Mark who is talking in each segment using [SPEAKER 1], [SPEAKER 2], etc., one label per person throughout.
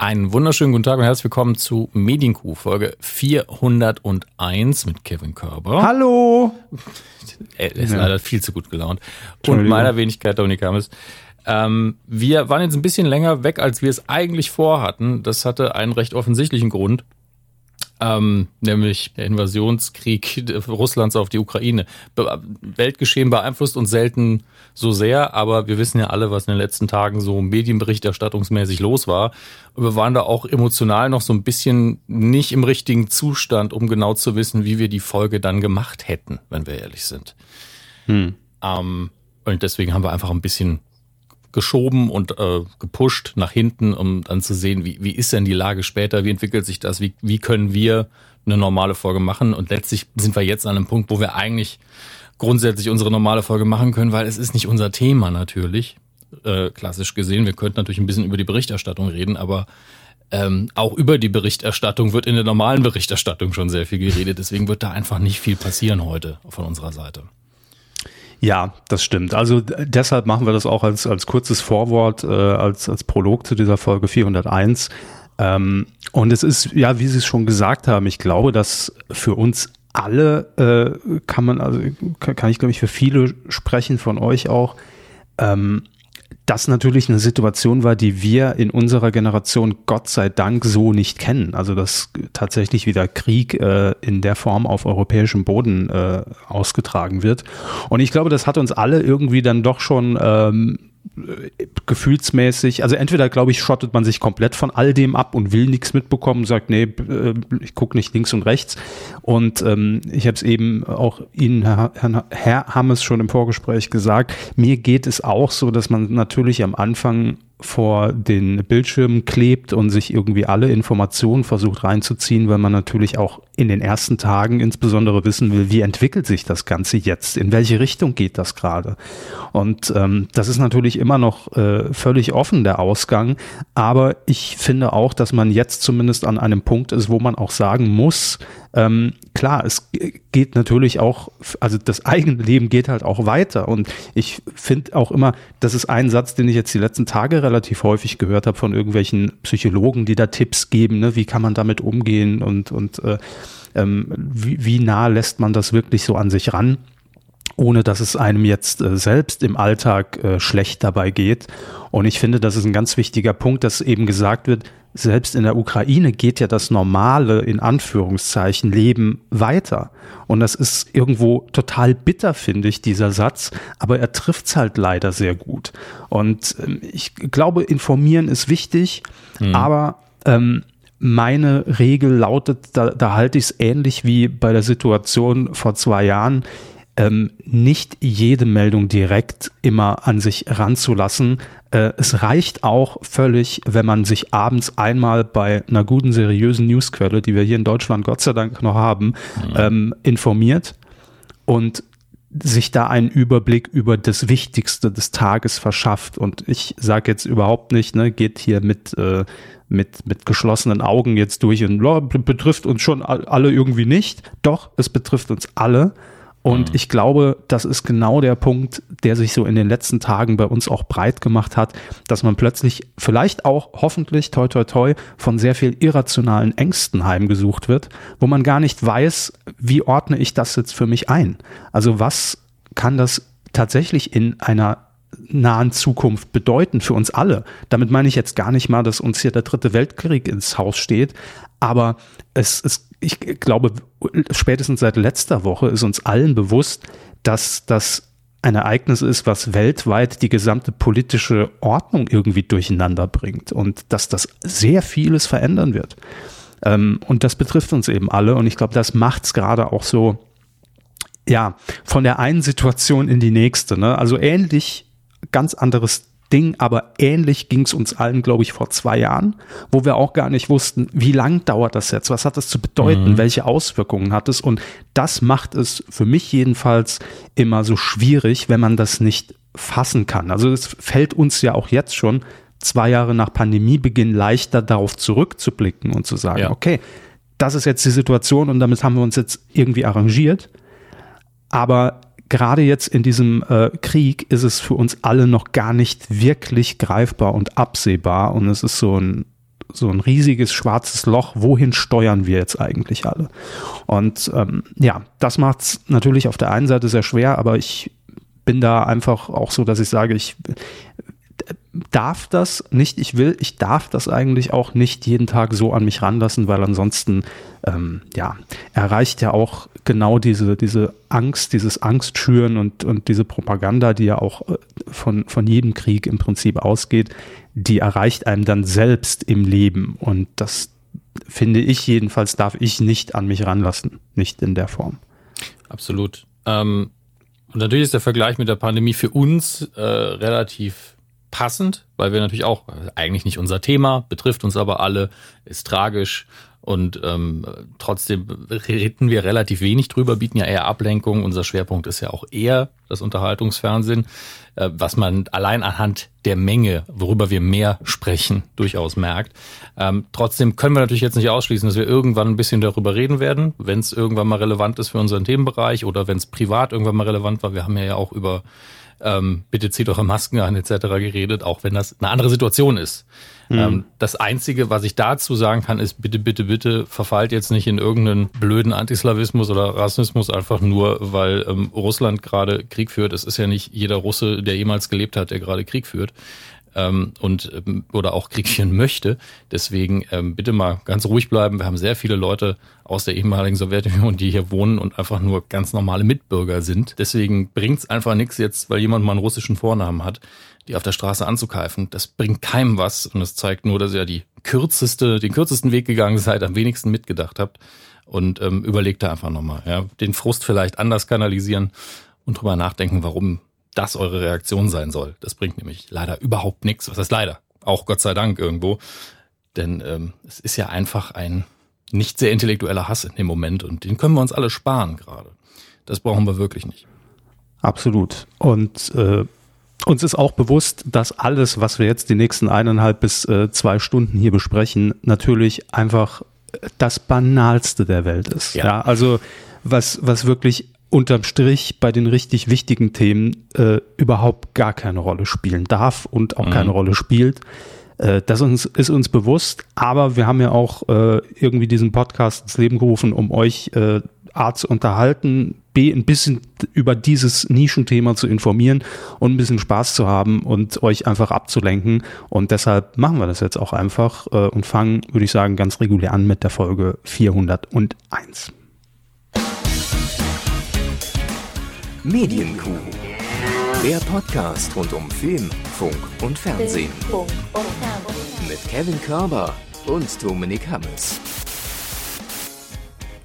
[SPEAKER 1] Einen wunderschönen guten Tag und herzlich willkommen zu Medienkuh, Folge 401 mit Kevin Körber.
[SPEAKER 2] Hallo!
[SPEAKER 1] Er ist ja. leider viel zu gut gelaunt. Und meiner Wenigkeit, Dominik Hammes. Ähm, wir waren jetzt ein bisschen länger weg, als wir es eigentlich vorhatten. Das hatte einen recht offensichtlichen Grund ähm, nämlich der Invasionskrieg Russlands auf die Ukraine. Be Weltgeschehen beeinflusst uns selten so sehr, aber wir wissen ja alle, was in den letzten Tagen so medienberichterstattungsmäßig los war. Wir waren da auch emotional noch so ein bisschen nicht im richtigen Zustand, um genau zu wissen, wie wir die Folge dann gemacht hätten, wenn wir ehrlich sind. Hm. Ähm, und deswegen haben wir einfach ein bisschen geschoben und äh, gepusht nach hinten, um dann zu sehen, wie, wie ist denn die Lage später, wie entwickelt sich das, wie, wie können wir eine normale Folge machen. Und letztlich sind wir jetzt an einem Punkt, wo wir eigentlich grundsätzlich unsere normale Folge machen können, weil es ist nicht unser Thema natürlich, äh, klassisch gesehen. Wir könnten natürlich ein bisschen über die Berichterstattung reden, aber ähm, auch über die Berichterstattung wird in der normalen Berichterstattung schon sehr viel geredet. Deswegen wird da einfach nicht viel passieren heute von unserer Seite.
[SPEAKER 2] Ja, das stimmt. Also deshalb machen wir das auch als, als kurzes Vorwort, äh, als, als Prolog zu dieser Folge 401. Ähm, und es ist, ja, wie Sie es schon gesagt haben, ich glaube, dass für uns alle äh, kann man, also kann, kann ich glaube ich für viele sprechen von euch auch, ähm, das natürlich eine Situation war, die wir in unserer Generation Gott sei Dank so nicht kennen. Also dass tatsächlich wieder Krieg äh, in der Form auf europäischem Boden äh, ausgetragen wird. Und ich glaube, das hat uns alle irgendwie dann doch schon ähm, gefühlsmäßig, also entweder glaube ich, schottet man sich komplett von all dem ab und will nichts mitbekommen, sagt, nee, äh, ich gucke nicht links und rechts. Und ähm, ich habe es eben auch Ihnen, Herr, Herr Hammes, schon im Vorgespräch gesagt, mir geht es auch so, dass man natürlich am Anfang vor den Bildschirmen klebt und sich irgendwie alle Informationen versucht reinzuziehen, weil man natürlich auch in den ersten Tagen insbesondere wissen will, wie entwickelt sich das Ganze jetzt, in welche Richtung geht das gerade. Und ähm, das ist natürlich immer noch äh, völlig offen, der Ausgang, aber ich finde auch, dass man jetzt zumindest an einem Punkt ist, wo man auch sagen muss, ähm, klar, es geht natürlich auch, also das eigene Leben geht halt auch weiter. Und ich finde auch immer, das ist ein Satz, den ich jetzt die letzten Tage relativ häufig gehört habe von irgendwelchen Psychologen, die da Tipps geben, ne? wie kann man damit umgehen und, und äh, ähm, wie, wie nah lässt man das wirklich so an sich ran ohne dass es einem jetzt äh, selbst im Alltag äh, schlecht dabei geht. Und ich finde, das ist ein ganz wichtiger Punkt, dass eben gesagt wird, selbst in der Ukraine geht ja das normale, in Anführungszeichen, Leben weiter. Und das ist irgendwo total bitter, finde ich, dieser Satz, aber er trifft es halt leider sehr gut. Und ähm, ich glaube, informieren ist wichtig, mhm. aber ähm, meine Regel lautet, da, da halte ich es ähnlich wie bei der Situation vor zwei Jahren ähm, nicht jede Meldung direkt immer an sich ranzulassen. Äh, es reicht auch völlig, wenn man sich abends einmal bei einer guten, seriösen Newsquelle, die wir hier in Deutschland Gott sei Dank noch haben, mhm. ähm, informiert und sich da einen Überblick über das Wichtigste des Tages verschafft. Und ich sage jetzt überhaupt nicht, ne, geht hier mit, äh, mit, mit geschlossenen Augen jetzt durch und oh, betrifft uns schon alle irgendwie nicht. Doch, es betrifft uns alle. Und ich glaube, das ist genau der Punkt, der sich so in den letzten Tagen bei uns auch breit gemacht hat, dass man plötzlich vielleicht auch hoffentlich toi toi toi von sehr viel irrationalen Ängsten heimgesucht wird, wo man gar nicht weiß, wie ordne ich das jetzt für mich ein? Also was kann das tatsächlich in einer nahen Zukunft bedeuten für uns alle. Damit meine ich jetzt gar nicht mal, dass uns hier der dritte Weltkrieg ins Haus steht, aber es, es, ich glaube, spätestens seit letzter Woche ist uns allen bewusst, dass das ein Ereignis ist, was weltweit die gesamte politische Ordnung irgendwie durcheinander bringt und dass das sehr vieles verändern wird. Ähm, und das betrifft uns eben alle und ich glaube, das macht es gerade auch so, ja, von der einen Situation in die nächste. Ne? Also ähnlich ganz anderes Ding, aber ähnlich ging es uns allen, glaube ich, vor zwei Jahren, wo wir auch gar nicht wussten, wie lang dauert das jetzt, was hat das zu bedeuten, mhm. welche Auswirkungen hat es und das macht es für mich jedenfalls immer so schwierig, wenn man das nicht fassen kann. Also es fällt uns ja auch jetzt schon zwei Jahre nach Pandemiebeginn leichter darauf zurückzublicken und zu sagen, ja. okay, das ist jetzt die Situation und damit haben wir uns jetzt irgendwie arrangiert. Aber gerade jetzt in diesem äh, Krieg ist es für uns alle noch gar nicht wirklich greifbar und absehbar und es ist so ein so ein riesiges schwarzes Loch. Wohin steuern wir jetzt eigentlich alle? Und ähm, ja, das macht es natürlich auf der einen Seite sehr schwer, aber ich bin da einfach auch so, dass ich sage, ich darf das nicht, ich will, ich darf das eigentlich auch nicht jeden Tag so an mich ranlassen, weil ansonsten, ähm, ja, erreicht ja auch genau diese, diese Angst, dieses Angstschüren und, und diese Propaganda, die ja auch äh, von, von jedem Krieg im Prinzip ausgeht, die erreicht einem dann selbst im Leben und das finde ich jedenfalls, darf ich nicht an mich ranlassen, nicht in der Form.
[SPEAKER 1] Absolut. Ähm, und natürlich ist der Vergleich mit der Pandemie für uns äh, relativ passend, weil wir natürlich auch, eigentlich nicht unser Thema, betrifft uns aber alle, ist tragisch und ähm, trotzdem reden wir relativ wenig drüber, bieten ja eher Ablenkung. Unser Schwerpunkt ist ja auch eher das Unterhaltungsfernsehen, äh, was man allein anhand der Menge, worüber wir mehr sprechen, durchaus merkt. Ähm, trotzdem können wir natürlich jetzt nicht ausschließen, dass wir irgendwann ein bisschen darüber reden werden, wenn es irgendwann mal relevant ist für unseren Themenbereich oder wenn es privat irgendwann mal relevant war. Wir haben ja auch über ähm, bitte zieht eure Masken an etc. geredet, auch wenn das eine andere Situation ist. Mhm. Ähm, das Einzige, was ich dazu sagen kann, ist bitte, bitte, bitte verfallt jetzt nicht in irgendeinen blöden Antislawismus oder Rassismus, einfach nur, weil ähm, Russland gerade Krieg führt. Es ist ja nicht jeder Russe, der jemals gelebt hat, der gerade Krieg führt ähm, und ähm, oder auch Krieg führen möchte. Deswegen ähm, bitte mal ganz ruhig bleiben. Wir haben sehr viele Leute aus der ehemaligen Sowjetunion, die hier wohnen und einfach nur ganz normale Mitbürger sind. Deswegen bringt's einfach nichts jetzt, weil jemand mal einen russischen Vornamen hat, die auf der Straße anzukeifen. Das bringt keinem was und es zeigt nur, dass ihr die kürzeste, den kürzesten Weg gegangen seid, am wenigsten mitgedacht habt und ähm, überlegt da einfach nochmal. Ja, den Frust vielleicht anders kanalisieren und drüber nachdenken, warum das eure Reaktion sein soll. Das bringt nämlich leider überhaupt nichts. Was heißt leider? Auch Gott sei Dank irgendwo. Denn ähm, es ist ja einfach ein nicht sehr intellektueller Hass in dem Moment und den können wir uns alle sparen gerade. Das brauchen wir wirklich nicht.
[SPEAKER 2] Absolut. Und äh, uns ist auch bewusst, dass alles, was wir jetzt die nächsten eineinhalb bis äh, zwei Stunden hier besprechen, natürlich einfach das Banalste der Welt ist. Ja, ja also was, was wirklich unterm Strich bei den richtig wichtigen Themen äh, überhaupt gar keine Rolle spielen darf und auch mhm. keine Rolle spielt. Äh, das uns, ist uns bewusst, aber wir haben ja auch äh, irgendwie diesen Podcast ins Leben gerufen, um euch äh, A zu unterhalten, B ein bisschen über dieses Nischenthema zu informieren und ein bisschen Spaß zu haben und euch einfach abzulenken. Und deshalb machen wir das jetzt auch einfach äh, und fangen, würde ich sagen, ganz regulär an mit der Folge 401.
[SPEAKER 3] Medienkuh. Der Podcast rund um Film, Funk und Fernsehen. Mit Kevin Körber und Dominik Hammes.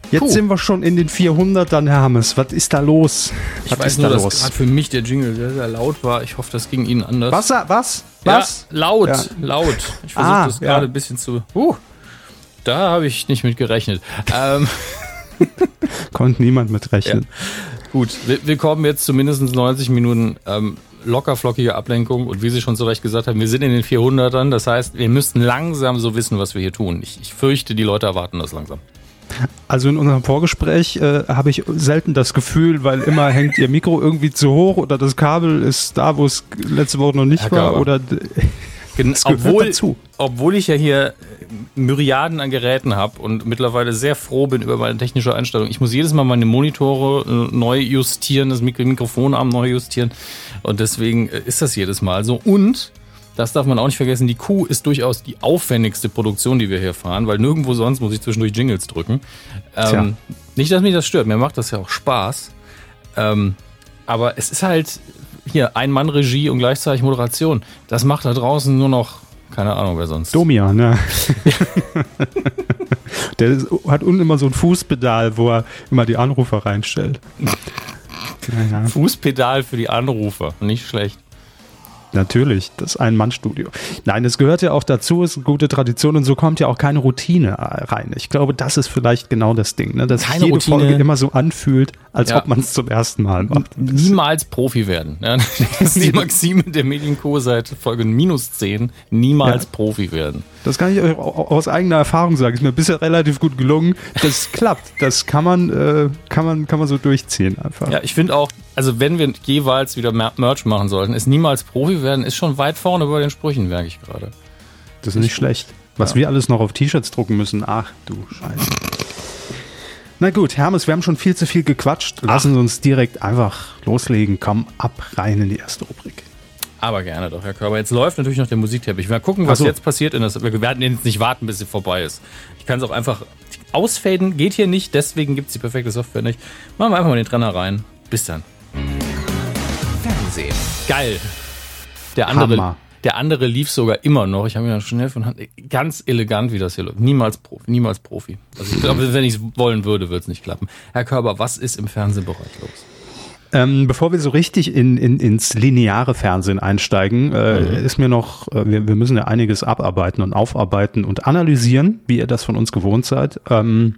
[SPEAKER 2] Jetzt Puh. sind wir schon in den 400ern, Herr Hammes. Was ist da los?
[SPEAKER 1] Ich was weiß nur, da dass gerade für mich der Jingle sehr, sehr laut war. Ich hoffe, das ging Ihnen anders.
[SPEAKER 2] Was? Was?
[SPEAKER 1] Was? Ja, laut, ja. laut. Ich versuche ah, das gerade ja. ein bisschen zu... Uh, da habe ich nicht mit gerechnet. ähm.
[SPEAKER 2] Konnte niemand mit rechnen.
[SPEAKER 1] Gut, wir, kommen jetzt zu mindestens 90 Minuten ähm, locker flockige Ablenkung und wie Sie schon zu Recht gesagt haben, wir sind in den 400ern, das heißt, wir müssten langsam so wissen, was wir hier tun. Ich, ich fürchte, die Leute erwarten das langsam.
[SPEAKER 2] Also in unserem Vorgespräch äh, habe ich selten das Gefühl, weil immer hängt Ihr Mikro irgendwie zu hoch oder das Kabel ist da, wo es letzte Woche noch nicht Herr war oder
[SPEAKER 1] obwohl, dazu. obwohl ich ja hier Myriaden an Geräten habe und mittlerweile sehr froh bin über meine technische Einstellung. Ich muss jedes Mal meine Monitore äh, neu justieren, das Mikro Mikrofonarm neu justieren und deswegen äh, ist das jedes Mal so. Und das darf man auch nicht vergessen, die Kuh ist durchaus die aufwendigste Produktion, die wir hier fahren, weil nirgendwo sonst muss ich zwischendurch Jingles drücken. Ähm, nicht, dass mich das stört, mir macht das ja auch Spaß. Ähm, aber es ist halt hier Ein-Mann-Regie und gleichzeitig Moderation. Das macht da draußen nur noch keine Ahnung, wer sonst.
[SPEAKER 2] Domian, ne? Der hat unten immer so ein Fußpedal, wo er immer die Anrufer reinstellt.
[SPEAKER 1] Fußpedal für die Anrufer, nicht schlecht.
[SPEAKER 2] Natürlich, das Ein-Mann-Studio. Nein, es gehört ja auch dazu, ist eine gute Tradition und so kommt ja auch keine Routine rein. Ich glaube, das ist vielleicht genau das Ding, ne? dass keine jede Routine. Folge immer so anfühlt, als ja. ob man es zum ersten Mal macht.
[SPEAKER 1] Niemals Profi werden. Ja? Das ist die Maxime der Medienco seit Folge minus 10. Niemals ja. Profi werden.
[SPEAKER 2] Das kann ich euch aus eigener Erfahrung sagen. Ist mir bisher relativ gut gelungen. Das klappt. Das kann man, äh, kann man, kann man so durchziehen einfach.
[SPEAKER 1] Ja, ich finde auch, also wenn wir jeweils wieder Merch machen sollten, ist niemals Profi werden, ist schon weit vorne bei den Sprüchen, merke ich gerade.
[SPEAKER 2] Das ist nicht schlecht. Was ja. wir alles noch auf T-Shirts drucken müssen. Ach du Scheiße. Na gut, Hermes, wir haben schon viel zu viel gequatscht. Lassen Sie uns direkt einfach loslegen. Komm, ab rein in die erste Rubrik.
[SPEAKER 1] Aber gerne doch, Herr Körber. Jetzt läuft natürlich noch der Musikteppich. Mal gucken, was so. jetzt passiert. In das, wir werden jetzt nicht warten, bis sie vorbei ist. Ich kann es auch einfach ausfaden. Geht hier nicht, deswegen gibt es die perfekte Software nicht. Machen wir einfach mal den Trenner rein. Bis dann. Fernsehen. Geil. Der andere, Hammer. Der andere lief sogar immer noch. Ich habe mir schnell von Hand. Ganz elegant, wie das hier läuft. Niemals Profi. Niemals Profi. Also ich glaube, wenn ich es wollen würde, würde es nicht klappen. Herr Körber, was ist im Fernsehbereich los?
[SPEAKER 2] Ähm, bevor wir so richtig in, in, ins lineare Fernsehen einsteigen, äh, mhm. ist mir noch, äh, wir, wir müssen ja einiges abarbeiten und aufarbeiten und analysieren, wie ihr das von uns gewohnt seid. Ähm,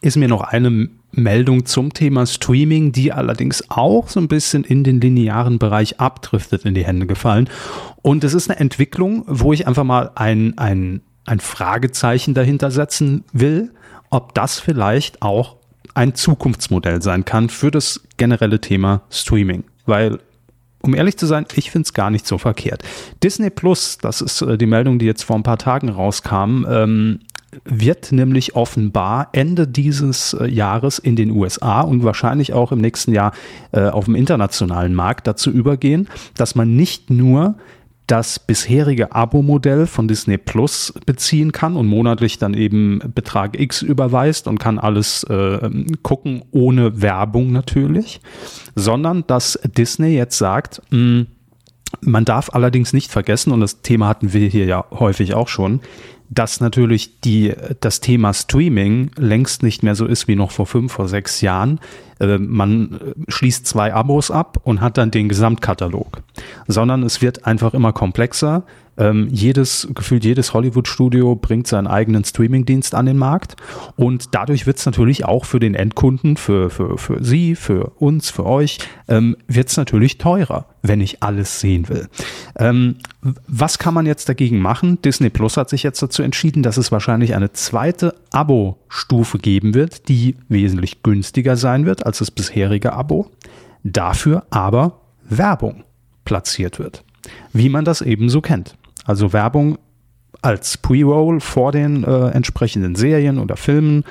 [SPEAKER 2] ist mir noch eine Meldung zum Thema Streaming, die allerdings auch so ein bisschen in den linearen Bereich abdriftet, in die Hände gefallen. Und es ist eine Entwicklung, wo ich einfach mal ein, ein, ein Fragezeichen dahinter setzen will, ob das vielleicht auch ein Zukunftsmodell sein kann für das generelle Thema Streaming. Weil, um ehrlich zu sein, ich finde es gar nicht so verkehrt. Disney Plus, das ist äh, die Meldung, die jetzt vor ein paar Tagen rauskam, ähm, wird nämlich offenbar Ende dieses äh, Jahres in den USA und wahrscheinlich auch im nächsten Jahr äh, auf dem internationalen Markt dazu übergehen, dass man nicht nur das bisherige Abo-Modell von Disney Plus beziehen kann und monatlich dann eben Betrag X überweist und kann alles äh, gucken, ohne Werbung natürlich, sondern dass Disney jetzt sagt, mh, hm, man darf allerdings nicht vergessen, und das Thema hatten wir hier ja häufig auch schon, dass natürlich die, das Thema Streaming längst nicht mehr so ist wie noch vor fünf, vor sechs Jahren. Äh, man schließt zwei Abos ab und hat dann den Gesamtkatalog, sondern es wird einfach immer komplexer. Ähm, jedes, gefühlt jedes Hollywood-Studio bringt seinen eigenen Streaming-Dienst an den Markt und dadurch wird es natürlich auch für den Endkunden, für, für, für Sie, für uns, für euch, ähm, wird es natürlich teurer, wenn ich alles sehen will. Ähm, was kann man jetzt dagegen machen? Disney Plus hat sich jetzt dazu entschieden, dass es wahrscheinlich eine zweite Abo-Stufe geben wird, die wesentlich günstiger sein wird als das bisherige Abo, dafür aber Werbung platziert wird, wie man das eben so kennt. Also Werbung als Pre-Roll vor den äh, entsprechenden Serien oder Filmen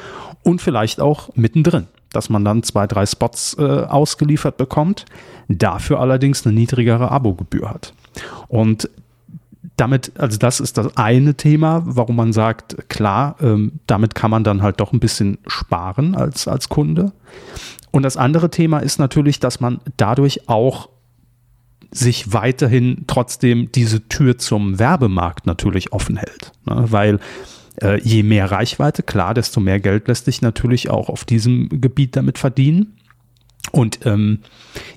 [SPEAKER 2] und vielleicht auch mittendrin, dass man dann zwei, drei Spots äh, ausgeliefert bekommt, dafür allerdings eine niedrigere Abogebühr hat. Und damit, also das ist das eine Thema, warum man sagt, klar, ähm, damit kann man dann halt doch ein bisschen sparen als, als Kunde. Und das andere Thema ist natürlich, dass man dadurch auch sich weiterhin trotzdem diese Tür zum Werbemarkt natürlich offen hält. Ne? Weil äh, je mehr Reichweite, klar, desto mehr Geld lässt sich natürlich auch auf diesem Gebiet damit verdienen. Und ähm,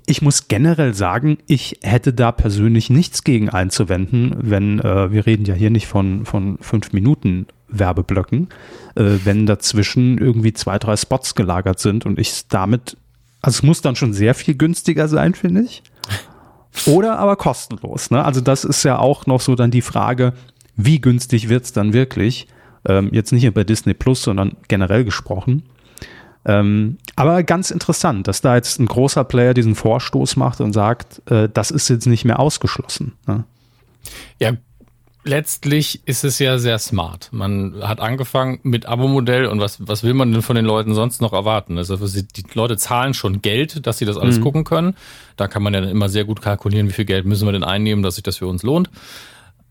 [SPEAKER 2] ich muss generell sagen, ich hätte da persönlich nichts gegen einzuwenden, wenn, äh, wir reden ja hier nicht von, von fünf Minuten Werbeblöcken, äh, wenn dazwischen irgendwie zwei, drei Spots gelagert sind und ich damit, also es muss dann schon sehr viel günstiger sein, finde ich. Oder aber kostenlos. Ne? Also das ist ja auch noch so dann die Frage, wie günstig wird's dann wirklich? Ähm, jetzt nicht nur bei Disney Plus, sondern generell gesprochen. Ähm, aber ganz interessant, dass da jetzt ein großer Player diesen Vorstoß macht und sagt, äh, das ist jetzt nicht mehr ausgeschlossen. Ne?
[SPEAKER 1] Ja, letztlich ist es ja sehr smart. Man hat angefangen mit Abo-Modell und was, was will man denn von den Leuten sonst noch erwarten? Also die Leute zahlen schon Geld, dass sie das alles mhm. gucken können. Da kann man ja dann immer sehr gut kalkulieren, wie viel Geld müssen wir denn einnehmen, dass sich das für uns lohnt.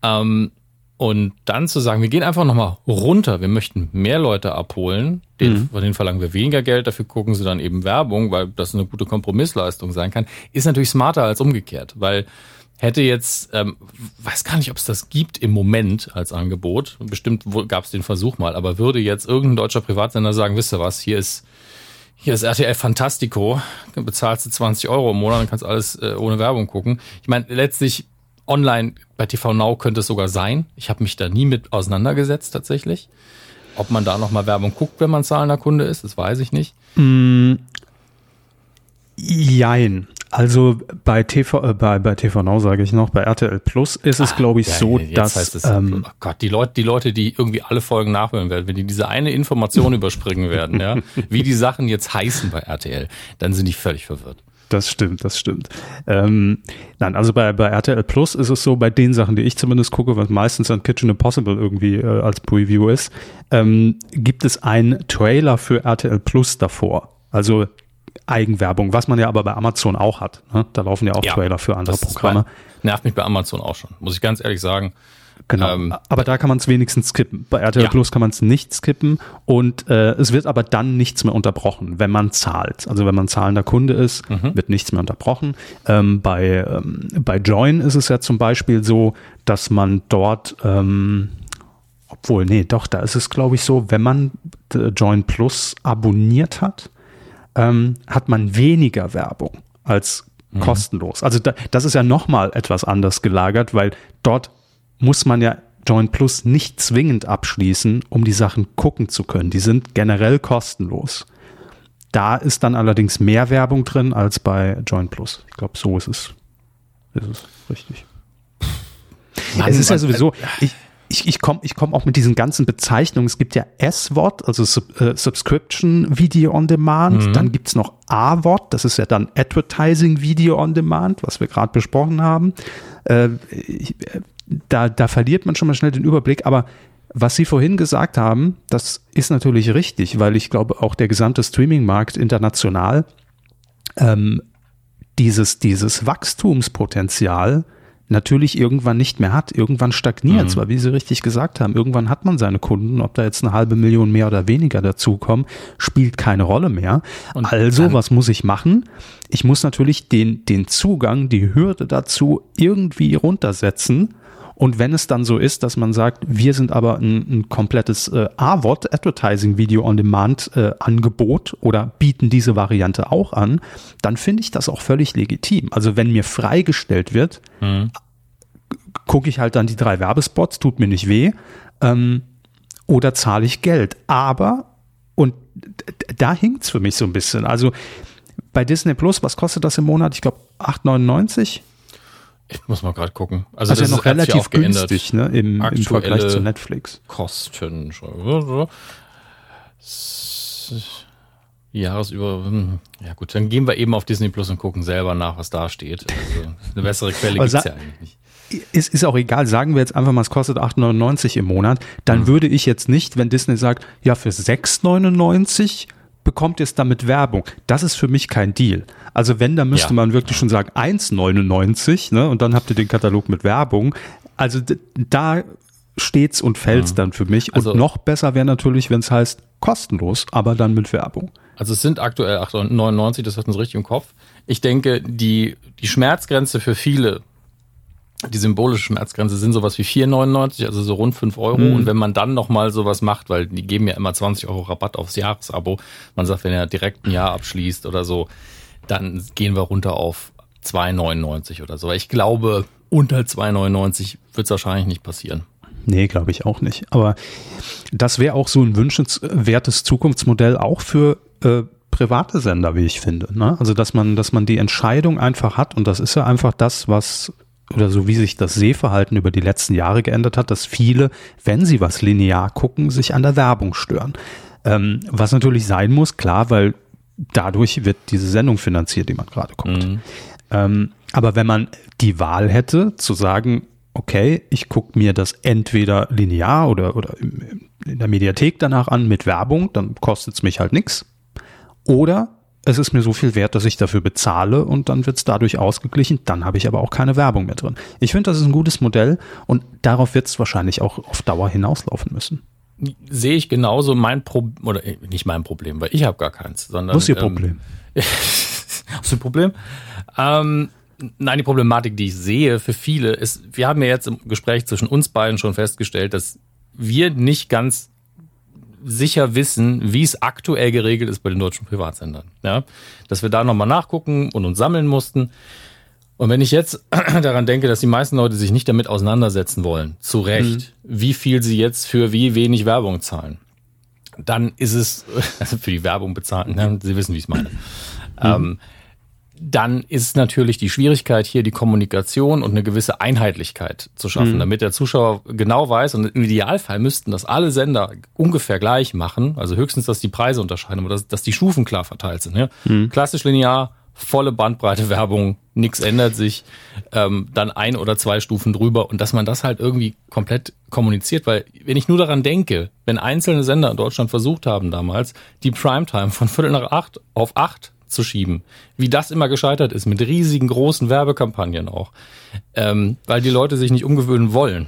[SPEAKER 1] Ähm, und dann zu sagen, wir gehen einfach nochmal runter, wir möchten mehr Leute abholen, den, mhm. von denen verlangen wir weniger Geld, dafür gucken sie dann eben Werbung, weil das eine gute Kompromissleistung sein kann, ist natürlich smarter als umgekehrt, weil hätte jetzt, ähm, weiß gar nicht, ob es das gibt im Moment als Angebot, bestimmt gab es den Versuch mal, aber würde jetzt irgendein deutscher Privatsender sagen, wisst ihr was, hier ist hier ist RTL Fantastico, bezahlst du 20 Euro im Monat, dann kannst alles äh, ohne Werbung gucken. Ich meine, letztlich online bei TV Now könnte es sogar sein. Ich habe mich da nie mit auseinandergesetzt tatsächlich. Ob man da nochmal Werbung guckt, wenn man zahlender Kunde ist, das weiß ich nicht. Mm,
[SPEAKER 2] jein. Also bei TV, äh, bei, bei TV Now sage ich noch, bei RTL Plus ist es, ah, glaube ich, ja, so, dass. Heißt es,
[SPEAKER 1] ähm, oh Gott, die Leute, die Leute, die irgendwie alle Folgen nachhören werden, wenn die diese eine Information überspringen werden, ja, wie die Sachen jetzt heißen bei RTL, dann sind die völlig verwirrt.
[SPEAKER 2] Das stimmt, das stimmt. Ähm, nein, also bei, bei RTL Plus ist es so, bei den Sachen, die ich zumindest gucke, was meistens an Kitchen Impossible irgendwie äh, als Preview ist, ähm, gibt es einen Trailer für RTL Plus davor. Also Eigenwerbung, was man ja aber bei Amazon auch hat. Ne? Da laufen ja auch ja, Trailer für andere Programme.
[SPEAKER 1] Bei, nervt mich bei Amazon auch schon, muss ich ganz ehrlich sagen.
[SPEAKER 2] Genau. Ähm, aber da kann man es wenigstens skippen. Bei RTL ja. Plus kann man es nicht skippen und äh, es wird aber dann nichts mehr unterbrochen, wenn man zahlt. Also wenn man zahlender Kunde ist, mhm. wird nichts mehr unterbrochen. Ähm, bei, ähm, bei Join ist es ja zum Beispiel so, dass man dort, ähm, obwohl, nee, doch, da ist es glaube ich so, wenn man Join Plus abonniert hat, ähm, hat man weniger Werbung als mhm. kostenlos. Also da, das ist ja nochmal etwas anders gelagert, weil dort muss man ja Join Plus nicht zwingend abschließen, um die Sachen gucken zu können. Die sind generell kostenlos. Da ist dann allerdings mehr Werbung drin als bei Join Plus. Ich glaube, so ist es. Ist es richtig. Mann, es ist ja sowieso, ich, ich, ich komme ich komm auch mit diesen ganzen Bezeichnungen. Es gibt ja S-Wort, also Sub, äh, Subscription Video on Demand. Mhm. Dann gibt's noch A-Wort, das ist ja dann Advertising Video on Demand, was wir gerade besprochen haben. Äh, ich, da, da verliert man schon mal schnell den Überblick, aber was Sie vorhin gesagt haben, das ist natürlich richtig, weil ich glaube, auch der gesamte Streaming-Markt international ähm, dieses, dieses Wachstumspotenzial natürlich irgendwann nicht mehr hat. Irgendwann stagniert es, mhm. weil wie Sie richtig gesagt haben, irgendwann hat man seine Kunden, ob da jetzt eine halbe Million mehr oder weniger dazukommen, spielt keine Rolle mehr. Und also, was muss ich machen? Ich muss natürlich den, den Zugang, die Hürde dazu irgendwie runtersetzen und wenn es dann so ist, dass man sagt, wir sind aber ein, ein komplettes äh, AVOD, Advertising Video on Demand äh, Angebot oder bieten diese Variante auch an, dann finde ich das auch völlig legitim. Also wenn mir freigestellt wird, mhm. gucke ich halt dann die drei Werbespots, tut mir nicht weh, ähm, oder zahle ich Geld. Aber, und da hinkt's für mich so ein bisschen. Also bei Disney Plus, was kostet das im Monat? Ich glaube 8,99
[SPEAKER 1] ich muss mal gerade gucken.
[SPEAKER 2] Also, also das ist noch relativ günstig ne, im, im Vergleich zu Netflix.
[SPEAKER 1] Kosten. Jahresüber. Hm. Ja gut, dann gehen wir eben auf Disney Plus und gucken selber nach, was da steht. Also eine bessere Quelle gibt es ja eigentlich nicht.
[SPEAKER 2] Es ist auch egal, sagen wir jetzt einfach mal, es kostet 8,99 im Monat, dann hm. würde ich jetzt nicht, wenn Disney sagt, ja, für 6,99 bekommt ihr es damit Werbung. Das ist für mich kein Deal. Also wenn, dann müsste ja. man wirklich schon sagen 1,99 ne? und dann habt ihr den Katalog mit Werbung. Also da steht's und fällt's ja. dann für mich. Und also, noch besser wäre natürlich, wenn es heißt kostenlos, aber dann mit Werbung.
[SPEAKER 1] Also es sind aktuell 8,99, das hat uns richtig im Kopf. Ich denke, die, die Schmerzgrenze für viele die symbolische Schmerzgrenze sind sowas wie 4,99, also so rund 5 Euro. Mhm. Und wenn man dann nochmal sowas macht, weil die geben ja immer 20 Euro Rabatt aufs Jahresabo, man sagt, wenn er direkt ein Jahr abschließt oder so, dann gehen wir runter auf 2,99 oder so. Ich glaube, unter 2,99 wird es wahrscheinlich nicht passieren.
[SPEAKER 2] Nee, glaube ich auch nicht. Aber das wäre auch so ein wünschenswertes Zukunftsmodell auch für äh, private Sender, wie ich finde. Ne? Also dass man, dass man die Entscheidung einfach hat und das ist ja einfach das, was oder so wie sich das Sehverhalten über die letzten Jahre geändert hat, dass viele, wenn sie was linear gucken, sich an der Werbung stören. Ähm, was natürlich sein muss, klar, weil dadurch wird diese Sendung finanziert, die man gerade guckt. Mhm. Ähm, aber wenn man die Wahl hätte, zu sagen, okay, ich gucke mir das entweder linear oder, oder in der Mediathek danach an mit Werbung, dann kostet es mich halt nichts. Oder es ist mir so viel wert, dass ich dafür bezahle und dann wird es dadurch ausgeglichen. Dann habe ich aber auch keine Werbung mehr drin. Ich finde, das ist ein gutes Modell und darauf wird es wahrscheinlich auch auf Dauer hinauslaufen müssen.
[SPEAKER 1] Sehe ich genauso mein Problem, oder äh, nicht mein Problem, weil ich habe gar keins, sondern.
[SPEAKER 2] Was ist Ihr ähm, Problem?
[SPEAKER 1] Hast du ein Problem? Ähm, nein, die Problematik, die ich sehe für viele, ist, wir haben ja jetzt im Gespräch zwischen uns beiden schon festgestellt, dass wir nicht ganz sicher wissen, wie es aktuell geregelt ist bei den deutschen Privatsendern. Ja, dass wir da nochmal nachgucken und uns sammeln mussten. Und wenn ich jetzt daran denke, dass die meisten Leute sich nicht damit auseinandersetzen wollen, zu Recht, mhm. wie viel sie jetzt für wie wenig Werbung zahlen, dann ist es, also für die Werbung bezahlen, ne? Sie wissen, wie ich es meine. Mhm. Ähm, dann ist natürlich die Schwierigkeit hier die Kommunikation und eine gewisse Einheitlichkeit zu schaffen, mhm. damit der Zuschauer genau weiß und im Idealfall müssten das alle Sender ungefähr gleich machen, also höchstens, dass die Preise unterscheiden, aber dass, dass die Stufen klar verteilt sind. Ja? Mhm. Klassisch linear volle Bandbreite Werbung, nichts ändert sich, ähm, dann ein oder zwei Stufen drüber und dass man das halt irgendwie komplett kommuniziert, weil wenn ich nur daran denke, wenn einzelne Sender in Deutschland versucht haben damals, die Primetime von Viertel nach acht auf acht zu schieben, wie das immer gescheitert ist, mit riesigen großen Werbekampagnen auch, ähm, weil die Leute sich nicht umgewöhnen wollen,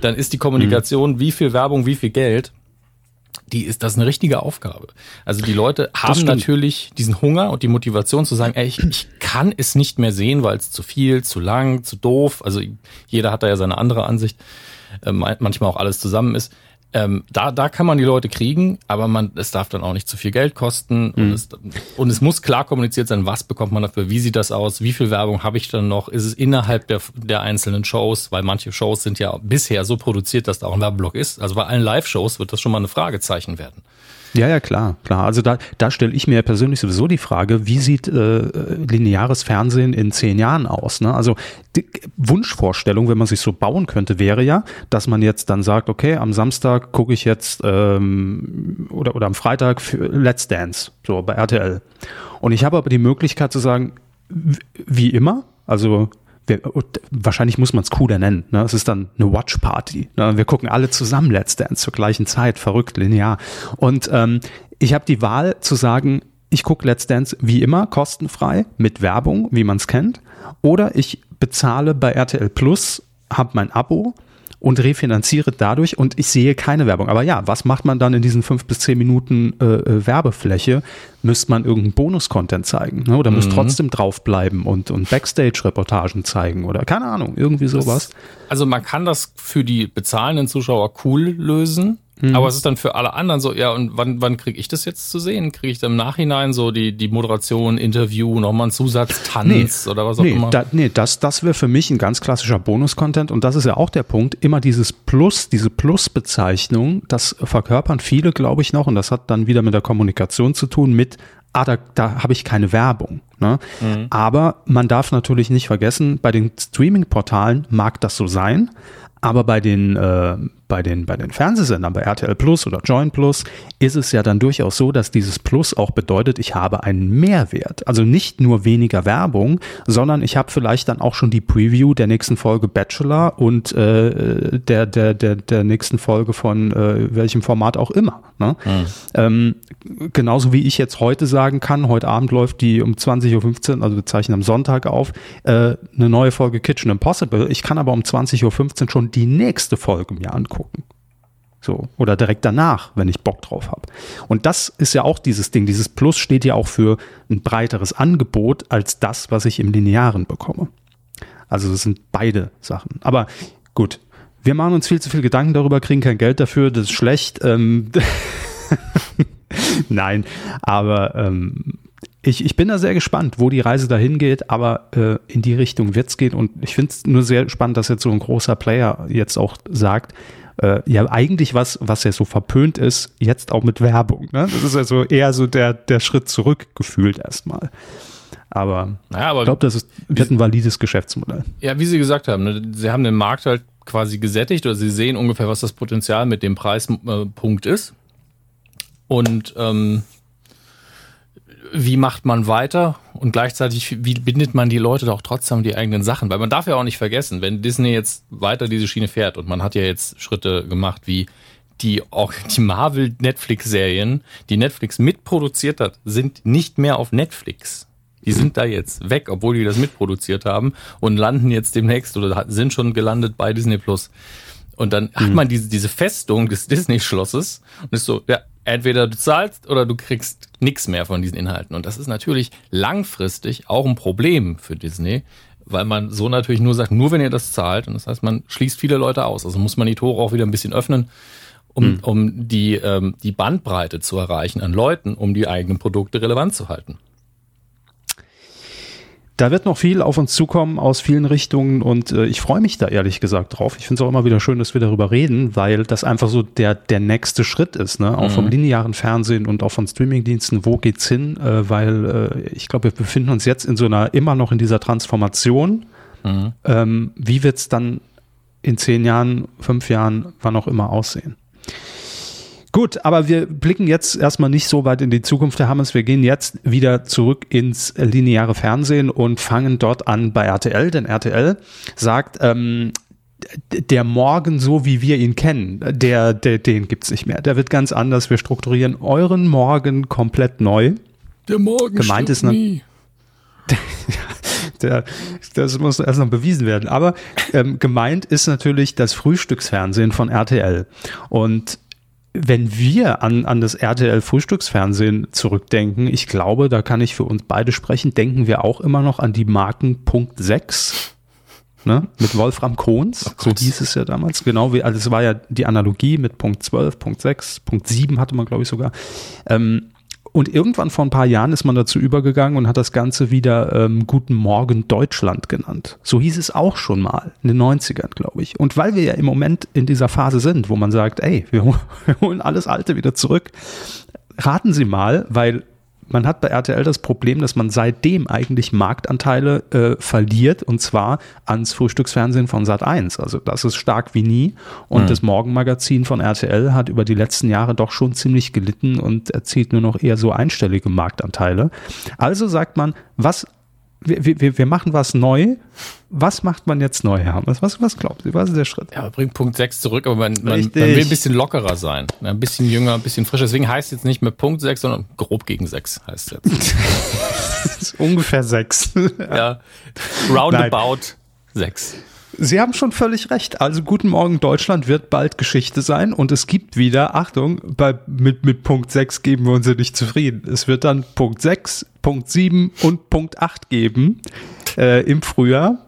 [SPEAKER 1] dann ist die Kommunikation, mhm. wie viel Werbung, wie viel Geld, die ist das eine richtige Aufgabe. Also die Leute haben natürlich diesen Hunger und die Motivation zu sagen, ey, ich, ich kann es nicht mehr sehen, weil es zu viel, zu lang, zu doof. Also jeder hat da ja seine andere Ansicht, äh, manchmal auch alles zusammen ist. Ähm, da, da kann man die Leute kriegen, aber man, es darf dann auch nicht zu viel Geld kosten mhm. und, es, und es muss klar kommuniziert sein, was bekommt man dafür, wie sieht das aus, wie viel Werbung habe ich dann noch, ist es innerhalb der, der einzelnen Shows, weil manche Shows sind ja bisher so produziert, dass da auch ein Werbeblock ist. Also bei allen Live-Shows wird das schon mal eine Fragezeichen werden.
[SPEAKER 2] Ja, ja, klar, klar. Also da, da stelle ich mir persönlich sowieso die Frage, wie sieht äh, lineares Fernsehen in zehn Jahren aus? Ne? Also die Wunschvorstellung, wenn man sich so bauen könnte, wäre ja, dass man jetzt dann sagt, okay, am Samstag gucke ich jetzt ähm, oder, oder am Freitag Let's Dance, so bei RTL. Und ich habe aber die Möglichkeit zu sagen, wie immer, also wahrscheinlich muss man es cooler nennen. Ne? Es ist dann eine Watch Party. Ne? Wir gucken alle zusammen Let's Dance zur gleichen Zeit, verrückt, linear. Und ähm, ich habe die Wahl zu sagen, ich gucke Let's Dance wie immer kostenfrei mit Werbung, wie man es kennt, oder ich bezahle bei RTL Plus, habe mein Abo und refinanziere dadurch und ich sehe keine Werbung. Aber ja, was macht man dann in diesen fünf bis zehn Minuten äh, äh Werbefläche? Müsste man irgendeinen Bonus-Content zeigen ne? oder mhm. muss trotzdem draufbleiben und, und Backstage-Reportagen zeigen oder keine Ahnung, irgendwie sowas. Das,
[SPEAKER 1] also man kann das für die bezahlenden Zuschauer cool lösen, Mhm. Aber es ist dann für alle anderen so, ja, und wann, wann kriege ich das jetzt zu sehen? Kriege ich dann im Nachhinein so die, die Moderation, Interview, nochmal einen Zusatztanz nee, oder was auch
[SPEAKER 2] nee,
[SPEAKER 1] immer?
[SPEAKER 2] Da, nee, das, das wäre für mich ein ganz klassischer Bonus-Content und das ist ja auch der Punkt, immer dieses Plus, diese Plus-Bezeichnung, das verkörpern viele, glaube ich, noch und das hat dann wieder mit der Kommunikation zu tun, mit ah, da, da habe ich keine Werbung. Ne? Mhm. Aber man darf natürlich nicht vergessen, bei den Streaming-Portalen mag das so sein, aber bei den, äh, bei den, bei den Fernsehsendern, bei RTL Plus oder Join Plus, ist es ja dann durchaus so, dass dieses Plus auch bedeutet, ich habe einen Mehrwert. Also nicht nur weniger Werbung, sondern ich habe vielleicht dann auch schon die Preview der nächsten Folge Bachelor und äh, der, der, der, der nächsten Folge von äh, welchem Format auch immer. Ne? Mhm. Ähm, genauso wie ich jetzt heute sagen kann, heute Abend läuft die um 20.15 Uhr, also wir zeichnen am Sonntag auf, äh, eine neue Folge Kitchen Impossible. Ich kann aber um 20.15 Uhr schon die nächste Folge mir angucken. So, oder direkt danach, wenn ich Bock drauf habe. Und das ist ja auch dieses Ding. Dieses Plus steht ja auch für ein breiteres Angebot als das, was ich im Linearen bekomme. Also das sind beide Sachen. Aber gut, wir machen uns viel zu viel Gedanken darüber, kriegen kein Geld dafür, das ist schlecht. Ähm Nein, aber ähm, ich, ich bin da sehr gespannt, wo die Reise dahin geht, aber äh, in die Richtung wird es gehen. Und ich finde es nur sehr spannend, dass jetzt so ein großer Player jetzt auch sagt, äh, ja, eigentlich was, was ja so verpönt ist, jetzt auch mit Werbung. Ne? Das ist ja so eher so der, der Schritt zurück gefühlt erstmal. Aber, naja, aber ich glaube, das ist, wird ein valides Geschäftsmodell.
[SPEAKER 1] Ja, wie Sie gesagt haben, ne, Sie haben den Markt halt quasi gesättigt oder Sie sehen ungefähr, was das Potenzial mit dem Preispunkt ist. Und ähm, wie macht man weiter und gleichzeitig, wie bindet man die Leute doch trotzdem die eigenen Sachen? Weil man darf ja auch nicht vergessen, wenn Disney jetzt weiter diese Schiene fährt und man hat ja jetzt Schritte gemacht, wie die auch die Marvel Netflix Serien, die Netflix mitproduziert hat, sind nicht mehr auf Netflix. Die sind da jetzt weg, obwohl die das mitproduziert haben und landen jetzt demnächst oder sind schon gelandet bei Disney Plus. Und dann mhm. hat man diese, diese Festung des Disney-Schlosses und ist so, ja, entweder du zahlst oder du kriegst nichts mehr von diesen Inhalten. Und das ist natürlich langfristig auch ein Problem für Disney, weil man so natürlich nur sagt, nur wenn ihr das zahlt. Und das heißt, man schließt viele Leute aus. Also muss man die Tore auch wieder ein bisschen öffnen, um, hm. um die, ähm, die Bandbreite zu erreichen an Leuten, um die eigenen Produkte relevant zu halten.
[SPEAKER 2] Da wird noch viel auf uns zukommen aus vielen Richtungen und äh, ich freue mich da ehrlich gesagt drauf. Ich finde es auch immer wieder schön, dass wir darüber reden, weil das einfach so der, der nächste Schritt ist, ne? auch mhm. vom linearen Fernsehen und auch von Streamingdiensten. Wo geht's hin? Äh, weil äh, ich glaube, wir befinden uns jetzt in so einer, immer noch in dieser Transformation. Mhm. Ähm, wie wird's dann in zehn Jahren, fünf Jahren, wann auch immer aussehen? Gut, aber wir blicken jetzt erstmal nicht so weit in die Zukunft, Herr Hammers. Wir gehen jetzt wieder zurück ins lineare Fernsehen und fangen dort an bei RTL, denn RTL sagt, ähm, der Morgen, so wie wir ihn kennen, der, der, den gibt's nicht mehr. Der wird ganz anders. Wir strukturieren euren Morgen komplett neu.
[SPEAKER 1] Der Morgen
[SPEAKER 2] Gemeint ist nie. der, das muss erst noch bewiesen werden. Aber ähm, gemeint ist natürlich das Frühstücksfernsehen von RTL. Und wenn wir an, an das RTL Frühstücksfernsehen zurückdenken, ich glaube, da kann ich für uns beide sprechen, denken wir auch immer noch an die Marken Punkt 6 ne? mit Wolfram Kohns, oh so hieß es ja damals, genau wie, also es war ja die Analogie mit Punkt 12, Punkt 6, Punkt 7 hatte man glaube ich sogar. Ähm, und irgendwann vor ein paar Jahren ist man dazu übergegangen und hat das Ganze wieder ähm, Guten Morgen Deutschland genannt. So hieß es auch schon mal, in den 90ern, glaube ich. Und weil wir ja im Moment in dieser Phase sind, wo man sagt, ey, wir, wir holen alles Alte wieder zurück, raten Sie mal, weil man hat bei RTL das Problem, dass man seitdem eigentlich Marktanteile äh, verliert und zwar ans Frühstücksfernsehen von Sat 1. Also das ist stark wie nie. Und mhm. das Morgenmagazin von RTL hat über die letzten Jahre doch schon ziemlich gelitten und erzielt nur noch eher so einstellige Marktanteile. Also sagt man, was wir, wir, wir machen was neu. Was macht man jetzt neu, Herr Was, was glaubt ihr? Was ist der Schritt?
[SPEAKER 1] Ja, man bringt Punkt 6 zurück, aber man, man, man, will ein bisschen lockerer sein. Ein bisschen jünger, ein bisschen frischer. Deswegen heißt es jetzt nicht mehr Punkt 6, sondern grob gegen 6 heißt es
[SPEAKER 2] jetzt. Ungefähr 6.
[SPEAKER 1] ja. Roundabout 6.
[SPEAKER 2] Sie haben schon völlig recht. Also Guten Morgen Deutschland wird bald Geschichte sein und es gibt wieder, Achtung, bei, mit, mit Punkt 6 geben wir uns ja nicht zufrieden. Es wird dann Punkt 6, Punkt 7 und Punkt 8 geben äh, im Frühjahr.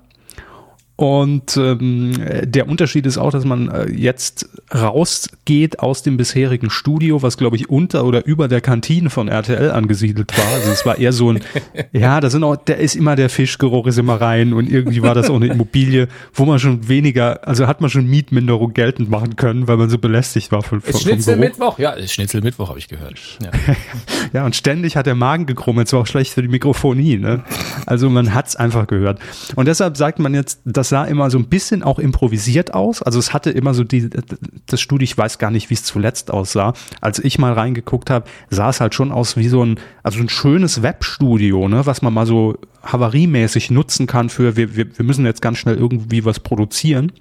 [SPEAKER 2] Und ähm, der Unterschied ist auch, dass man äh, jetzt rausgeht aus dem bisherigen Studio, was glaube ich unter oder über der Kantine von RTL angesiedelt war. Also es war eher so ein, ja, da sind auch, der ist immer der Fischgeruch ist immer rein und irgendwie war das auch eine Immobilie, wo man schon weniger, also hat man schon Mietminderung geltend machen können, weil man so belästigt war von,
[SPEAKER 1] von Schnitzel Mittwoch, ja, Schnitzel Mittwoch habe ich gehört.
[SPEAKER 2] Ja. ja, und ständig hat der Magen gekrummelt, es war auch schlecht für die Mikrofonie. Ne? Also man hat's einfach gehört. Und deshalb sagt man jetzt, dass das sah immer so ein bisschen auch improvisiert aus. Also es hatte immer so die, das Studio, ich weiß gar nicht, wie es zuletzt aussah. Als ich mal reingeguckt habe, sah es halt schon aus wie so ein, also ein schönes Webstudio, ne, was man mal so havariemäßig nutzen kann für, wir, wir, wir müssen jetzt ganz schnell irgendwie was produzieren.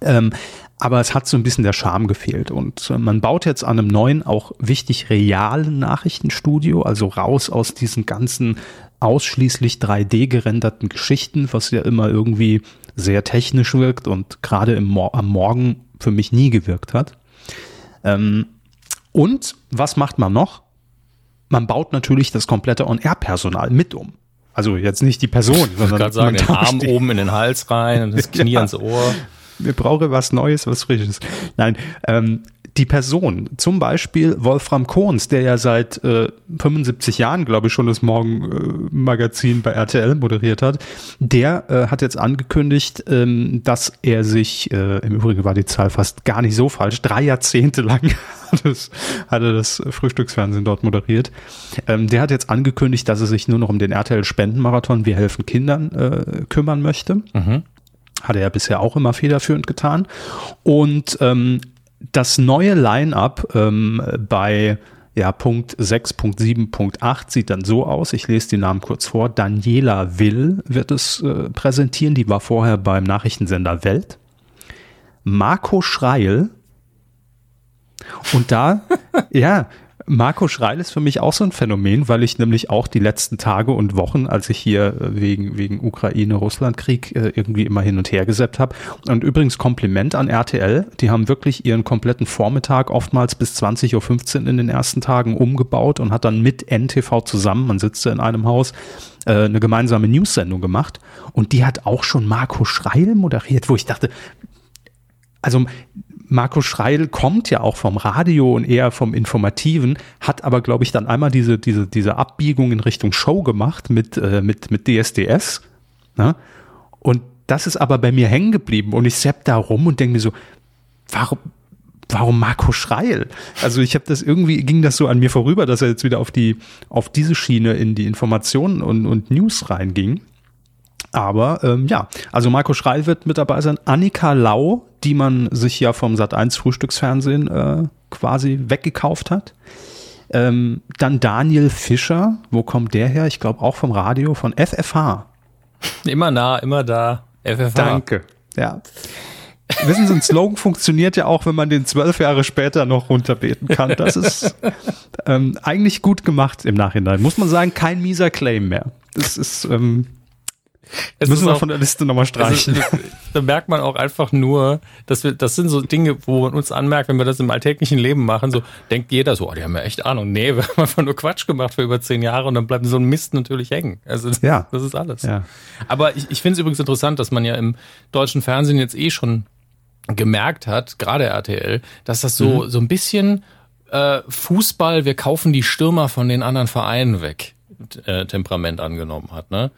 [SPEAKER 2] Ähm, aber es hat so ein bisschen der Charme gefehlt. Und äh, man baut jetzt an einem neuen, auch wichtig realen Nachrichtenstudio, also raus aus diesen ganzen ausschließlich 3D gerenderten Geschichten, was ja immer irgendwie sehr technisch wirkt und gerade im Mo am Morgen für mich nie gewirkt hat. Ähm, und was macht man noch? Man baut natürlich das komplette On-Air-Personal mit um. Also jetzt nicht die Person,
[SPEAKER 1] sondern ich sagen, den Arm oben in den Hals rein und das Knie ja. ans Ohr.
[SPEAKER 2] Wir brauchen was Neues, was Frisches. Nein, ähm, die Person, zum Beispiel Wolfram Kohns, der ja seit äh, 75 Jahren, glaube ich, schon das Morgenmagazin bei RTL moderiert hat, der äh, hat jetzt angekündigt, ähm, dass er sich, äh, im Übrigen war die Zahl fast gar nicht so falsch, drei Jahrzehnte lang hat, es, hat er das Frühstücksfernsehen dort moderiert. Ähm, der hat jetzt angekündigt, dass er sich nur noch um den RTL Spendenmarathon Wir helfen Kindern äh, kümmern möchte. Mhm. Hat er ja bisher auch immer federführend getan. Und ähm, das neue Line-up ähm, bei ja, Punkt 6, Punkt 7, Punkt 8 sieht dann so aus. Ich lese die Namen kurz vor. Daniela Will wird es äh, präsentieren. Die war vorher beim Nachrichtensender Welt. Marco Schreil. Und da, ja, Marco Schreil ist für mich auch so ein Phänomen, weil ich nämlich auch die letzten Tage und Wochen, als ich hier äh, wegen, wegen Ukraine-Russland-Krieg äh, irgendwie immer hin und her gesäppt habe. Und übrigens Kompliment an RTL, die haben wirklich ihren kompletten Vormittag oftmals bis 20.15 Uhr in den ersten Tagen umgebaut und hat dann mit NTV zusammen, man sitzt ja in einem Haus, äh, eine gemeinsame News-Sendung gemacht. Und die hat auch schon Marco Schreil moderiert, wo ich dachte, also Marco Schreil kommt ja auch vom Radio und eher vom Informativen, hat aber, glaube ich, dann einmal diese, diese, diese Abbiegung in Richtung Show gemacht mit, äh, mit, mit DSDS. Ne? Und das ist aber bei mir hängen geblieben und ich sepp da rum und denke mir so, warum, warum Marco Schreil? Also ich habe das irgendwie, ging das so an mir vorüber, dass er jetzt wieder auf die, auf diese Schiene in die Informationen und, und News reinging. Aber ähm, ja, also Marco Schreil wird mit dabei sein. Annika Lau, die man sich ja vom Sat1 Frühstücksfernsehen äh, quasi weggekauft hat. Ähm, dann Daniel Fischer, wo kommt der her? Ich glaube auch vom Radio, von FFH.
[SPEAKER 1] Immer nah, immer da.
[SPEAKER 2] FFH. Danke. Ja. Wissen Sie, ein Slogan funktioniert ja auch, wenn man den zwölf Jahre später noch runterbeten kann. Das ist ähm, eigentlich gut gemacht im Nachhinein. Muss man sagen, kein mieser Claim mehr. Das ist, ähm, es müssen wir auch, von der Liste nochmal streichen.
[SPEAKER 1] Ist, da merkt man auch einfach nur, dass wir, das sind so Dinge, wo man uns anmerkt, wenn wir das im alltäglichen Leben machen, so denkt jeder so, oh, die haben ja echt Ahnung. Nee, wir haben einfach nur Quatsch gemacht für über zehn Jahre und dann bleibt so ein Mist natürlich hängen. Also ja. das ist alles. Ja. Aber ich, ich finde es übrigens interessant, dass man ja im deutschen Fernsehen jetzt eh schon gemerkt hat, gerade RTL, dass das so, mhm. so ein bisschen äh, Fußball, wir kaufen die Stürmer von den anderen Vereinen weg. Äh, Temperament angenommen hat. Ne?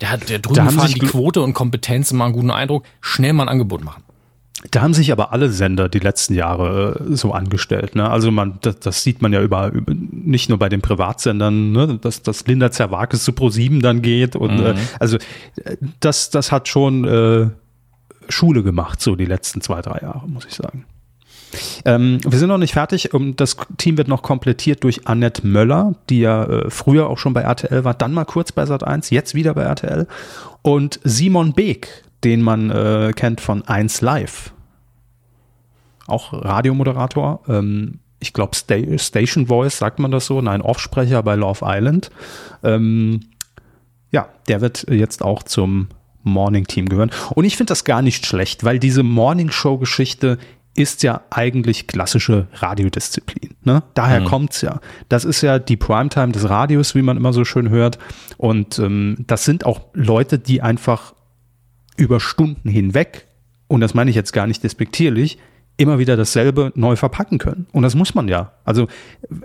[SPEAKER 1] Der hat der drüben fahren die Quote und Kompetenz mal einen guten Eindruck, schnell mal ein Angebot machen.
[SPEAKER 2] Da haben sich aber alle Sender die letzten Jahre äh, so angestellt. Ne? Also man, das, das sieht man ja über, über nicht nur bei den Privatsendern, ne? dass, dass Linda Zerwakis zu Pro7 dann geht und mhm. äh, also äh, das, das hat schon äh, Schule gemacht, so die letzten zwei, drei Jahre, muss ich sagen. Ähm, wir sind noch nicht fertig. Das Team wird noch komplettiert durch Annette Möller, die ja äh, früher auch schon bei RTL war, dann mal kurz bei Sat1, jetzt wieder bei RTL. Und Simon Beek, den man äh, kennt von 1 Live. Auch Radiomoderator. Ähm, ich glaube, Sta Station Voice, sagt man das so? Nein, Offsprecher bei Love Island. Ähm, ja, der wird jetzt auch zum Morning Team gehören. Und ich finde das gar nicht schlecht, weil diese Morning Show Geschichte ist ja eigentlich klassische Radiodisziplin. Ne? Daher mhm. kommt's ja. Das ist ja die Primetime des Radios, wie man immer so schön hört. Und ähm, das sind auch Leute, die einfach über Stunden hinweg, und das meine ich jetzt gar nicht despektierlich, immer wieder dasselbe neu verpacken können. Und das muss man ja. Also,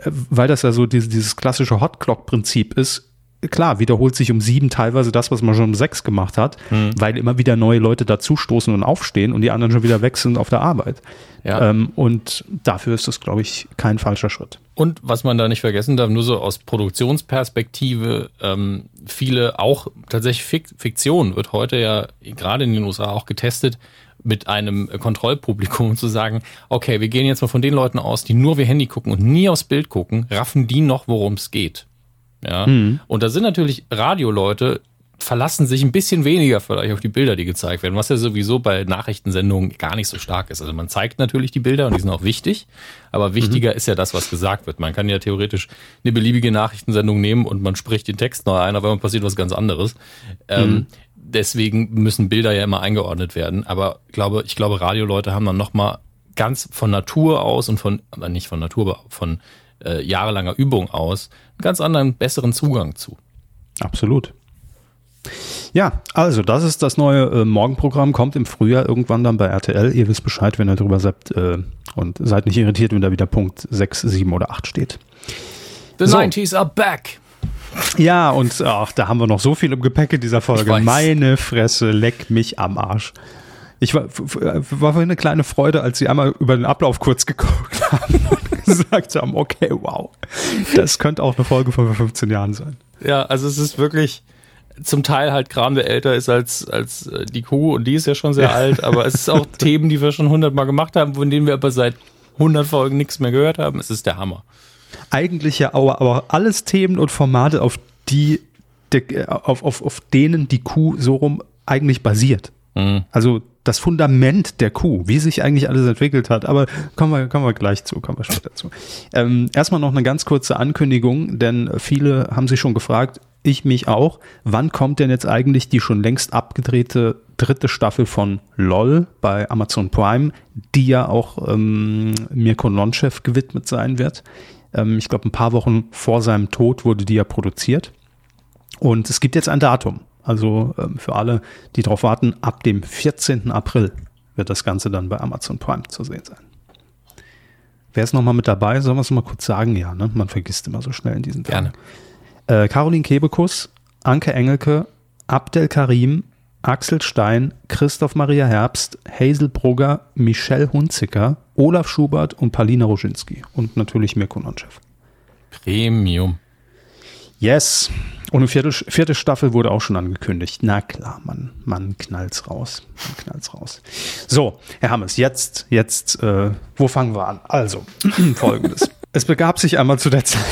[SPEAKER 2] weil das ja so dieses, dieses klassische Hot Clock Prinzip ist, klar, wiederholt sich um sieben teilweise das, was man schon um sechs gemacht hat, mhm. weil immer wieder neue Leute dazustoßen und aufstehen und die anderen schon wieder wechseln auf der Arbeit. Ja. Ähm, und dafür ist das, glaube ich, kein falscher Schritt.
[SPEAKER 1] Und was man da nicht vergessen darf, nur so aus Produktionsperspektive, ähm, viele auch tatsächlich Fiktion wird heute ja gerade in den USA auch getestet mit einem Kontrollpublikum um zu sagen, okay, wir gehen jetzt mal von den Leuten aus, die nur wie Handy gucken und nie aufs Bild gucken, raffen die noch, worum es geht. Ja. Mhm. Und da sind natürlich Radioleute, verlassen sich ein bisschen weniger vielleicht auf die Bilder, die gezeigt werden, was ja sowieso bei Nachrichtensendungen gar nicht so stark ist. Also man zeigt natürlich die Bilder und die sind auch wichtig, aber wichtiger mhm. ist ja das, was gesagt wird. Man kann ja theoretisch eine beliebige Nachrichtensendung nehmen und man spricht den Text neu ein, aber dann passiert was ganz anderes. Ähm, mhm. Ähm, deswegen müssen Bilder ja immer eingeordnet werden. Aber glaube, ich glaube, Radioleute haben dann nochmal ganz von Natur aus und von, aber nicht von Natur, aber von äh, jahrelanger Übung aus einen ganz anderen, besseren Zugang zu.
[SPEAKER 2] Absolut. Ja, also das ist das neue äh, Morgenprogramm, kommt im Frühjahr irgendwann dann bei RTL. Ihr wisst Bescheid, wenn ihr drüber seid äh, und seid nicht irritiert, wenn da wieder Punkt 6, 7 oder 8 steht.
[SPEAKER 1] The so. 90s are back.
[SPEAKER 2] Ja, und ach, da haben wir noch so viel im Gepäck in dieser Folge. Meine Fresse, leck mich am Arsch. Ich war, war für eine kleine Freude, als sie einmal über den Ablauf kurz geguckt haben und gesagt haben, okay, wow, das könnte auch eine Folge von 15 Jahren sein.
[SPEAKER 1] Ja, also es ist wirklich zum Teil halt Kram, der älter ist als, als äh, die Kuh und die ist ja schon sehr ja. alt, aber es ist auch Themen, die wir schon hundertmal gemacht haben, von denen wir aber seit 100 Folgen nichts mehr gehört haben. Es ist der Hammer.
[SPEAKER 2] Eigentlich ja, aber, aber alles Themen und Formate, auf die, auf, auf, auf denen die Kuh so rum eigentlich basiert. Mhm. Also das Fundament der Kuh, wie sich eigentlich alles entwickelt hat. Aber kommen wir, kommen wir gleich zu, kommen wir später zu. Ähm, erstmal noch eine ganz kurze Ankündigung, denn viele haben sich schon gefragt, ich mich auch, wann kommt denn jetzt eigentlich die schon längst abgedrehte dritte Staffel von LOL bei Amazon Prime, die ja auch ähm, Mirko Nonchev gewidmet sein wird. Ähm, ich glaube, ein paar Wochen vor seinem Tod wurde die ja produziert. Und es gibt jetzt ein Datum. Also ähm, für alle, die darauf warten, ab dem 14. April wird das Ganze dann bei Amazon Prime zu sehen sein. Wer ist nochmal mit dabei? Sollen wir es mal kurz sagen? Ja, ne? man vergisst immer so schnell in diesen
[SPEAKER 1] Tagen.
[SPEAKER 2] Gerne. Äh, Caroline Kebekus, Anke Engelke, Abdel Karim, Axel Stein, Christoph Maria Herbst, Hazel Brugger, Michelle Hunziker, Olaf Schubert und Palina Roginski und natürlich Mirko Nonchev.
[SPEAKER 1] Premium.
[SPEAKER 2] Yes. Und eine vierte, vierte Staffel wurde auch schon angekündigt. Na klar, man, man knallt's raus. Man knallt's raus. So, Herr Hammes, jetzt, jetzt, äh, wo fangen wir an? Also, folgendes. Es begab sich einmal zu der Zeit.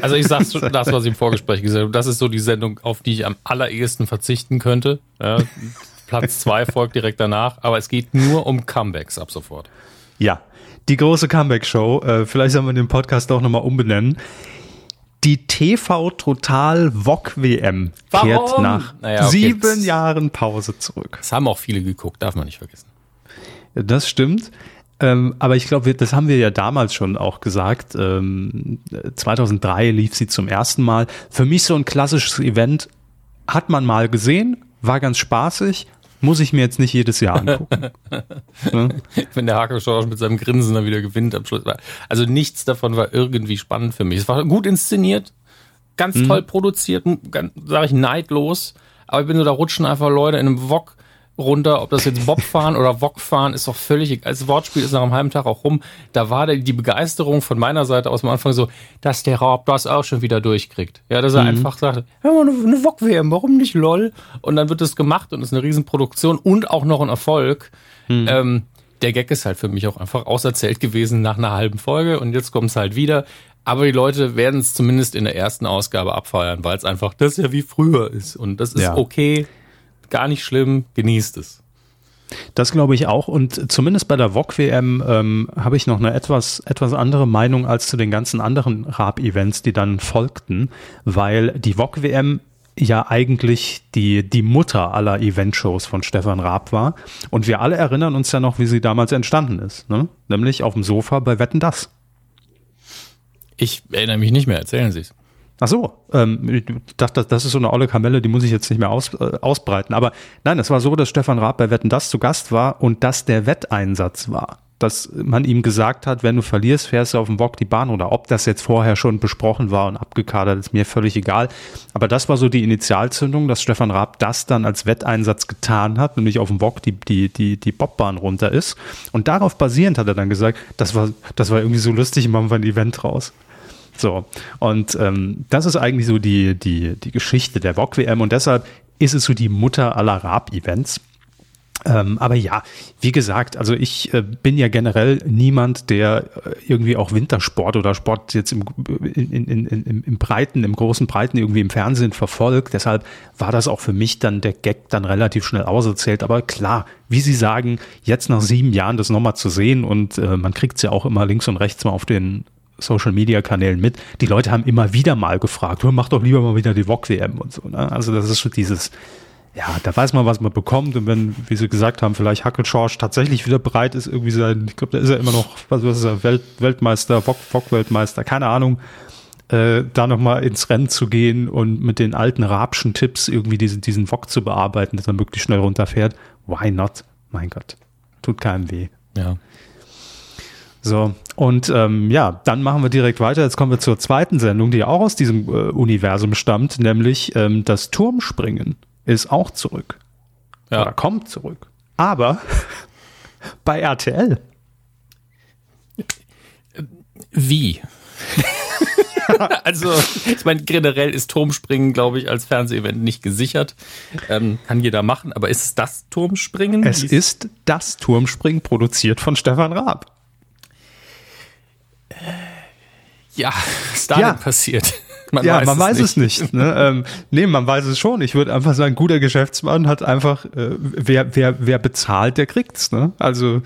[SPEAKER 1] Also ich sag's schon, das, was ich im Vorgespräch gesagt habe, das ist so die Sendung, auf die ich am allerersten verzichten könnte. Ja, Platz zwei folgt direkt danach, aber es geht nur um Comebacks ab sofort.
[SPEAKER 2] Ja, die große Comeback-Show. Äh, vielleicht sollen wir den Podcast auch nochmal umbenennen. Die TV Total VOG WM kehrt nach naja, okay. sieben Jahren Pause zurück.
[SPEAKER 1] Das haben auch viele geguckt, darf man nicht vergessen.
[SPEAKER 2] Das stimmt. Ähm, aber ich glaube, das haben wir ja damals schon auch gesagt. Ähm, 2003 lief sie zum ersten Mal. Für mich so ein klassisches Event hat man mal gesehen, war ganz spaßig, muss ich mir jetzt nicht jedes Jahr angucken.
[SPEAKER 1] ne? Wenn der Hakelschorsch mit seinem Grinsen dann wieder gewinnt am Schluss. Also nichts davon war irgendwie spannend für mich. Es war gut inszeniert, ganz mhm. toll produziert, sage ich neidlos. Aber ich bin so, da rutschen einfach Leute in einem Wok runter, ob das jetzt Bob fahren oder Wok fahren, ist doch völlig egal. Das Wortspiel ist nach einem halben Tag auch rum. Da war die Begeisterung von meiner Seite aus am Anfang so, dass der Raub das auch schon wieder durchkriegt. Ja, dass er mhm. einfach sagt, hör mal, eine Wok-WM, warum nicht lol? Und dann wird es gemacht und ist eine Riesenproduktion und auch noch ein Erfolg. Mhm. Ähm, der Gag ist halt für mich auch einfach auserzählt gewesen nach einer halben Folge und jetzt kommt es halt wieder. Aber die Leute werden es zumindest in der ersten Ausgabe abfeiern, weil es einfach das ja wie früher ist. Und das ist ja. okay gar nicht schlimm, genießt es.
[SPEAKER 2] Das glaube ich auch. Und zumindest bei der VOG-WM ähm, habe ich noch eine etwas, etwas andere Meinung als zu den ganzen anderen Raab-Events, die dann folgten, weil die VOG-WM ja eigentlich die, die Mutter aller Eventshows von Stefan Raab war. Und wir alle erinnern uns ja noch, wie sie damals entstanden ist. Ne? Nämlich auf dem Sofa bei Wetten Das.
[SPEAKER 1] Ich erinnere mich nicht mehr, erzählen Sie es.
[SPEAKER 2] Ach so, ähm, ich dachte, das ist so eine olle Kamelle, die muss ich jetzt nicht mehr aus, äh, ausbreiten. Aber nein, es war so, dass Stefan Raab bei Wetten das zu Gast war und dass der Wetteinsatz war. Dass man ihm gesagt hat, wenn du verlierst, fährst du auf dem Bock die Bahn oder ob das jetzt vorher schon besprochen war und abgekadert, ist mir völlig egal. Aber das war so die Initialzündung, dass Stefan Raab das dann als Wetteinsatz getan hat, nämlich auf dem Bock die, die, die, die Bobbahn runter ist. Und darauf basierend hat er dann gesagt, das war, das war irgendwie so lustig, machen wir ein Event raus. So, und ähm, das ist eigentlich so die, die, die Geschichte der VOG-WM und deshalb ist es so die Mutter aller Rab-Events. Ähm, aber ja, wie gesagt, also ich äh, bin ja generell niemand, der äh, irgendwie auch Wintersport oder Sport jetzt im, in, in, in, im Breiten, im großen Breiten irgendwie im Fernsehen verfolgt. Deshalb war das auch für mich dann der Gag dann relativ schnell auserzählt. Aber klar, wie Sie sagen, jetzt nach sieben Jahren das nochmal zu sehen und äh, man kriegt es ja auch immer links und rechts mal auf den Social Media Kanälen mit. Die Leute haben immer wieder mal gefragt, mach doch lieber mal wieder die VOG WM und so. Ne? Also das ist so dieses, ja, da weiß man, was man bekommt. Und wenn, wie Sie gesagt haben, vielleicht Hackelschorsch tatsächlich wieder bereit ist, irgendwie sein, ich glaube, da ist er immer noch, was, was ist er, Welt, Weltmeister, VOG-Weltmeister, keine Ahnung, äh, da nochmal ins Rennen zu gehen und mit den alten Rabschen Tipps irgendwie diesen, diesen VOG zu bearbeiten, dass er möglichst schnell runterfährt. Why not? Mein Gott. Tut keinem weh.
[SPEAKER 1] Ja.
[SPEAKER 2] So, und ähm, ja, dann machen wir direkt weiter. Jetzt kommen wir zur zweiten Sendung, die auch aus diesem äh, Universum stammt, nämlich ähm, das Turmspringen ist auch zurück. Ja. Oder kommt zurück. Aber bei RTL.
[SPEAKER 1] Wie? also, ich meine, generell ist Turmspringen, glaube ich, als Fernsehevent nicht gesichert. Ähm, kann jeder machen, aber ist es das Turmspringen?
[SPEAKER 2] Es ist das Turmspringen produziert von Stefan Raab.
[SPEAKER 1] Ja, was da ja. passiert.
[SPEAKER 2] Man ja, weiß man es weiß nicht. es nicht. Ne? ähm, nee, man weiß es schon. Ich würde einfach sagen, guter Geschäftsmann hat einfach, äh, wer, wer, wer bezahlt, der kriegt's. Ne? Also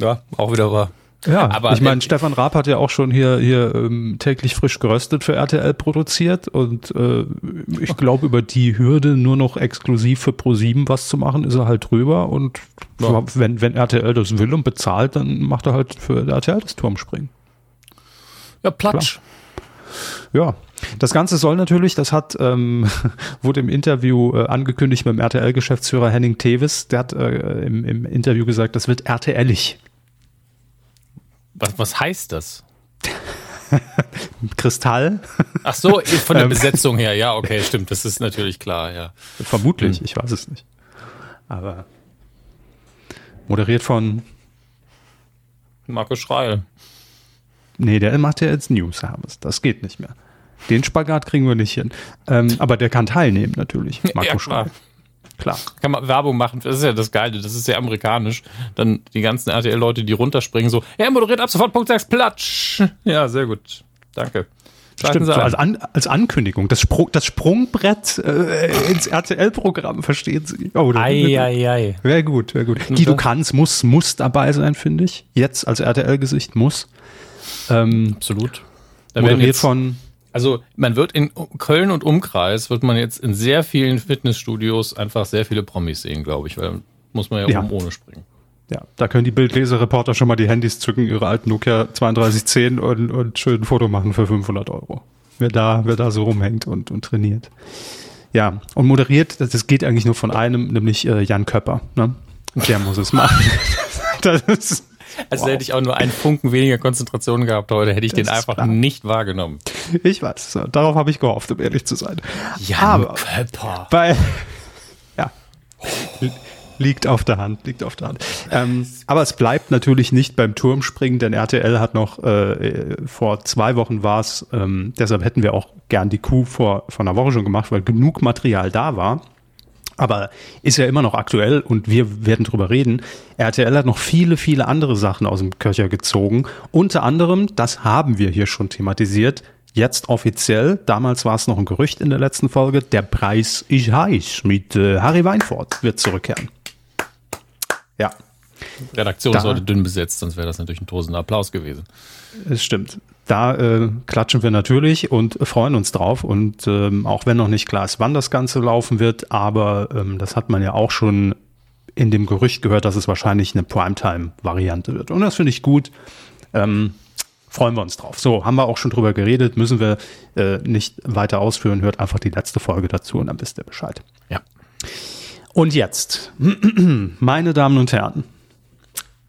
[SPEAKER 1] ja, auch wieder wahr.
[SPEAKER 2] Ja, aber ich meine, Stefan Raab hat ja auch schon hier hier ähm, täglich frisch geröstet für RTL produziert und äh, ich glaube über die Hürde nur noch exklusiv für Pro7 was zu machen, ist er halt drüber und ja. wenn wenn RTL das will und bezahlt, dann macht er halt für RTL das Turmspringen.
[SPEAKER 1] Ja, Platsch.
[SPEAKER 2] Klar. Ja, das Ganze soll natürlich, das hat ähm, wurde im Interview äh, angekündigt mit dem RTL-Geschäftsführer Henning Tevis. Der hat äh, im, im Interview gesagt, das wird RTLig.
[SPEAKER 1] Was, was heißt das?
[SPEAKER 2] Kristall.
[SPEAKER 1] Ach so, von der ähm. Besetzung her, ja, okay, stimmt, das ist natürlich klar, ja.
[SPEAKER 2] Vermutlich, hm. ich weiß es nicht. Aber moderiert von
[SPEAKER 1] Markus Schreil.
[SPEAKER 2] Nee, der macht ja jetzt News, Hermes. Das geht nicht mehr. Den Spagat kriegen wir nicht hin. Ähm, aber der kann teilnehmen natürlich. Marco ja, klar.
[SPEAKER 1] Klar. Kann man Werbung machen. Das ist ja das Geile. Das ist sehr amerikanisch. Dann die ganzen RTL-Leute, die runterspringen, so, er moderiert ab sofort Punkt 6, Platsch. Ja, sehr gut. Danke.
[SPEAKER 2] Stimmt, so als, An als Ankündigung. Das, Sprung, das Sprungbrett äh, ins RTL-Programm, verstehen Sie?
[SPEAKER 1] Oh, ei, ei, ei.
[SPEAKER 2] Wäre gut, wäre gut. Die, du kannst, muss, muss dabei sein, finde ich. Jetzt als RTL-Gesicht muss.
[SPEAKER 1] Ähm, Absolut.
[SPEAKER 2] Da moderiert jetzt, von
[SPEAKER 1] also man wird in Köln und Umkreis wird man jetzt in sehr vielen Fitnessstudios einfach sehr viele Promis sehen, glaube ich, weil muss man ja, ja. oben ohne springen.
[SPEAKER 2] Ja, da können die Bildleser-Reporter schon mal die Handys zücken, ihre alten Nokia 3210 und, und schön ein Foto machen für 500 Euro. Wer da, wer da so rumhängt und, und trainiert. Ja, und moderiert, das, das geht eigentlich nur von einem, nämlich äh, Jan Köpper. Ne? Der muss es machen.
[SPEAKER 1] das ist, also wow. hätte ich auch nur einen Funken weniger Konzentration gehabt heute, hätte ich das den einfach klar. nicht wahrgenommen.
[SPEAKER 2] Ich weiß, so, darauf habe ich gehofft, um ehrlich zu sein.
[SPEAKER 1] Ja, Aber Körper.
[SPEAKER 2] Bei, ja, liegt auf der Hand, liegt auf der Hand. Ähm, aber es bleibt natürlich nicht beim Turmspringen, denn RTL hat noch, äh, vor zwei Wochen war es, ähm, deshalb hätten wir auch gern die Kuh vor, vor einer Woche schon gemacht, weil genug Material da war aber ist ja immer noch aktuell und wir werden drüber reden. RTL hat noch viele, viele andere Sachen aus dem Köcher gezogen. Unter anderem, das haben wir hier schon thematisiert, jetzt offiziell, damals war es noch ein Gerücht in der letzten Folge, der Preis Ich heiß mit äh, Harry Weinfurt wird zurückkehren. Ja.
[SPEAKER 1] Redaktion da, ist heute dünn besetzt, sonst wäre das natürlich ein tosender Applaus gewesen.
[SPEAKER 2] Es stimmt da äh, klatschen wir natürlich und freuen uns drauf. Und ähm, auch wenn noch nicht klar ist, wann das Ganze laufen wird, aber ähm, das hat man ja auch schon in dem Gerücht gehört, dass es wahrscheinlich eine Primetime-Variante wird. Und das finde ich gut. Ähm, freuen wir uns drauf. So, haben wir auch schon drüber geredet, müssen wir äh, nicht weiter ausführen. Hört einfach die letzte Folge dazu und dann wisst ihr Bescheid.
[SPEAKER 1] Ja.
[SPEAKER 2] Und jetzt, meine Damen und Herren,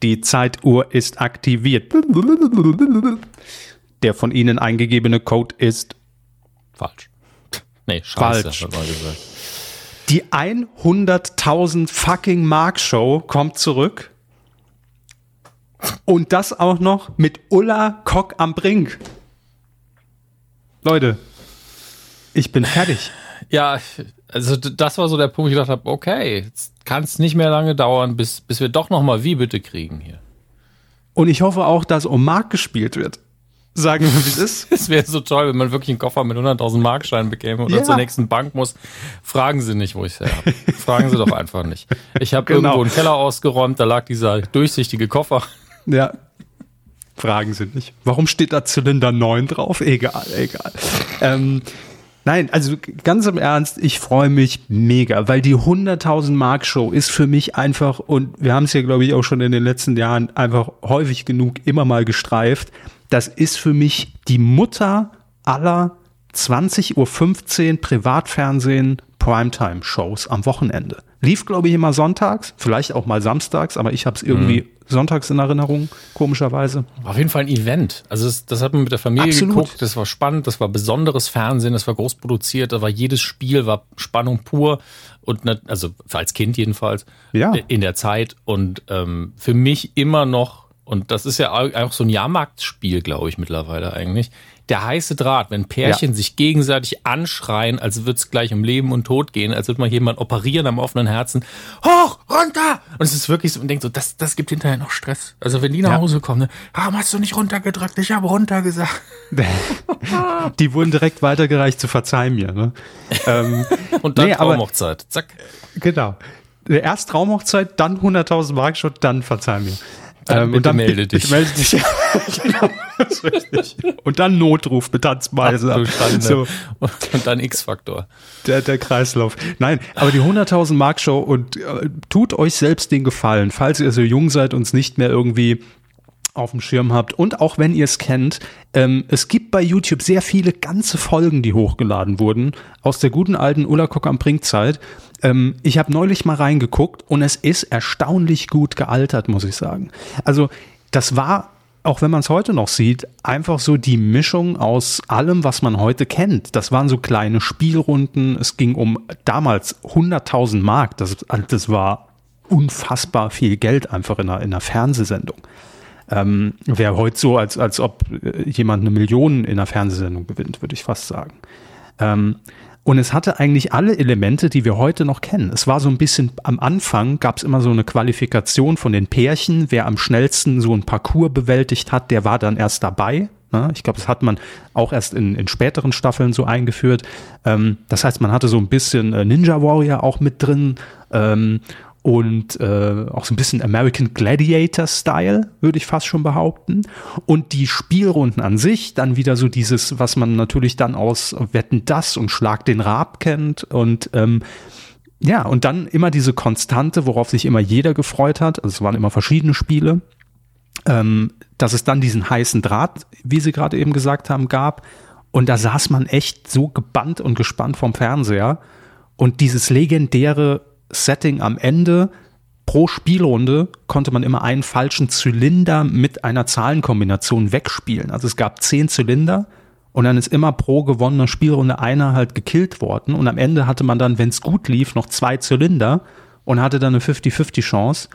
[SPEAKER 2] die Zeituhr ist aktiviert. Der von Ihnen eingegebene Code ist
[SPEAKER 1] falsch. Nee,
[SPEAKER 2] scheiße, falsch. Die 100.000 fucking Mark Show kommt zurück. Und das auch noch mit Ulla Kock am Brink. Leute, ich bin fertig.
[SPEAKER 1] Ja, also das war so der Punkt, wo ich gedacht habe, okay, jetzt kann es nicht mehr lange dauern, bis, bis wir doch noch mal wie bitte kriegen hier.
[SPEAKER 2] Und ich hoffe auch, dass um Mark gespielt wird. Sagen wir, wie es ist.
[SPEAKER 1] Es wäre so toll, wenn man wirklich einen Koffer mit 100.000 Markscheinen bekäme oder ja. zur nächsten Bank muss. Fragen Sie nicht, wo ich es her habe. Fragen Sie doch einfach nicht. Ich habe genau. irgendwo einen Keller ausgeräumt, da lag dieser durchsichtige Koffer.
[SPEAKER 2] Ja. Fragen Sie nicht. Warum steht da Zylinder 9 drauf? Egal, egal. Ähm, Nein, also ganz im Ernst, ich freue mich mega, weil die 100.000 Mark Show ist für mich einfach, und wir haben es ja, glaube ich, auch schon in den letzten Jahren einfach häufig genug immer mal gestreift, das ist für mich die Mutter aller 20.15 Uhr Privatfernsehen Primetime-Shows am Wochenende. Lief, glaube ich, immer sonntags, vielleicht auch mal samstags, aber ich habe es irgendwie mhm. Sonntags in Erinnerung, komischerweise.
[SPEAKER 1] War auf jeden Fall ein Event. Also das, das hat man mit der Familie Absolut. geguckt, das war spannend, das war besonderes Fernsehen, das war groß produziert, da war jedes Spiel, war Spannung pur und ne, also als Kind jedenfalls
[SPEAKER 2] ja.
[SPEAKER 1] in der Zeit und ähm, für mich immer noch und das ist ja auch so ein Jahrmarktspiel, glaube ich, mittlerweile eigentlich. Der heiße Draht, wenn Pärchen ja. sich gegenseitig anschreien, als würde es gleich um Leben und Tod gehen, als würde man jemand operieren am offenen Herzen. Hoch, runter! Und es ist wirklich so, man denkt so, das, das gibt hinterher noch Stress. Also wenn die nach ja. Hause kommen, ne, warum hast du nicht runtergedrückt? Ich habe runter gesagt.
[SPEAKER 2] die wurden direkt weitergereicht zu verzeih mir. Ne?
[SPEAKER 1] ähm, und dann nee, Traumhochzeit. Zack.
[SPEAKER 2] Genau. Erst Traumhochzeit, dann 100.000 Mark dann verzeih mir.
[SPEAKER 1] Dann ähm, und dann melde dich.
[SPEAKER 2] Melde dich. genau, Und dann Notruf mit Hans Meiser.
[SPEAKER 1] So. Und dann X-Faktor.
[SPEAKER 2] Der, der Kreislauf. Nein, aber die 100.000 Mark Show und äh, tut euch selbst den Gefallen, falls ihr so jung seid und es nicht mehr irgendwie auf dem Schirm habt und auch wenn ihr es kennt, ähm, es gibt bei YouTube sehr viele ganze Folgen, die hochgeladen wurden aus der guten alten Ulla Kock am Brink Zeit ähm, ich habe neulich mal reingeguckt und es ist erstaunlich gut gealtert, muss ich sagen. Also das war auch wenn man es heute noch sieht, einfach so die Mischung aus allem, was man heute kennt. Das waren so kleine Spielrunden. Es ging um damals 100.000 Mark. Das, das war unfassbar viel Geld einfach in einer, in einer Fernsehsendung. Ähm, Wäre heute so, als, als ob äh, jemand eine Million in einer Fernsehsendung gewinnt, würde ich fast sagen. Ähm, und es hatte eigentlich alle Elemente, die wir heute noch kennen. Es war so ein bisschen am Anfang, gab es immer so eine Qualifikation von den Pärchen. Wer am schnellsten so ein Parcours bewältigt hat, der war dann erst dabei. Ne? Ich glaube, das hat man auch erst in, in späteren Staffeln so eingeführt. Ähm, das heißt, man hatte so ein bisschen äh, Ninja Warrior auch mit drin. Und äh, auch so ein bisschen American Gladiator-Style, würde ich fast schon behaupten. Und die Spielrunden an sich, dann wieder so dieses, was man natürlich dann aus Wetten das und Schlag den Rab kennt. Und ähm, ja, und dann immer diese Konstante, worauf sich immer jeder gefreut hat. Also es waren immer verschiedene Spiele. Ähm, dass es dann diesen heißen Draht, wie Sie gerade eben gesagt haben, gab. Und da saß man echt so gebannt und gespannt vom Fernseher. Und dieses legendäre Setting am Ende pro Spielrunde konnte man immer einen falschen Zylinder mit einer Zahlenkombination wegspielen. Also es gab zehn Zylinder und dann ist immer pro gewonnener Spielrunde einer halt gekillt worden und am Ende hatte man dann, wenn es gut lief, noch zwei Zylinder und hatte dann eine 50-50 Chance.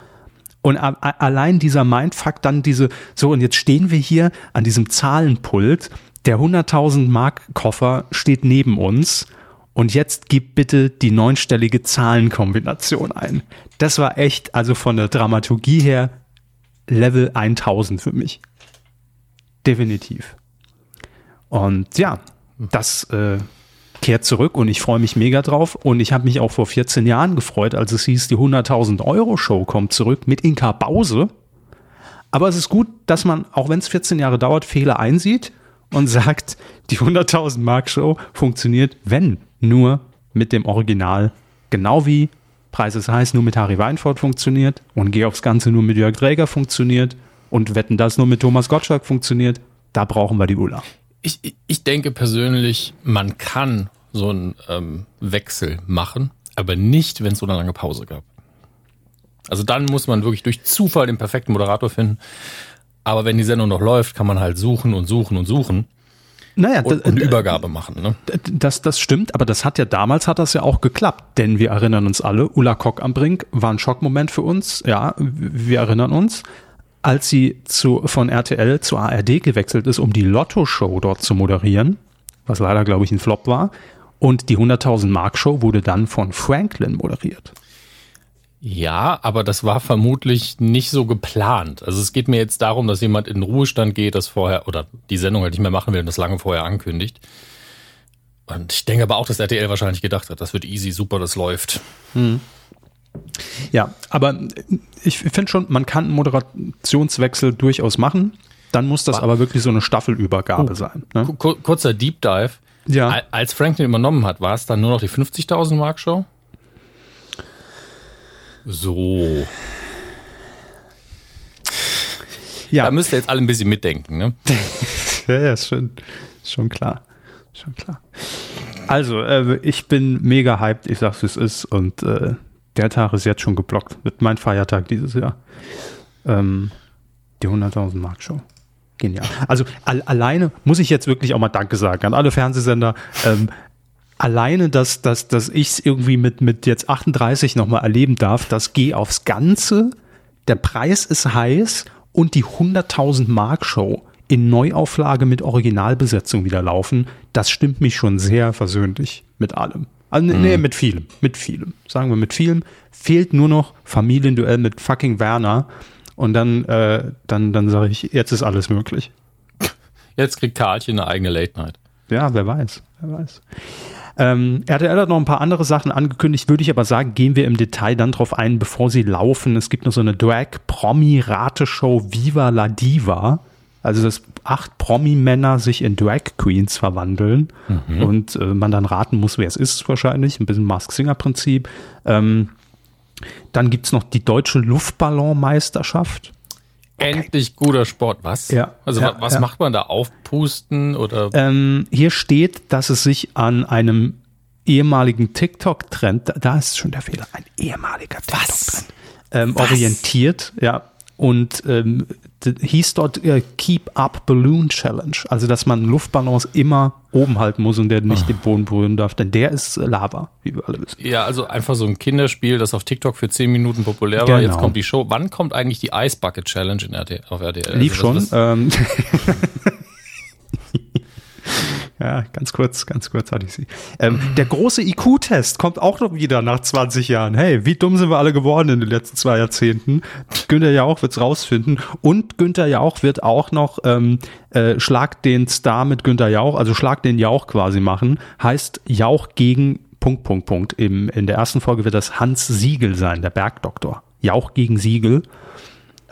[SPEAKER 2] Und allein dieser Mindfuck, dann diese, so und jetzt stehen wir hier an diesem Zahlenpult, der 100.000 Mark Koffer steht neben uns und jetzt gib bitte die neunstellige Zahlenkombination ein. Das war echt, also von der Dramaturgie her, Level 1000 für mich. Definitiv. Und ja, das äh, kehrt zurück und ich freue mich mega drauf. Und ich habe mich auch vor 14 Jahren gefreut, als es hieß, die 100.000 Euro Show kommt zurück mit Inka Bause. Aber es ist gut, dass man, auch wenn es 14 Jahre dauert, Fehler einsieht und sagt, die 100.000 Mark Show funktioniert, wenn nur mit dem Original. Genau wie Preis ist heiß nur mit Harry Weinfurt funktioniert und Geh aufs Ganze nur mit Jörg Dräger funktioniert und Wetten das nur mit Thomas Gottschalk funktioniert. Da brauchen wir die Ulla.
[SPEAKER 1] Ich, ich denke persönlich, man kann so einen ähm, Wechsel machen, aber nicht, wenn es so eine lange Pause gab. Also dann muss man wirklich durch Zufall den perfekten Moderator finden. Aber wenn die Sendung noch läuft, kann man halt suchen und suchen und suchen. Naja, und, und Übergabe machen. Ne?
[SPEAKER 2] Das, das stimmt, aber das hat ja damals hat das ja auch geklappt, denn wir erinnern uns alle, Ulla Kock am Brink war ein Schockmoment für uns. Ja, wir erinnern uns, als sie zu, von RTL zu ARD gewechselt ist, um die Lotto-Show dort zu moderieren, was leider, glaube ich, ein Flop war. Und die 100.000 Mark Show wurde dann von Franklin moderiert.
[SPEAKER 1] Ja, aber das war vermutlich nicht so geplant. Also es geht mir jetzt darum, dass jemand in den Ruhestand geht, das vorher oder die Sendung halt nicht mehr machen will und das lange vorher ankündigt. Und ich denke aber auch, dass RTL wahrscheinlich gedacht hat, das wird easy, super, das läuft. Hm.
[SPEAKER 2] Ja, aber ich finde schon, man kann einen Moderationswechsel durchaus machen. Dann muss das aber wirklich so eine Staffelübergabe oh, sein.
[SPEAKER 1] Ne? Kurzer Deep Dive. Ja. Als Franklin übernommen hat, war es dann nur noch die 50.000 Mark Show? So. Ja. Da müsst ihr jetzt alle ein bisschen mitdenken, ne?
[SPEAKER 2] ja, ja, ist schon, ist schon klar. Schon klar. Also, äh, ich bin mega hyped, ich sag's, wie es ist. Und äh, der Tag ist jetzt schon geblockt. Wird mein Feiertag dieses Jahr. Ähm, die 100.000 Mark Show. Genial. Also al alleine muss ich jetzt wirklich auch mal Danke sagen an alle Fernsehsender. Ähm, alleine, dass, dass, dass ich es irgendwie mit, mit jetzt 38 nochmal erleben darf, das Geh aufs Ganze, der Preis ist heiß und die 100.000 Mark Show in Neuauflage mit Originalbesetzung wieder laufen, das stimmt mich schon sehr versöhnlich mit allem. Also, mhm. nee, mit vielem, mit vielem. Sagen wir mit vielem. Fehlt nur noch Familienduell mit fucking Werner und dann, äh, dann, dann sage ich, jetzt ist alles möglich.
[SPEAKER 1] Jetzt kriegt Karlchen eine eigene Late Night.
[SPEAKER 2] Ja, wer weiß, wer weiß. Ähm, RTL hat noch ein paar andere Sachen angekündigt, würde ich aber sagen, gehen wir im Detail dann drauf ein, bevor sie laufen. Es gibt noch so eine Drag-Promi-Rateshow Viva la Diva. Also, dass acht Promi-Männer sich in Drag Queens verwandeln mhm. und äh, man dann raten muss, wer es ist, wahrscheinlich. Ein bisschen Mask-Singer-Prinzip. Ähm, dann gibt's noch die deutsche Luftballonmeisterschaft.
[SPEAKER 1] Endlich guter Sport. Was?
[SPEAKER 2] Ja.
[SPEAKER 1] Also
[SPEAKER 2] ja,
[SPEAKER 1] was
[SPEAKER 2] ja.
[SPEAKER 1] macht man da? Aufpusten oder?
[SPEAKER 2] Ähm, hier steht, dass es sich an einem ehemaligen TikTok-Trend, da ist schon der Fehler, ein ehemaliger TikTok-Trend, ähm, orientiert, ja. Und ähm, hieß dort äh, Keep Up Balloon Challenge. Also, dass man Luftballons immer oben halten muss und der nicht den Boden berühren darf, denn der ist äh, Lava, wie wir alle wissen.
[SPEAKER 1] Ja, also einfach so ein Kinderspiel, das auf TikTok für 10 Minuten populär war. Genau. Jetzt kommt die Show. Wann kommt eigentlich die Ice Bucket Challenge in RTL, auf RTL?
[SPEAKER 2] Lief also, schon. Ähm. Ja, ganz kurz, ganz kurz hatte ich sie. Ähm, der große IQ-Test kommt auch noch wieder nach 20 Jahren. Hey, wie dumm sind wir alle geworden in den letzten zwei Jahrzehnten? Günther Jauch wird's rausfinden. Und Günther Jauch wird auch noch ähm, äh, Schlag den Star mit Günther Jauch, also Schlag den Jauch quasi machen. Heißt Jauch gegen Punkt, Punkt, Punkt. Im, in der ersten Folge wird das Hans Siegel sein, der Bergdoktor. Jauch gegen Siegel.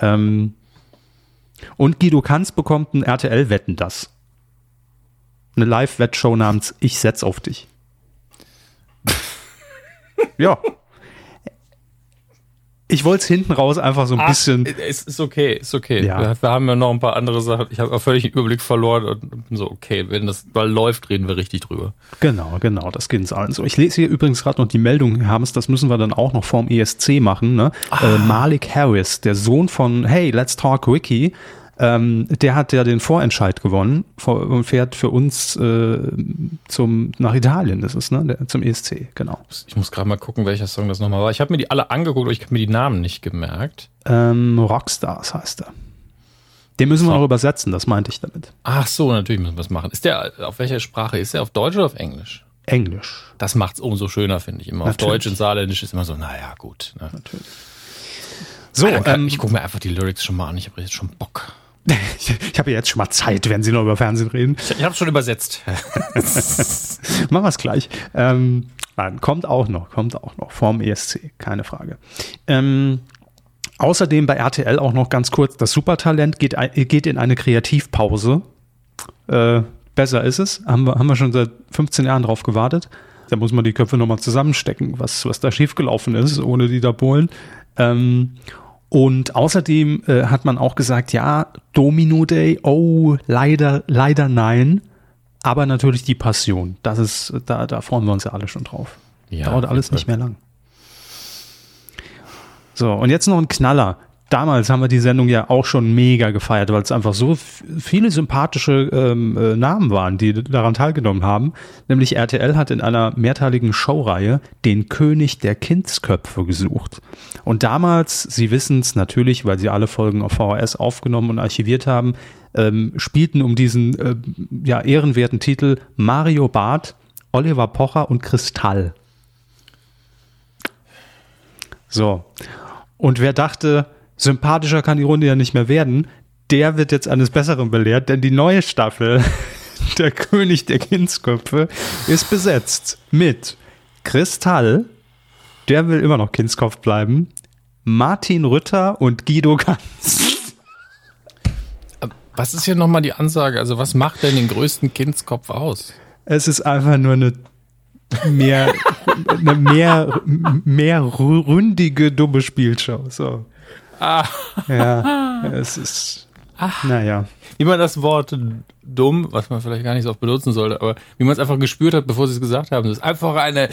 [SPEAKER 2] Ähm, und Guido Kanz bekommt ein RTL-Wetten das eine Live-Wettshow namens Ich setz auf dich. ja. Ich wollte es hinten raus einfach so ein Ach, bisschen.
[SPEAKER 1] Ist, ist okay, ist okay. Ja. Wir, wir, haben ja noch ein paar andere Sachen. Ich habe völlig den Überblick verloren und bin so, okay, wenn das mal läuft, reden wir richtig drüber.
[SPEAKER 2] Genau, genau, das geht uns allen so. Ich lese hier übrigens gerade noch die Meldung, Hermes, das müssen wir dann auch noch vorm ESC machen. Ne? Ah. Äh, Malik Harris, der Sohn von Hey, Let's Talk Wiki, ähm, der hat ja den Vorentscheid gewonnen und fährt für uns äh, zum nach Italien, das ist ne, der, zum ESC, genau.
[SPEAKER 1] Ich muss gerade mal gucken, welcher Song das nochmal war. Ich habe mir die alle angeguckt, aber ich habe mir die Namen nicht gemerkt.
[SPEAKER 2] Ähm, Rockstars heißt er. Den müssen wir auch übersetzen, das meinte ich damit.
[SPEAKER 1] Ach so, natürlich müssen wir das machen. Ist der auf welcher Sprache? Ist der auf Deutsch oder auf Englisch?
[SPEAKER 2] Englisch.
[SPEAKER 1] Das macht es umso schöner, finde ich immer. Natürlich. Auf Deutsch und Saarländisch ist immer so, naja, gut. Ne? Natürlich. So, ah, kann, ähm, ich gucke mir einfach die Lyrics schon mal an. Ich habe jetzt schon Bock.
[SPEAKER 2] ich habe jetzt schon mal Zeit, wenn Sie noch über Fernsehen reden.
[SPEAKER 1] Ich, ich habe schon übersetzt.
[SPEAKER 2] Machen wir es gleich. Ähm, nein, kommt auch noch, kommt auch noch vorm ESC, keine Frage. Ähm, außerdem bei RTL auch noch ganz kurz: Das Supertalent geht, geht in eine Kreativpause. Äh, besser ist es. Haben wir, haben wir schon seit 15 Jahren drauf gewartet. Da muss man die Köpfe nochmal zusammenstecken, was, was da schiefgelaufen ist, ohne die da Bohlen. Ähm, und außerdem äh, hat man auch gesagt, ja, Domino Day, oh, leider, leider nein. Aber natürlich die Passion. Das ist, da, da freuen wir uns ja alle schon drauf. Ja, Dauert alles nicht mehr lang. So, und jetzt noch ein Knaller damals haben wir die Sendung ja auch schon mega gefeiert, weil es einfach so viele sympathische ähm, äh, Namen waren, die daran teilgenommen haben. Nämlich RTL hat in einer mehrteiligen Showreihe den König der Kindsköpfe gesucht. Und damals, Sie wissen es natürlich, weil Sie alle Folgen auf VHS aufgenommen und archiviert haben, ähm, spielten um diesen äh, ja, ehrenwerten Titel Mario Barth, Oliver Pocher und Kristall. So. Und wer dachte, sympathischer kann die Runde ja nicht mehr werden. Der wird jetzt eines Besseren belehrt, denn die neue Staffel, der König der Kindsköpfe, ist besetzt mit Kristall, der will immer noch Kindskopf bleiben, Martin Rütter und Guido Kanz.
[SPEAKER 1] Was ist hier nochmal die Ansage? Also, was macht denn den größten Kindskopf aus?
[SPEAKER 2] Es ist einfach nur eine mehr, eine mehr, mehr ründige, dumme Spielshow. So. Ah. Ja, es ist. Ach. Naja.
[SPEAKER 1] Wie man das Wort dumm, was man vielleicht gar nicht so oft benutzen sollte, aber wie man es einfach gespürt hat, bevor sie es gesagt haben, das ist einfach eine.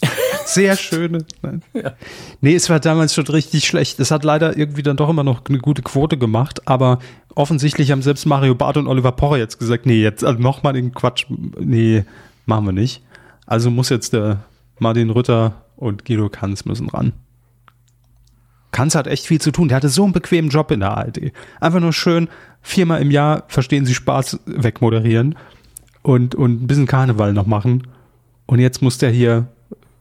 [SPEAKER 2] Sehr schöne. Nein. Ja. Nee, es war damals schon richtig schlecht. Es hat leider irgendwie dann doch immer noch eine gute Quote gemacht, aber offensichtlich haben selbst Mario Barth und Oliver Pocher jetzt gesagt, nee, jetzt also nochmal den Quatsch, nee, machen wir nicht. Also muss jetzt der Martin Rütter und Guido Kanz müssen ran. Kanz hat echt viel zu tun. Der hatte so einen bequemen Job in der ARD. Einfach nur schön viermal im Jahr verstehen Sie Spaß wegmoderieren und, und ein bisschen Karneval noch machen. Und jetzt muss der hier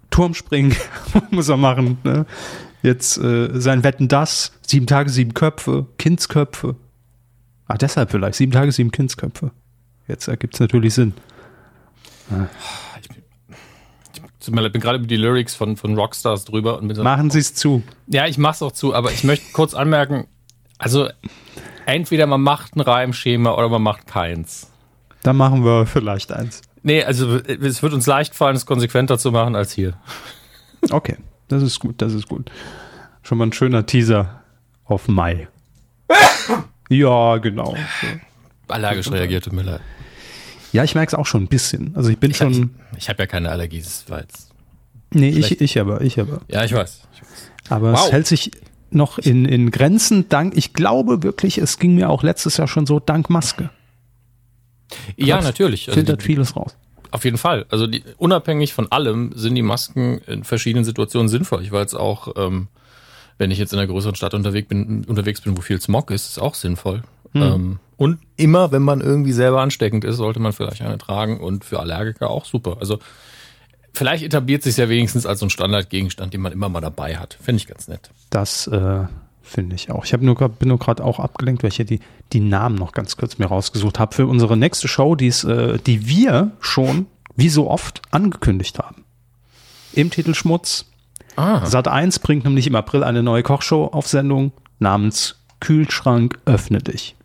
[SPEAKER 2] Turm springen, muss er machen. Ne? Jetzt äh, sein Wetten das, sieben Tage, sieben Köpfe, Kindsköpfe. Ah, deshalb vielleicht, sieben Tage, sieben Kindsköpfe. Jetzt ergibt es natürlich Sinn.
[SPEAKER 1] Ah. Ich bin gerade über die Lyrics von, von Rockstars drüber. Und
[SPEAKER 2] so, Machen Sie es zu.
[SPEAKER 1] Ja, ich mach's auch zu, aber ich möchte kurz anmerken, also entweder man macht ein Reimschema oder man macht keins.
[SPEAKER 2] Dann machen wir vielleicht eins.
[SPEAKER 1] Nee, also es wird uns leicht fallen, es konsequenter zu machen als hier.
[SPEAKER 2] Okay, das ist gut, das ist gut. Schon mal ein schöner Teaser auf Mai. ja, genau.
[SPEAKER 1] Allergisch reagiert, tut mir leid.
[SPEAKER 2] Ja, ich merke es auch schon ein bisschen. Also ich bin
[SPEAKER 1] ich
[SPEAKER 2] schon.
[SPEAKER 1] Hab, ich, habe ja keine Allergie, das war jetzt.
[SPEAKER 2] Nee, ich, ich aber, ich aber.
[SPEAKER 1] Ja, ich weiß. Ich
[SPEAKER 2] weiß. Aber wow. es hält sich, noch in, in Grenzen, dank, ich glaube wirklich, es ging mir auch letztes Jahr schon so, dank Maske.
[SPEAKER 1] Ja, natürlich.
[SPEAKER 2] Also filtert die, vieles raus.
[SPEAKER 1] Auf jeden Fall. Also die, unabhängig von allem sind die Masken in verschiedenen Situationen sinnvoll. Ich war jetzt auch, ähm, wenn ich jetzt in einer größeren Stadt unterwegs bin, unterwegs bin, wo viel Smog ist, ist auch sinnvoll. Hm. Ähm, und immer, wenn man irgendwie selber ansteckend ist, sollte man vielleicht eine tragen und für Allergiker auch super. Also vielleicht etabliert sich ja wenigstens als so ein Standardgegenstand, den man immer mal dabei hat. Finde ich ganz nett.
[SPEAKER 2] Das äh, finde ich auch. Ich nur bin nur gerade auch abgelenkt, weil ich hier die, die Namen noch ganz kurz mir rausgesucht habe für unsere nächste Show, die's, äh, die wir schon wie so oft angekündigt haben. Im Titelschmutz. Ah. Sat 1 bringt nämlich im April eine neue Kochshow auf Sendung namens Kühlschrank öffne dich.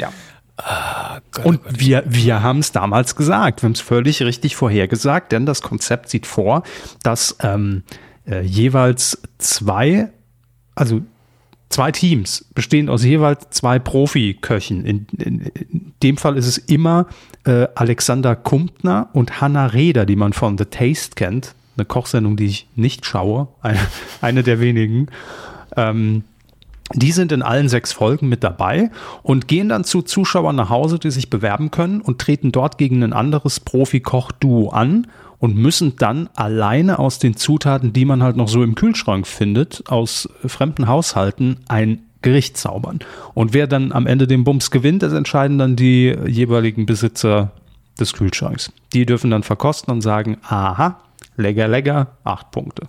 [SPEAKER 2] Ja. Ah, Gott, und Gott. wir, wir haben es damals gesagt, wir haben es völlig richtig vorhergesagt, denn das Konzept sieht vor, dass ähm, äh, jeweils zwei, also zwei Teams bestehend aus jeweils zwei Profiköchen. In, in, in dem Fall ist es immer äh, Alexander Kumpner und Hanna Reder, die man von The Taste kennt. Eine Kochsendung, die ich nicht schaue, eine, eine der wenigen. Ähm, die sind in allen sechs Folgen mit dabei und gehen dann zu Zuschauern nach Hause, die sich bewerben können und treten dort gegen ein anderes Profi-Koch-Duo an und müssen dann alleine aus den Zutaten, die man halt noch so im Kühlschrank findet, aus fremden Haushalten ein Gericht zaubern. Und wer dann am Ende den Bums gewinnt, das entscheiden dann die jeweiligen Besitzer des Kühlschranks. Die dürfen dann verkosten und sagen, aha, lecker, lecker, acht Punkte.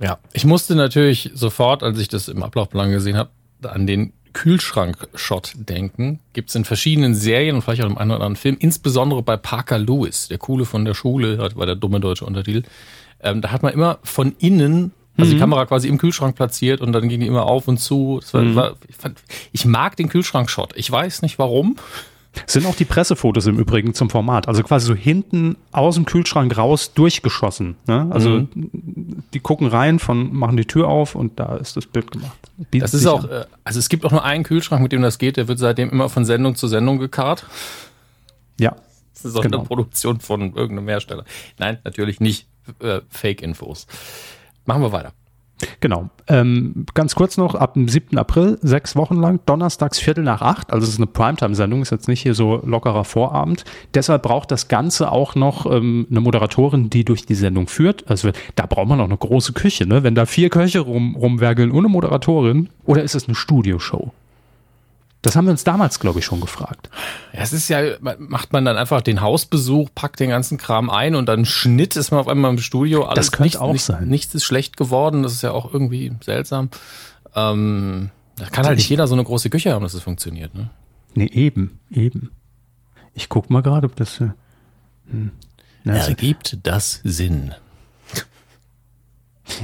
[SPEAKER 1] Ja, ich musste natürlich sofort, als ich das im Ablaufplan gesehen habe, an den Kühlschrank-Shot denken. Gibt es in verschiedenen Serien und vielleicht auch im einen oder anderen Film, insbesondere bei Parker Lewis, der Coole von der Schule, war der dumme deutsche Untertitel. Ähm, da hat man immer von innen, also mhm. die Kamera quasi im Kühlschrank platziert und dann ging die immer auf und zu. War, mhm. war, ich, fand, ich mag den Kühlschrank-Shot. Ich weiß nicht warum.
[SPEAKER 2] Sind auch die Pressefotos im Übrigen zum Format. Also quasi so hinten aus dem Kühlschrank raus durchgeschossen. Ne? Also mhm. die gucken rein, von, machen die Tür auf und da ist das Bild gemacht.
[SPEAKER 1] Bietet das ist auch, an. Äh, also es gibt auch nur einen Kühlschrank, mit dem das geht. Der wird seitdem immer von Sendung zu Sendung gekarrt.
[SPEAKER 2] Ja.
[SPEAKER 1] Das ist auch genau. eine Produktion von irgendeinem Hersteller. Nein, natürlich nicht äh, Fake-Infos. Machen wir weiter.
[SPEAKER 2] Genau. Ähm, ganz kurz noch, ab dem 7. April, sechs Wochen lang, donnerstags Viertel nach acht, also es ist eine Primetime-Sendung, ist jetzt nicht hier so lockerer Vorabend. Deshalb braucht das Ganze auch noch ähm, eine Moderatorin, die durch die Sendung führt. Also da braucht man auch eine große Küche, ne? Wenn da vier Köche rum, rumwerkeln ohne Moderatorin, oder ist es eine Studioshow? Das haben wir uns damals, glaube ich, schon gefragt.
[SPEAKER 1] Ja, es ist ja, macht man dann einfach den Hausbesuch, packt den ganzen Kram ein und dann Schnitt ist man auf einmal im Studio.
[SPEAKER 2] Alles das könnte nicht, auch nicht, sein.
[SPEAKER 1] Nichts ist schlecht geworden, das ist ja auch irgendwie seltsam. Ähm, da kann halt nicht jeder so eine große Küche haben, dass es funktioniert. Ne?
[SPEAKER 2] Nee, eben, eben. Ich guck mal gerade, ob das. Äh,
[SPEAKER 1] hm. Ergibt das Sinn?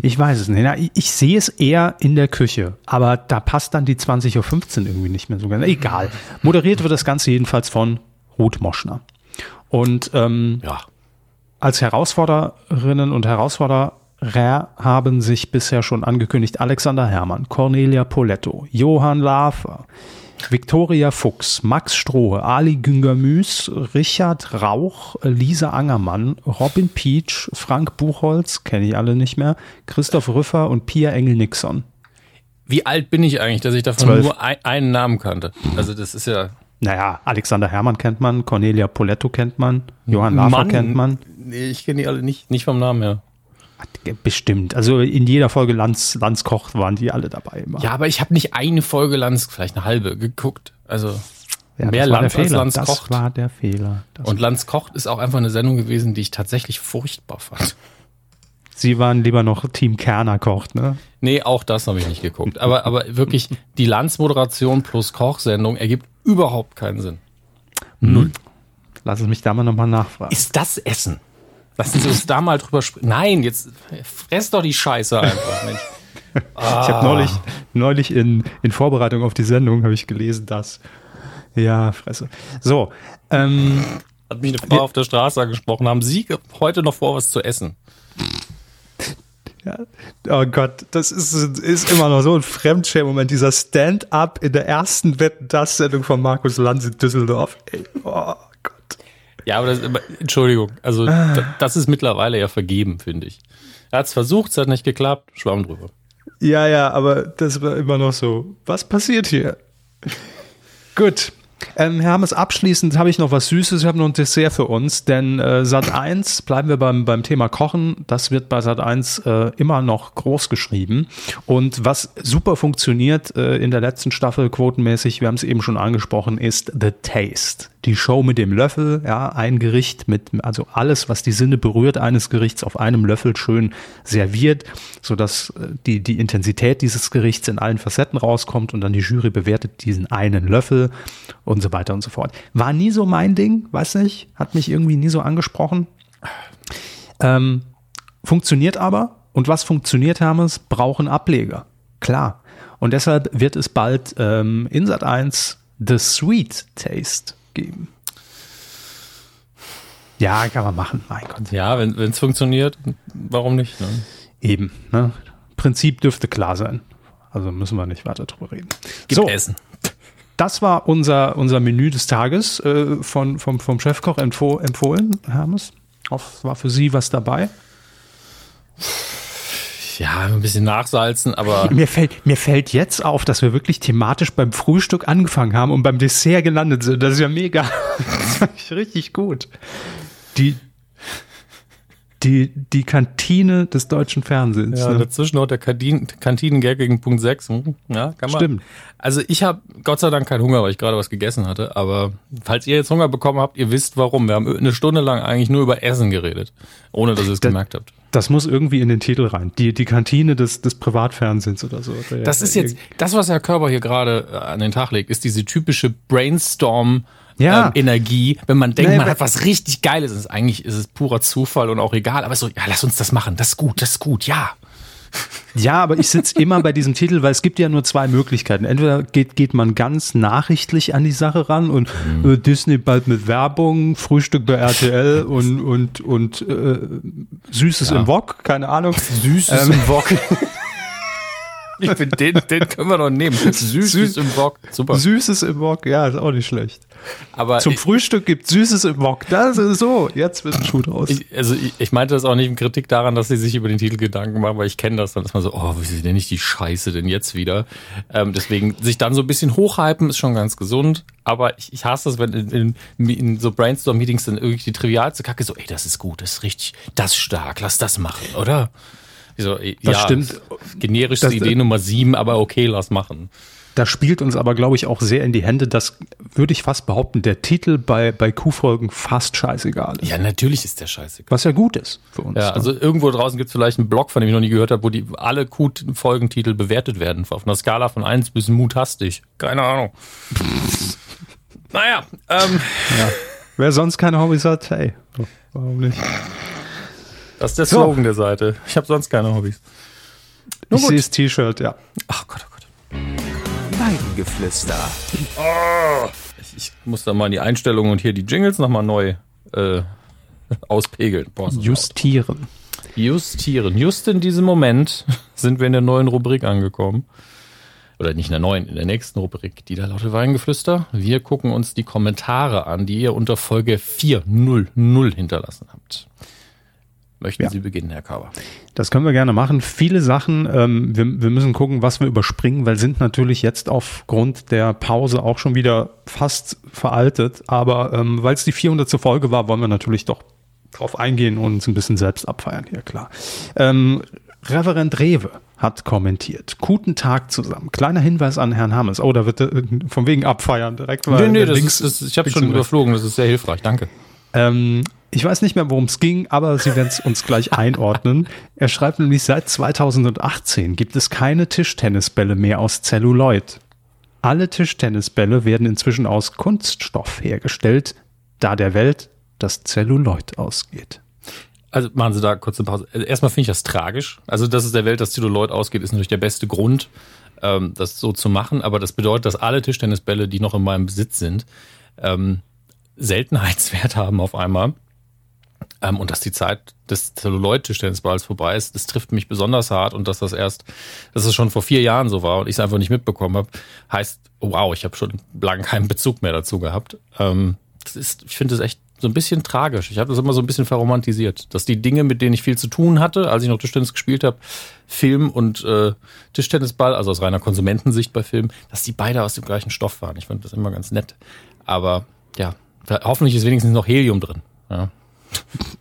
[SPEAKER 2] Ich weiß es nicht. Na, ich, ich, sehe es eher in der Küche, aber da passt dann die 20.15 Uhr irgendwie nicht mehr so ganz. Egal. Moderiert wird das Ganze jedenfalls von Ruth Moschner. Und ähm, ja. als Herausforderinnen und Herausforderer haben sich bisher schon angekündigt Alexander Herrmann, Cornelia Poletto, Johann Lafer, Viktoria Fuchs, Max Strohe, Ali Güngermüß, Richard Rauch, Lisa Angermann, Robin Peach, Frank Buchholz, kenne ich alle nicht mehr, Christoph Rüffer und Pia Engel-Nixon.
[SPEAKER 1] Wie alt bin ich eigentlich, dass ich davon 12. nur ein, einen Namen kannte? Also das ist ja...
[SPEAKER 2] Naja, Alexander Herrmann kennt man, Cornelia Poletto kennt man, Johann Lafer Mann, kennt man.
[SPEAKER 1] Nee, ich kenne die alle nicht, nicht vom Namen her.
[SPEAKER 2] Bestimmt. Also in jeder Folge Lanz, Lanz Koch waren die alle dabei.
[SPEAKER 1] Immer. Ja, aber ich habe nicht eine Folge Lanz, vielleicht eine halbe, geguckt. Also ja, mehr Lanz als Lanz
[SPEAKER 2] das kocht. Das war der Fehler.
[SPEAKER 1] Das Und Lanz kocht ist auch einfach eine Sendung gewesen, die ich tatsächlich furchtbar fand.
[SPEAKER 2] Sie waren lieber noch Team Kerner kocht, ne?
[SPEAKER 1] Nee, auch das habe ich nicht geguckt. Aber, aber wirklich, die Lanz-Moderation plus Kochsendung ergibt überhaupt keinen Sinn.
[SPEAKER 2] Null. Lass es mich da mal nochmal nachfragen.
[SPEAKER 1] Ist das Essen? Lassen Sie uns da mal drüber sprechen. Nein, jetzt fress doch die Scheiße einfach, Mensch.
[SPEAKER 2] Ah. Ich habe neulich, neulich in, in Vorbereitung auf die Sendung habe ich gelesen, dass ja, Fresse. So, ähm,
[SPEAKER 1] hat mich eine Frau auf der Straße angesprochen. Haben Sie heute noch vor, was zu essen?
[SPEAKER 2] Ja. Oh Gott, das ist, ist immer noch so ein Fremdschämen-Moment. Dieser Stand-up in der ersten Wetten-Das-Sendung von Markus Lanz in Düsseldorf. Ey, oh
[SPEAKER 1] Ja, aber das, Entschuldigung, also ah. das ist mittlerweile ja vergeben, finde ich. Er hat es versucht, es hat nicht geklappt, schwamm drüber.
[SPEAKER 2] Ja, ja, aber das war immer noch so. Was passiert hier? Gut. Ähm, Herr Hammes, abschließend habe ich noch was Süßes. Ich habe noch ein Dessert für uns, denn äh, Sat 1, bleiben wir beim, beim Thema Kochen, das wird bei Sat 1 äh, immer noch groß geschrieben. Und was super funktioniert äh, in der letzten Staffel quotenmäßig, wir haben es eben schon angesprochen, ist The Taste die Show mit dem Löffel, ja, ein Gericht mit, also alles, was die Sinne berührt eines Gerichts auf einem Löffel schön serviert, sodass äh, die, die Intensität dieses Gerichts in allen Facetten rauskommt und dann die Jury bewertet diesen einen Löffel und so weiter und so fort. War nie so mein Ding, weiß nicht, hat mich irgendwie nie so angesprochen. Ähm, funktioniert aber und was funktioniert, Hermes, brauchen Ableger. Klar. Und deshalb wird es bald ähm, in Sat 1 The Sweet Taste geben. Ja, kann man machen, mein Gott.
[SPEAKER 1] Ja, wenn es funktioniert, warum nicht? Ne?
[SPEAKER 2] Eben. Ne? Prinzip dürfte klar sein. Also müssen wir nicht weiter drüber reden.
[SPEAKER 1] Gibt so, Essen.
[SPEAKER 2] Das war unser, unser Menü des Tages äh, von, vom, vom Chefkoch empfoh empfohlen, Hermes. Hoff, war für Sie was dabei?
[SPEAKER 1] Ja, ein bisschen nachsalzen, aber.
[SPEAKER 2] Mir fällt, mir fällt jetzt auf, dass wir wirklich thematisch beim Frühstück angefangen haben und beim Dessert gelandet sind. Das ist ja mega. Das fand ich richtig gut. Die, die, die Kantine des deutschen Fernsehens.
[SPEAKER 1] Ja, ne? dazwischen noch der Kantinen-Gag gegen Punkt 6. Hm, ja, kann man.
[SPEAKER 2] Stimmt.
[SPEAKER 1] Also ich habe Gott sei Dank keinen Hunger, weil ich gerade was gegessen hatte. Aber falls ihr jetzt Hunger bekommen habt, ihr wisst warum. Wir haben eine Stunde lang eigentlich nur über Essen geredet, ohne dass ihr es gemerkt habt.
[SPEAKER 2] Das muss irgendwie in den Titel rein. Die, die Kantine des, des Privatfernsehens oder so.
[SPEAKER 1] Das ist jetzt, das, was Herr Körber hier gerade äh, an den Tag legt, ist diese typische Brainstorm- ja. ähm, Energie, wenn man denkt, nee, man hat was richtig Geiles. Ist, eigentlich ist es purer Zufall und auch egal, aber so, ja, lass uns das machen, das ist gut, das ist gut, ja.
[SPEAKER 2] Ja, aber ich sitze immer bei diesem Titel, weil es gibt ja nur zwei Möglichkeiten. Entweder geht, geht man ganz nachrichtlich an die Sache ran und mhm. äh, Disney bald mit Werbung, Frühstück bei RTL und, und, und äh, Süßes ja. im Wok, keine Ahnung.
[SPEAKER 1] Süßes ähm, im Wok. Ich finde, den, den können wir noch nehmen.
[SPEAKER 2] Süßes Süß, im Wok. Super. Süßes im Wok, ja, ist auch nicht schlecht. Aber Zum ich, Frühstück gibt Süßes im Wok. Das ist so. Jetzt wird ein Schuh draus.
[SPEAKER 1] Ich, also ich, ich, meinte das auch nicht in Kritik daran, dass sie sich über den Titel Gedanken machen, weil ich kenne das. Dann ist man so, oh, wie nenne ich die Scheiße denn jetzt wieder? Ähm, deswegen sich dann so ein bisschen hochhypen ist schon ganz gesund. Aber ich, ich hasse das, wenn in, in, in so Brainstorm-Meetings dann irgendwie die trivialste Kacke so, ey, das ist gut, das ist richtig, das ist stark, lass das machen, oder? So, das ja,
[SPEAKER 2] stimmt.
[SPEAKER 1] Generischste das, Idee Nummer sieben, aber okay, lass machen.
[SPEAKER 2] Das spielt uns aber, glaube ich, auch sehr in die Hände, dass, würde ich fast behaupten, der Titel bei, bei Q-Folgen fast scheißegal
[SPEAKER 1] ist. Ja, natürlich ist der scheißegal.
[SPEAKER 2] Was ja gut ist für uns.
[SPEAKER 1] Ja, also irgendwo draußen gibt es vielleicht einen Blog, von dem ich noch nie gehört habe, wo die alle Q-Folgentitel bewertet werden. Auf einer Skala von eins bis mutastig. Keine Ahnung. naja, ähm.
[SPEAKER 2] Ja. Wer sonst keine Hobbys hat, hey, warum nicht?
[SPEAKER 1] Das ist der Slogan so. der Seite. Ich habe sonst keine Hobbys.
[SPEAKER 2] Nur ich sehe das T-Shirt, ja.
[SPEAKER 1] Ach Gott, oh Gott.
[SPEAKER 3] Weidengeflüster.
[SPEAKER 1] Oh, ich, ich, muss da mal in die Einstellungen und hier die Jingles nochmal neu äh, auspegeln.
[SPEAKER 2] Boah, Justieren.
[SPEAKER 1] Justieren. Just in diesem Moment sind wir in der neuen Rubrik angekommen. Oder nicht in der neuen, in der nächsten Rubrik, die da lautet Weingeflüster. Wir gucken uns die Kommentare an, die ihr unter Folge 400 hinterlassen habt. Möchten ja. Sie beginnen, Herr Kauer?
[SPEAKER 2] Das können wir gerne machen. Viele Sachen, ähm, wir, wir müssen gucken, was wir überspringen, weil sind natürlich jetzt aufgrund der Pause auch schon wieder fast veraltet. Aber ähm, weil es die 400. Folge war, wollen wir natürlich doch drauf eingehen und uns ein bisschen selbst abfeiern hier, klar. Ähm, Reverend Rewe hat kommentiert. Guten Tag zusammen. Kleiner Hinweis an Herrn Hammes. Oh, da wird äh, von wegen abfeiern direkt.
[SPEAKER 1] Weil nee, nee, das links, ist, das, ich habe schon überflogen. Das ist sehr hilfreich. Danke.
[SPEAKER 2] Ähm, ich weiß nicht mehr, worum es ging, aber Sie werden es uns gleich einordnen. Er schreibt nämlich, seit 2018 gibt es keine Tischtennisbälle mehr aus Celluloid. Alle Tischtennisbälle werden inzwischen aus Kunststoff hergestellt, da der Welt das Celluloid ausgeht.
[SPEAKER 1] Also machen Sie da kurz eine Pause. Also erstmal finde ich das tragisch. Also, dass es der Welt das Celluloid ausgeht, ist natürlich der beste Grund, ähm, das so zu machen. Aber das bedeutet, dass alle Tischtennisbälle, die noch in meinem Besitz sind, ähm, Seltenheitswert haben auf einmal. Ähm, und dass die Zeit des Celluloid-Tischtennisballs vorbei ist, das trifft mich besonders hart und dass das erst, dass es schon vor vier Jahren so war und ich es einfach nicht mitbekommen habe, heißt, wow, ich habe schon lange keinen Bezug mehr dazu gehabt. Ähm, das ist, ich finde es echt so ein bisschen tragisch. Ich habe das immer so ein bisschen verromantisiert, dass die Dinge, mit denen ich viel zu tun hatte, als ich noch Tischtennis gespielt habe, Film und äh, Tischtennisball, also aus reiner Konsumentensicht bei Film, dass die beide aus dem gleichen Stoff waren. Ich fand das immer ganz nett. Aber ja, hoffentlich ist wenigstens noch Helium drin. Ja.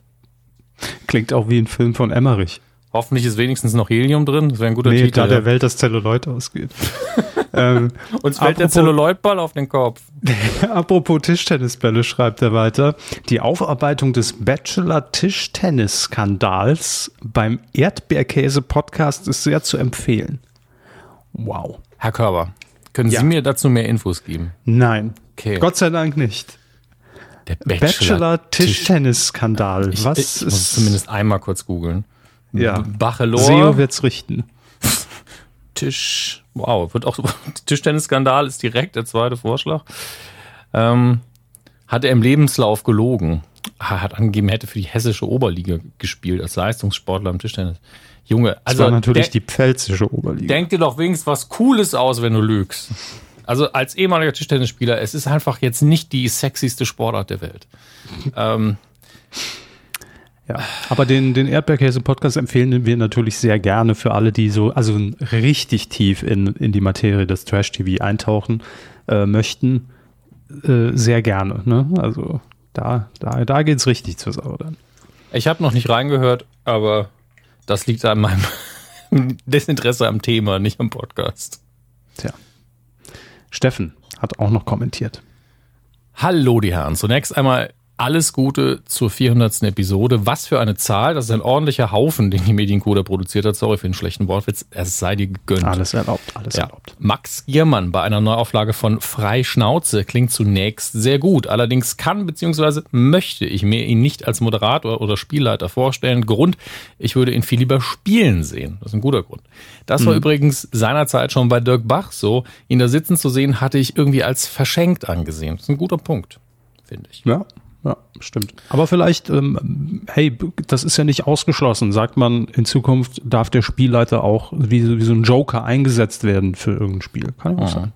[SPEAKER 2] Klingt auch wie ein Film von Emmerich.
[SPEAKER 1] Hoffentlich ist wenigstens noch Helium drin. Das wäre ein guter
[SPEAKER 2] nee,
[SPEAKER 1] Titel.
[SPEAKER 2] da der Welt das Zelluloid ausgeht.
[SPEAKER 1] ähm, Uns fällt der Zelluloidball auf den Kopf.
[SPEAKER 2] apropos Tischtennisbälle, schreibt er weiter. Die Aufarbeitung des Bachelor-Tischtennis-Skandals beim Erdbeerkäse-Podcast ist sehr zu empfehlen. Wow.
[SPEAKER 1] Herr Körber, können ja. Sie mir dazu mehr Infos geben?
[SPEAKER 2] Nein. Okay. Gott sei Dank nicht. Der Bachelor-Tischtennis-Skandal.
[SPEAKER 1] Bachelor Was ich, ich ist zumindest einmal kurz googeln.
[SPEAKER 2] Ja.
[SPEAKER 1] Bachelor.
[SPEAKER 2] SEO wird's richten.
[SPEAKER 1] Tisch. Wow, wird auch Tischtennis-Skandal ist direkt der zweite Vorschlag. Ähm, hat er im Lebenslauf gelogen. Hat angegeben, hätte für die hessische Oberliga gespielt als Leistungssportler im Tischtennis. Junge,
[SPEAKER 2] also das war natürlich die pfälzische Oberliga.
[SPEAKER 1] Denk dir doch wenigstens was Cooles aus, wenn du lügst. Also als ehemaliger Tischtennisspieler, es ist einfach jetzt nicht die sexyste Sportart der Welt. ähm,
[SPEAKER 2] ja, aber den, den Erdbeerkäse-Podcast empfehlen wir natürlich sehr gerne für alle, die so, also richtig tief in, in die Materie des Trash-TV eintauchen äh, möchten. Äh, sehr gerne. Ne? Also da, da, da geht's richtig zur Sache dann.
[SPEAKER 1] Ich habe noch nicht reingehört, aber das liegt an meinem Desinteresse am Thema, nicht am Podcast.
[SPEAKER 2] Tja. Steffen hat auch noch kommentiert.
[SPEAKER 1] Hallo, die Herren. Zunächst einmal alles Gute zur 400. Episode. Was für eine Zahl. Das ist ein ordentlicher Haufen, den die Mediencoder produziert hat. Sorry für den schlechten Wortwitz. Es sei dir gegönnt.
[SPEAKER 2] Alles erlaubt, alles ja. erlaubt.
[SPEAKER 1] Max Giermann bei einer Neuauflage von Freischnauze klingt zunächst sehr gut. Allerdings kann bzw. möchte ich mir ihn nicht als Moderator oder Spielleiter vorstellen. Grund, ich würde ihn viel lieber spielen sehen. Das ist ein guter Grund. Das war mhm. übrigens seinerzeit schon bei Dirk Bach so. Ihn da sitzen zu sehen, hatte ich irgendwie als verschenkt angesehen. Das ist ein guter Punkt, finde ich.
[SPEAKER 2] Ja, ja, stimmt. Aber vielleicht, ähm, hey, das ist ja nicht ausgeschlossen. Sagt man, in Zukunft darf der Spielleiter auch wie, wie so ein Joker eingesetzt werden für irgendein Spiel. Kann ja auch sein.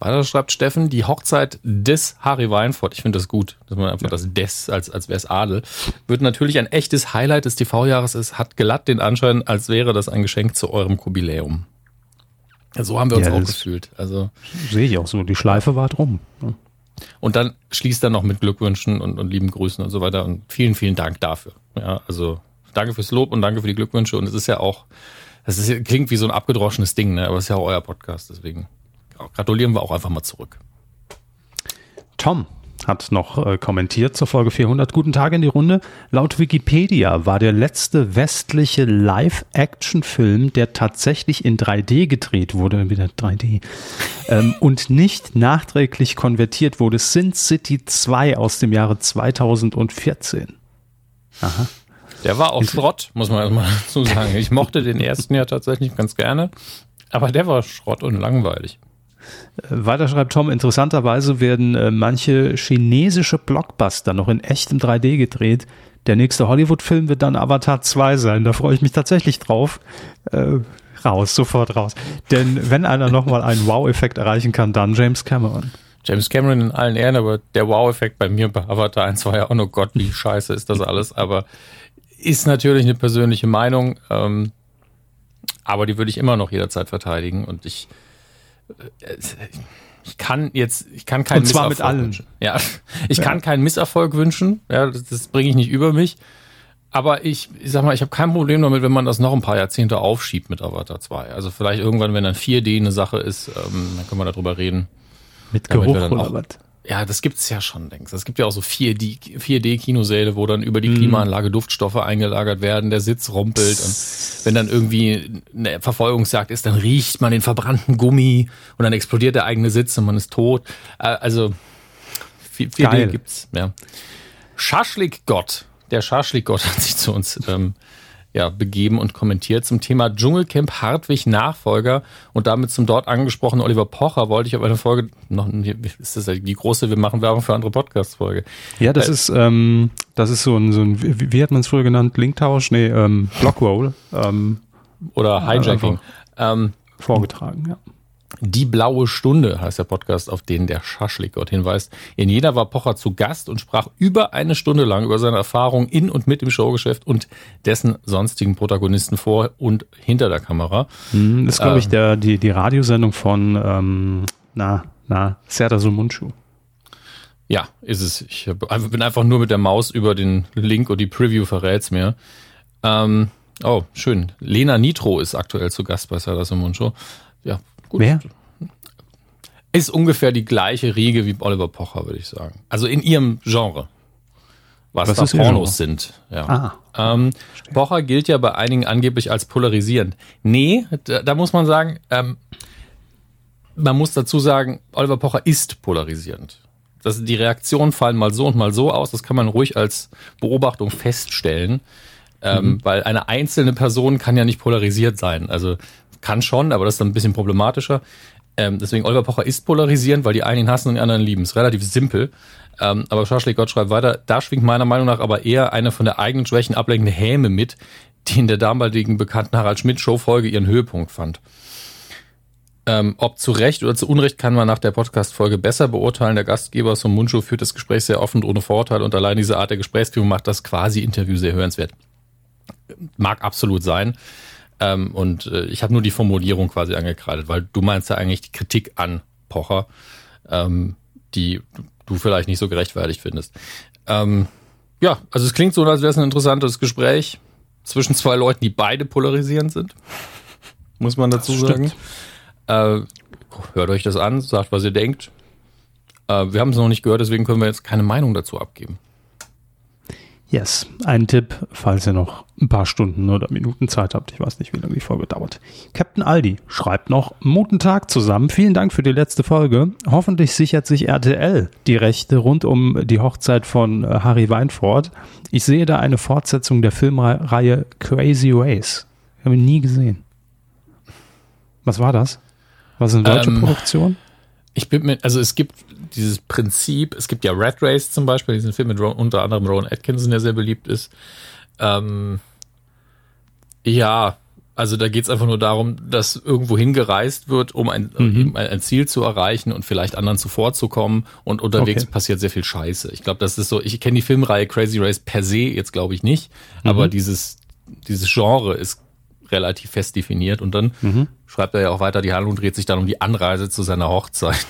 [SPEAKER 1] Weiter schreibt Steffen, die Hochzeit des Harry Weinfurt, ich finde das gut, dass man einfach ja. das des, als, als wäre es Adel, wird natürlich ein echtes Highlight des TV-Jahres ist, hat glatt den Anschein, als wäre das ein Geschenk zu eurem Jubiläum. So haben wir uns ja, auch gefühlt. Also
[SPEAKER 2] sehe ich auch so. Die Schleife war drum.
[SPEAKER 1] Und dann schließt er noch mit Glückwünschen und, und lieben Grüßen und so weiter. Und vielen, vielen Dank dafür. Ja, also danke fürs Lob und danke für die Glückwünsche. Und es ist ja auch, das ist, klingt wie so ein abgedroschenes Ding, ne? aber es ist ja auch euer Podcast. Deswegen gratulieren wir auch einfach mal zurück.
[SPEAKER 2] Tom hat noch äh, kommentiert zur Folge 400. Guten Tag in die Runde. Laut Wikipedia war der letzte westliche Live-Action-Film, der tatsächlich in 3D gedreht wurde, wieder 3D, ähm, und nicht nachträglich konvertiert wurde, Sin City 2 aus dem Jahre 2014.
[SPEAKER 1] Aha. Der war auch Schrott, muss man erstmal dazu sagen. Ich mochte den ersten ja tatsächlich ganz gerne, aber der war Schrott und langweilig.
[SPEAKER 2] Weiter schreibt Tom, interessanterweise werden äh, manche chinesische Blockbuster noch in echtem 3D gedreht. Der nächste Hollywood-Film wird dann Avatar 2 sein. Da freue ich mich tatsächlich drauf. Äh, raus, sofort raus. Denn wenn einer nochmal einen Wow-Effekt erreichen kann, dann James Cameron.
[SPEAKER 1] James Cameron in allen Ehren, aber der Wow-Effekt bei mir bei Avatar 1 war ja auch nur Gott, wie scheiße ist das alles. Aber ist natürlich eine persönliche Meinung. Ähm, aber die würde ich immer noch jederzeit verteidigen. Und ich ich kann jetzt, ich kann keinen
[SPEAKER 2] Und zwar Misserfolg mit allen.
[SPEAKER 1] Wünschen. Ja, ich ja. kann keinen Misserfolg wünschen. Ja, das, das bringe ich nicht über mich. Aber ich, ich sag mal, ich habe kein Problem damit, wenn man das noch ein paar Jahrzehnte aufschiebt mit Avatar 2. Also vielleicht irgendwann, wenn dann 4D eine Sache ist, ähm, dann können wir darüber reden.
[SPEAKER 2] Mit Geruch oder was?
[SPEAKER 1] Ja, das gibt's ja schon längst. Es gibt ja auch so 4D, 4D-Kinosäle, wo dann über die mhm. Klimaanlage Duftstoffe eingelagert werden, der Sitz rumpelt und wenn dann irgendwie eine Verfolgungsjagd ist, dann riecht man den verbrannten Gummi und dann explodiert der eigene Sitz und man ist tot. Äh, also 4D Geil. gibt's, ja. Schaschlik-Gott, der Schaschlik-Gott hat sich zu uns ähm, ja, begeben und kommentiert. Zum Thema Dschungelcamp Hartwig Nachfolger und damit zum dort angesprochenen Oliver Pocher wollte ich auf eine Folge, noch, ist das die große, wir machen Werbung für andere Podcast-Folge.
[SPEAKER 2] Ja, das äh, ist, ähm, das ist so ein, so ein wie, wie hat man es früher genannt? Linktausch? Nee, ähm, Blockroll. Ähm,
[SPEAKER 1] oder Hijacking.
[SPEAKER 2] Ähm, vorgetragen, ja.
[SPEAKER 1] Die blaue Stunde heißt der Podcast, auf den der Schaschlik-Gott hinweist. In jeder war Pocher zu Gast und sprach über eine Stunde lang über seine Erfahrungen in und mit dem Showgeschäft und dessen sonstigen Protagonisten vor und hinter der Kamera.
[SPEAKER 2] Hm, das ist, glaube ich, ähm, der, die, die Radiosendung von, ähm, na, na, Serdar Sumunchu.
[SPEAKER 1] Ja, ist es. Ich bin einfach nur mit der Maus über den Link und die Preview verrät's mir. Ähm, oh, schön. Lena Nitro ist aktuell zu Gast bei Serdar Sumunchu. Ja,
[SPEAKER 2] Gut. Wer?
[SPEAKER 1] Ist ungefähr die gleiche Riege wie Oliver Pocher, würde ich sagen. Also in ihrem Genre. Was, was da Pornos sind. Ja. Ah. Ähm, Pocher gilt ja bei einigen angeblich als polarisierend. Nee, da, da muss man sagen, ähm, man muss dazu sagen, Oliver Pocher ist polarisierend. Das, die Reaktionen fallen mal so und mal so aus. Das kann man ruhig als Beobachtung feststellen. Ähm, mhm. Weil eine einzelne Person kann ja nicht polarisiert sein. Also kann schon, aber das ist dann ein bisschen problematischer. Ähm, deswegen Oliver Pocher ist polarisierend, weil die einen ihn hassen und die anderen lieben. Ist relativ simpel. Ähm, aber Schaschlik Gott schreibt weiter, da schwingt meiner Meinung nach aber eher eine von der eigenen Schwächen ablenkende Häme mit, die in der damaligen bekannten Harald Schmidt Show Folge ihren Höhepunkt fand. Ähm, ob zu Recht oder zu Unrecht kann man nach der Podcast-Folge besser beurteilen. Der Gastgeber zum Mundschuh führt das Gespräch sehr offen und ohne Vorurteile und allein diese Art der Gesprächsführung macht das quasi Interview sehr hörenswert. Mag absolut sein. Ähm, und äh, ich habe nur die Formulierung quasi angekreidet, weil du meinst ja eigentlich die Kritik an Pocher, ähm, die du vielleicht nicht so gerechtfertigt findest. Ähm, ja, also es klingt so, als wäre es ein interessantes Gespräch zwischen zwei Leuten, die beide polarisierend sind. Muss man dazu sagen. Äh, hört euch das an, sagt, was ihr denkt. Äh, wir haben es noch nicht gehört, deswegen können wir jetzt keine Meinung dazu abgeben.
[SPEAKER 2] Yes, ein Tipp, falls ihr noch ein paar Stunden oder Minuten Zeit habt. Ich weiß nicht, wie lange die Folge dauert. Captain Aldi schreibt noch, guten Tag zusammen. Vielen Dank für die letzte Folge. Hoffentlich sichert sich RTL die Rechte rund um die Hochzeit von äh, Harry Weinfurt. Ich sehe da eine Fortsetzung der Filmreihe Crazy Race. Habe ich nie gesehen. Was war das? Was ist eine deutsche ähm, Produktion?
[SPEAKER 1] Ich bin mir, also es gibt dieses Prinzip, es gibt ja Red Race zum Beispiel, diesen Film mit Ron, unter anderem Rowan Atkinson, der sehr beliebt ist. Ähm, ja, also da geht es einfach nur darum, dass irgendwo hingereist wird, um ein, mhm. ein, Ziel zu erreichen und vielleicht anderen zuvorzukommen. Und unterwegs okay. passiert sehr viel Scheiße. Ich glaube, das ist so, ich kenne die Filmreihe Crazy Race per se jetzt glaube ich nicht, mhm. aber dieses, dieses Genre ist relativ fest definiert. Und dann mhm. schreibt er ja auch weiter, die Handlung dreht sich dann um die Anreise zu seiner Hochzeit.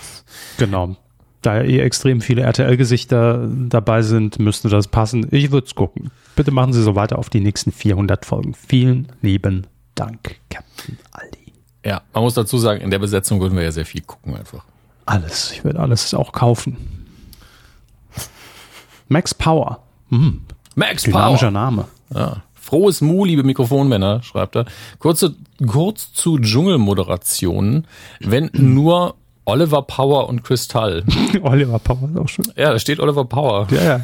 [SPEAKER 2] Genau. Da eh extrem viele RTL-Gesichter dabei sind, müsste das passen. Ich würde es gucken. Bitte machen Sie so weiter auf die nächsten 400 Folgen. Vielen lieben Dank, Captain Aldi.
[SPEAKER 1] Ja, man muss dazu sagen, in der Besetzung würden wir ja sehr viel gucken einfach.
[SPEAKER 2] Alles. Ich würde alles auch kaufen. Max Power. Mhm.
[SPEAKER 1] Max Dynamischer
[SPEAKER 2] Power. Name.
[SPEAKER 1] Ja. Frohes Mu, liebe Mikrofonmänner, schreibt er. Kurze, kurz zu Dschungelmoderationen. Wenn nur Oliver Power und Kristall.
[SPEAKER 2] Oliver Power ist auch schon.
[SPEAKER 1] Ja, da steht Oliver Power.
[SPEAKER 2] Ja, ja.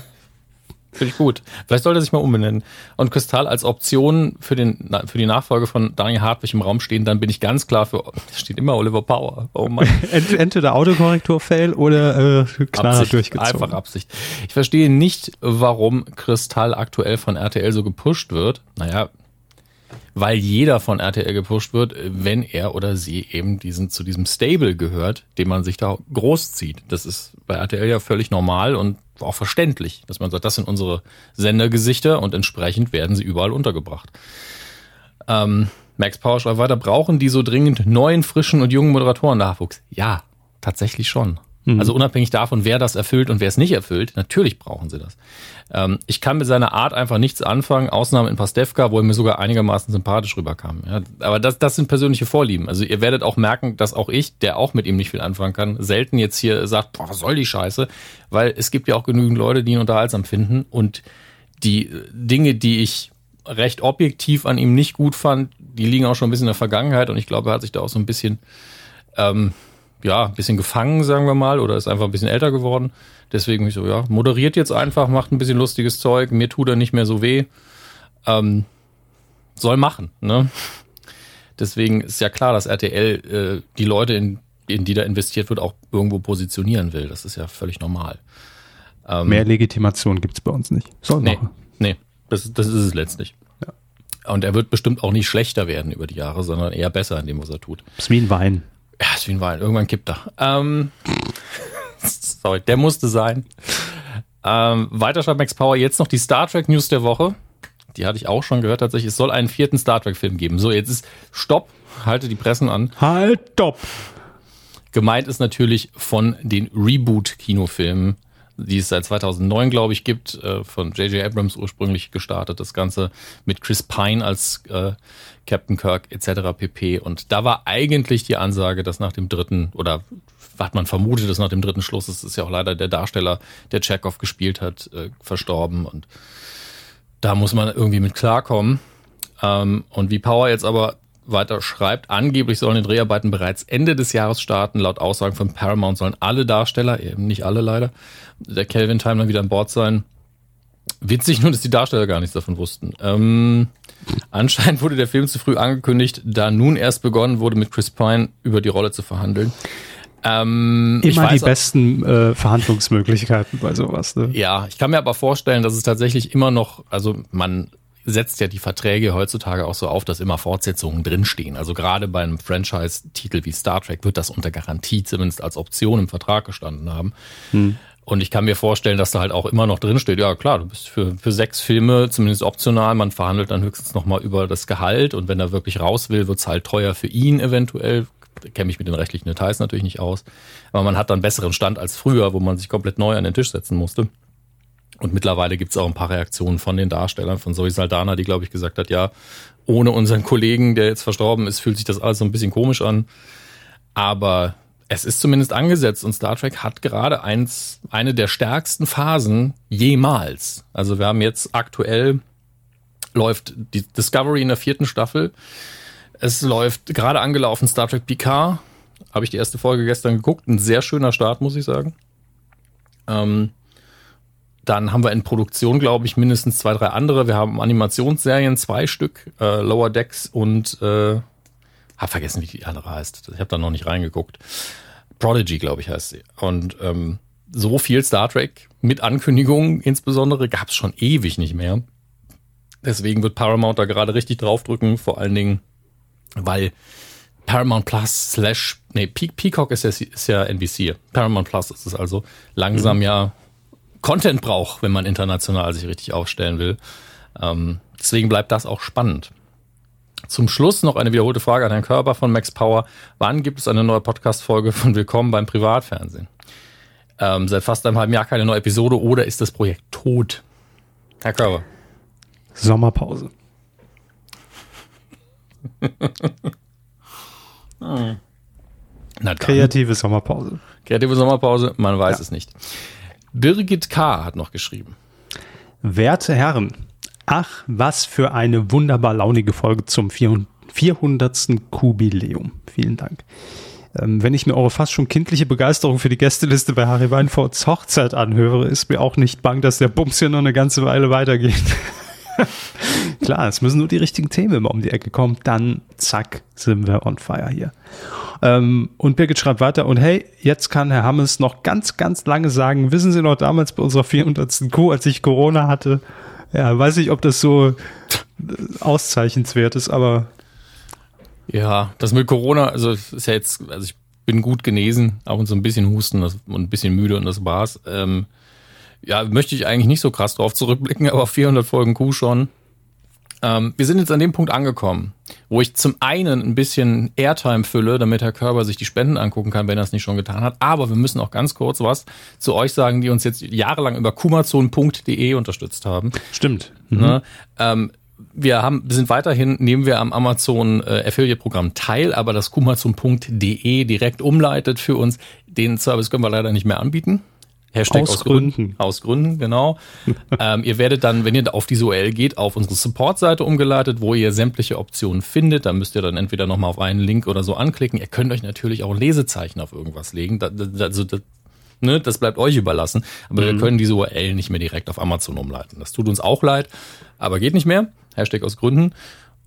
[SPEAKER 1] Finde ich gut. Vielleicht sollte er sich mal umbenennen. Und Kristall als Option für, den, für die Nachfolge von Daniel Hartwig im Raum stehen, dann bin ich ganz klar für, steht immer Oliver Power. Oh
[SPEAKER 2] mein. Entweder Autokorrektur-Fail oder äh,
[SPEAKER 1] knallhart durchgezogen. Einfach Absicht. Ich verstehe nicht, warum Kristall aktuell von RTL so gepusht wird. Naja, weil jeder von RTL gepusht wird, wenn er oder sie eben diesen zu diesem Stable gehört, dem man sich da großzieht. Das ist bei RTL ja völlig normal und auch verständlich, dass man sagt, das sind unsere Sendergesichter und entsprechend werden sie überall untergebracht. Ähm, Max Power schreibt weiter, brauchen die so dringend neuen, frischen und jungen Moderatoren Nachwuchs? Ja, tatsächlich schon. Mhm. Also unabhängig davon, wer das erfüllt und wer es nicht erfüllt, natürlich brauchen sie das. Ähm, ich kann mit seiner Art einfach nichts anfangen, Ausnahme in Pastewka, wo er mir sogar einigermaßen sympathisch rüberkam. Ja, aber das, das sind persönliche Vorlieben. Also ihr werdet auch merken, dass auch ich, der auch mit ihm nicht viel anfangen kann, selten jetzt hier sagt, boah, was soll die Scheiße? Weil es gibt ja auch genügend Leute, die ihn unterhaltsam finden und die Dinge, die ich recht objektiv an ihm nicht gut fand, die liegen auch schon ein bisschen in der Vergangenheit und ich glaube, er hat sich da auch so ein bisschen ähm, ja, ein bisschen gefangen, sagen wir mal, oder ist einfach ein bisschen älter geworden. Deswegen ich so, ja, moderiert jetzt einfach, macht ein bisschen lustiges Zeug, mir tut er nicht mehr so weh. Ähm, soll machen, ne? Deswegen ist ja klar, dass RTL äh, die Leute, in, in die da investiert wird, auch irgendwo positionieren will. Das ist ja völlig normal.
[SPEAKER 2] Ähm, mehr Legitimation gibt's bei uns nicht.
[SPEAKER 1] Soll nee, machen. Nee, das, das ist es letztlich. Ja. Und er wird bestimmt auch nicht schlechter werden über die Jahre, sondern eher besser in dem, was er tut.
[SPEAKER 2] Das ist wie ein Wein.
[SPEAKER 1] Ja, ist wie ein Wein. Irgendwann kippt er. Ähm, sorry, der musste sein. Ähm, weiter schreibt Max Power jetzt noch die Star Trek News der Woche. Die hatte ich auch schon gehört tatsächlich. Es soll einen vierten Star Trek Film geben. So, jetzt ist Stopp. Halte die Pressen an.
[SPEAKER 2] Halt, stopp.
[SPEAKER 1] Gemeint ist natürlich von den Reboot-Kinofilmen, die es seit 2009, glaube ich, gibt, äh, von J.J. Abrams ursprünglich gestartet. Das Ganze mit Chris Pine als äh, Captain Kirk etc. pp. Und da war eigentlich die Ansage, dass nach dem dritten oder hat man vermutet, dass nach dem dritten Schluss, es ist ja auch leider der Darsteller, der Chekhov gespielt hat, äh, verstorben und da muss man irgendwie mit klarkommen. Ähm, und wie Power jetzt aber weiter schreibt, angeblich sollen die Dreharbeiten bereits Ende des Jahres starten. Laut Aussagen von Paramount sollen alle Darsteller, eben nicht alle leider, der Kelvin Time dann wieder an Bord sein. Witzig nur, dass die Darsteller gar nichts davon wussten. Ähm, anscheinend wurde der Film zu früh angekündigt, da nun erst begonnen wurde, mit Chris Pine über die Rolle zu verhandeln.
[SPEAKER 2] Ähm, Immer weiß, die besten äh, Verhandlungsmöglichkeiten bei sowas. Ne?
[SPEAKER 1] Ja, ich kann mir aber vorstellen, dass es tatsächlich immer noch, also man setzt ja die Verträge heutzutage auch so auf, dass immer Fortsetzungen drinstehen. Also gerade beim Franchise-Titel wie Star Trek wird das unter Garantie zumindest als Option im Vertrag gestanden haben. Hm. Und ich kann mir vorstellen, dass da halt auch immer noch drinsteht, ja klar, du bist für, für sechs Filme zumindest optional, man verhandelt dann höchstens nochmal über das Gehalt und wenn er wirklich raus will, wird's halt teuer für ihn eventuell. Kenne mich mit den rechtlichen Details natürlich nicht aus. Aber man hat dann besseren Stand als früher, wo man sich komplett neu an den Tisch setzen musste. Und mittlerweile gibt es auch ein paar Reaktionen von den Darstellern, von Zoe Saldana, die, glaube ich, gesagt hat, ja, ohne unseren Kollegen, der jetzt verstorben ist, fühlt sich das alles so ein bisschen komisch an. Aber es ist zumindest angesetzt und Star Trek hat gerade eins, eine der stärksten Phasen jemals. Also wir haben jetzt aktuell läuft die Discovery in der vierten Staffel. Es läuft gerade angelaufen Star Trek Picard. Habe ich die erste Folge gestern geguckt. Ein sehr schöner Start, muss ich sagen. Ähm, dann haben wir in Produktion, glaube ich, mindestens zwei, drei andere. Wir haben Animationsserien, zwei Stück, äh, Lower Decks und äh, hab vergessen, wie die andere heißt. Ich habe da noch nicht reingeguckt. Prodigy, glaube ich, heißt sie. Und ähm, so viel Star Trek mit Ankündigungen insbesondere gab es schon ewig nicht mehr. Deswegen wird Paramount da gerade richtig draufdrücken, vor allen Dingen, weil Paramount Plus slash, nee, Peacock ist ja, ist ja NBC. Paramount Plus ist es also langsam mhm. ja Content braucht, wenn man international sich richtig aufstellen will. Ähm, deswegen bleibt das auch spannend. Zum Schluss noch eine wiederholte Frage an Herrn Körper von Max Power. Wann gibt es eine neue Podcast-Folge von Willkommen beim Privatfernsehen? Ähm, seit fast einem halben Jahr keine neue Episode oder ist das Projekt tot? Herr Körper.
[SPEAKER 2] Sommerpause. Kreative Sommerpause.
[SPEAKER 1] Kreative Sommerpause, man weiß ja. es nicht. Birgit K. hat noch geschrieben.
[SPEAKER 2] Werte Herren, ach, was für eine wunderbar launige Folge zum 400. Kubiläum. Vielen Dank. Ähm, wenn ich mir eure fast schon kindliche Begeisterung für die Gästeliste bei Harry Weinforts Hochzeit anhöre, ist mir auch nicht bang, dass der Bums hier noch eine ganze Weile weitergeht. Klar, es müssen nur die richtigen Themen immer um die Ecke kommen, dann zack, sind wir on fire hier. Ähm, und Birgit schreibt weiter, und hey, jetzt kann Herr Hammes noch ganz, ganz lange sagen, wissen Sie noch damals bei unserer 400. Kuh, als ich Corona hatte, ja, weiß ich, ob das so auszeichnenswert ist, aber.
[SPEAKER 1] Ja, das mit Corona, also ist ja jetzt, also ich bin gut genesen, auch und so ein bisschen Husten und ein bisschen müde und das war's. Ähm, ja, möchte ich eigentlich nicht so krass drauf zurückblicken, aber 400 Folgen Kuh schon. Ähm, wir sind jetzt an dem Punkt angekommen, wo ich zum einen ein bisschen Airtime fülle, damit Herr Körber sich die Spenden angucken kann, wenn er es nicht schon getan hat. Aber wir müssen auch ganz kurz was zu euch sagen, die uns jetzt jahrelang über kumazon.de unterstützt haben.
[SPEAKER 2] Stimmt.
[SPEAKER 1] Mhm. Ne? Ähm, wir haben, wir sind weiterhin, nehmen wir am Amazon äh, Affiliate Programm teil, aber das kumazon.de direkt umleitet für uns. Den Service können wir leider nicht mehr anbieten.
[SPEAKER 2] Hashtag aus, aus Gründen. Gründen.
[SPEAKER 1] Aus Gründen, genau. ähm, ihr werdet dann, wenn ihr auf diese URL geht, auf unsere Support-Seite umgeleitet, wo ihr sämtliche Optionen findet. Da müsst ihr dann entweder nochmal auf einen Link oder so anklicken. Ihr könnt euch natürlich auch Lesezeichen auf irgendwas legen. Da, da, also das, ne, das bleibt euch überlassen. Aber mhm. wir können diese URL nicht mehr direkt auf Amazon umleiten. Das tut uns auch leid, aber geht nicht mehr. Hashtag aus Gründen.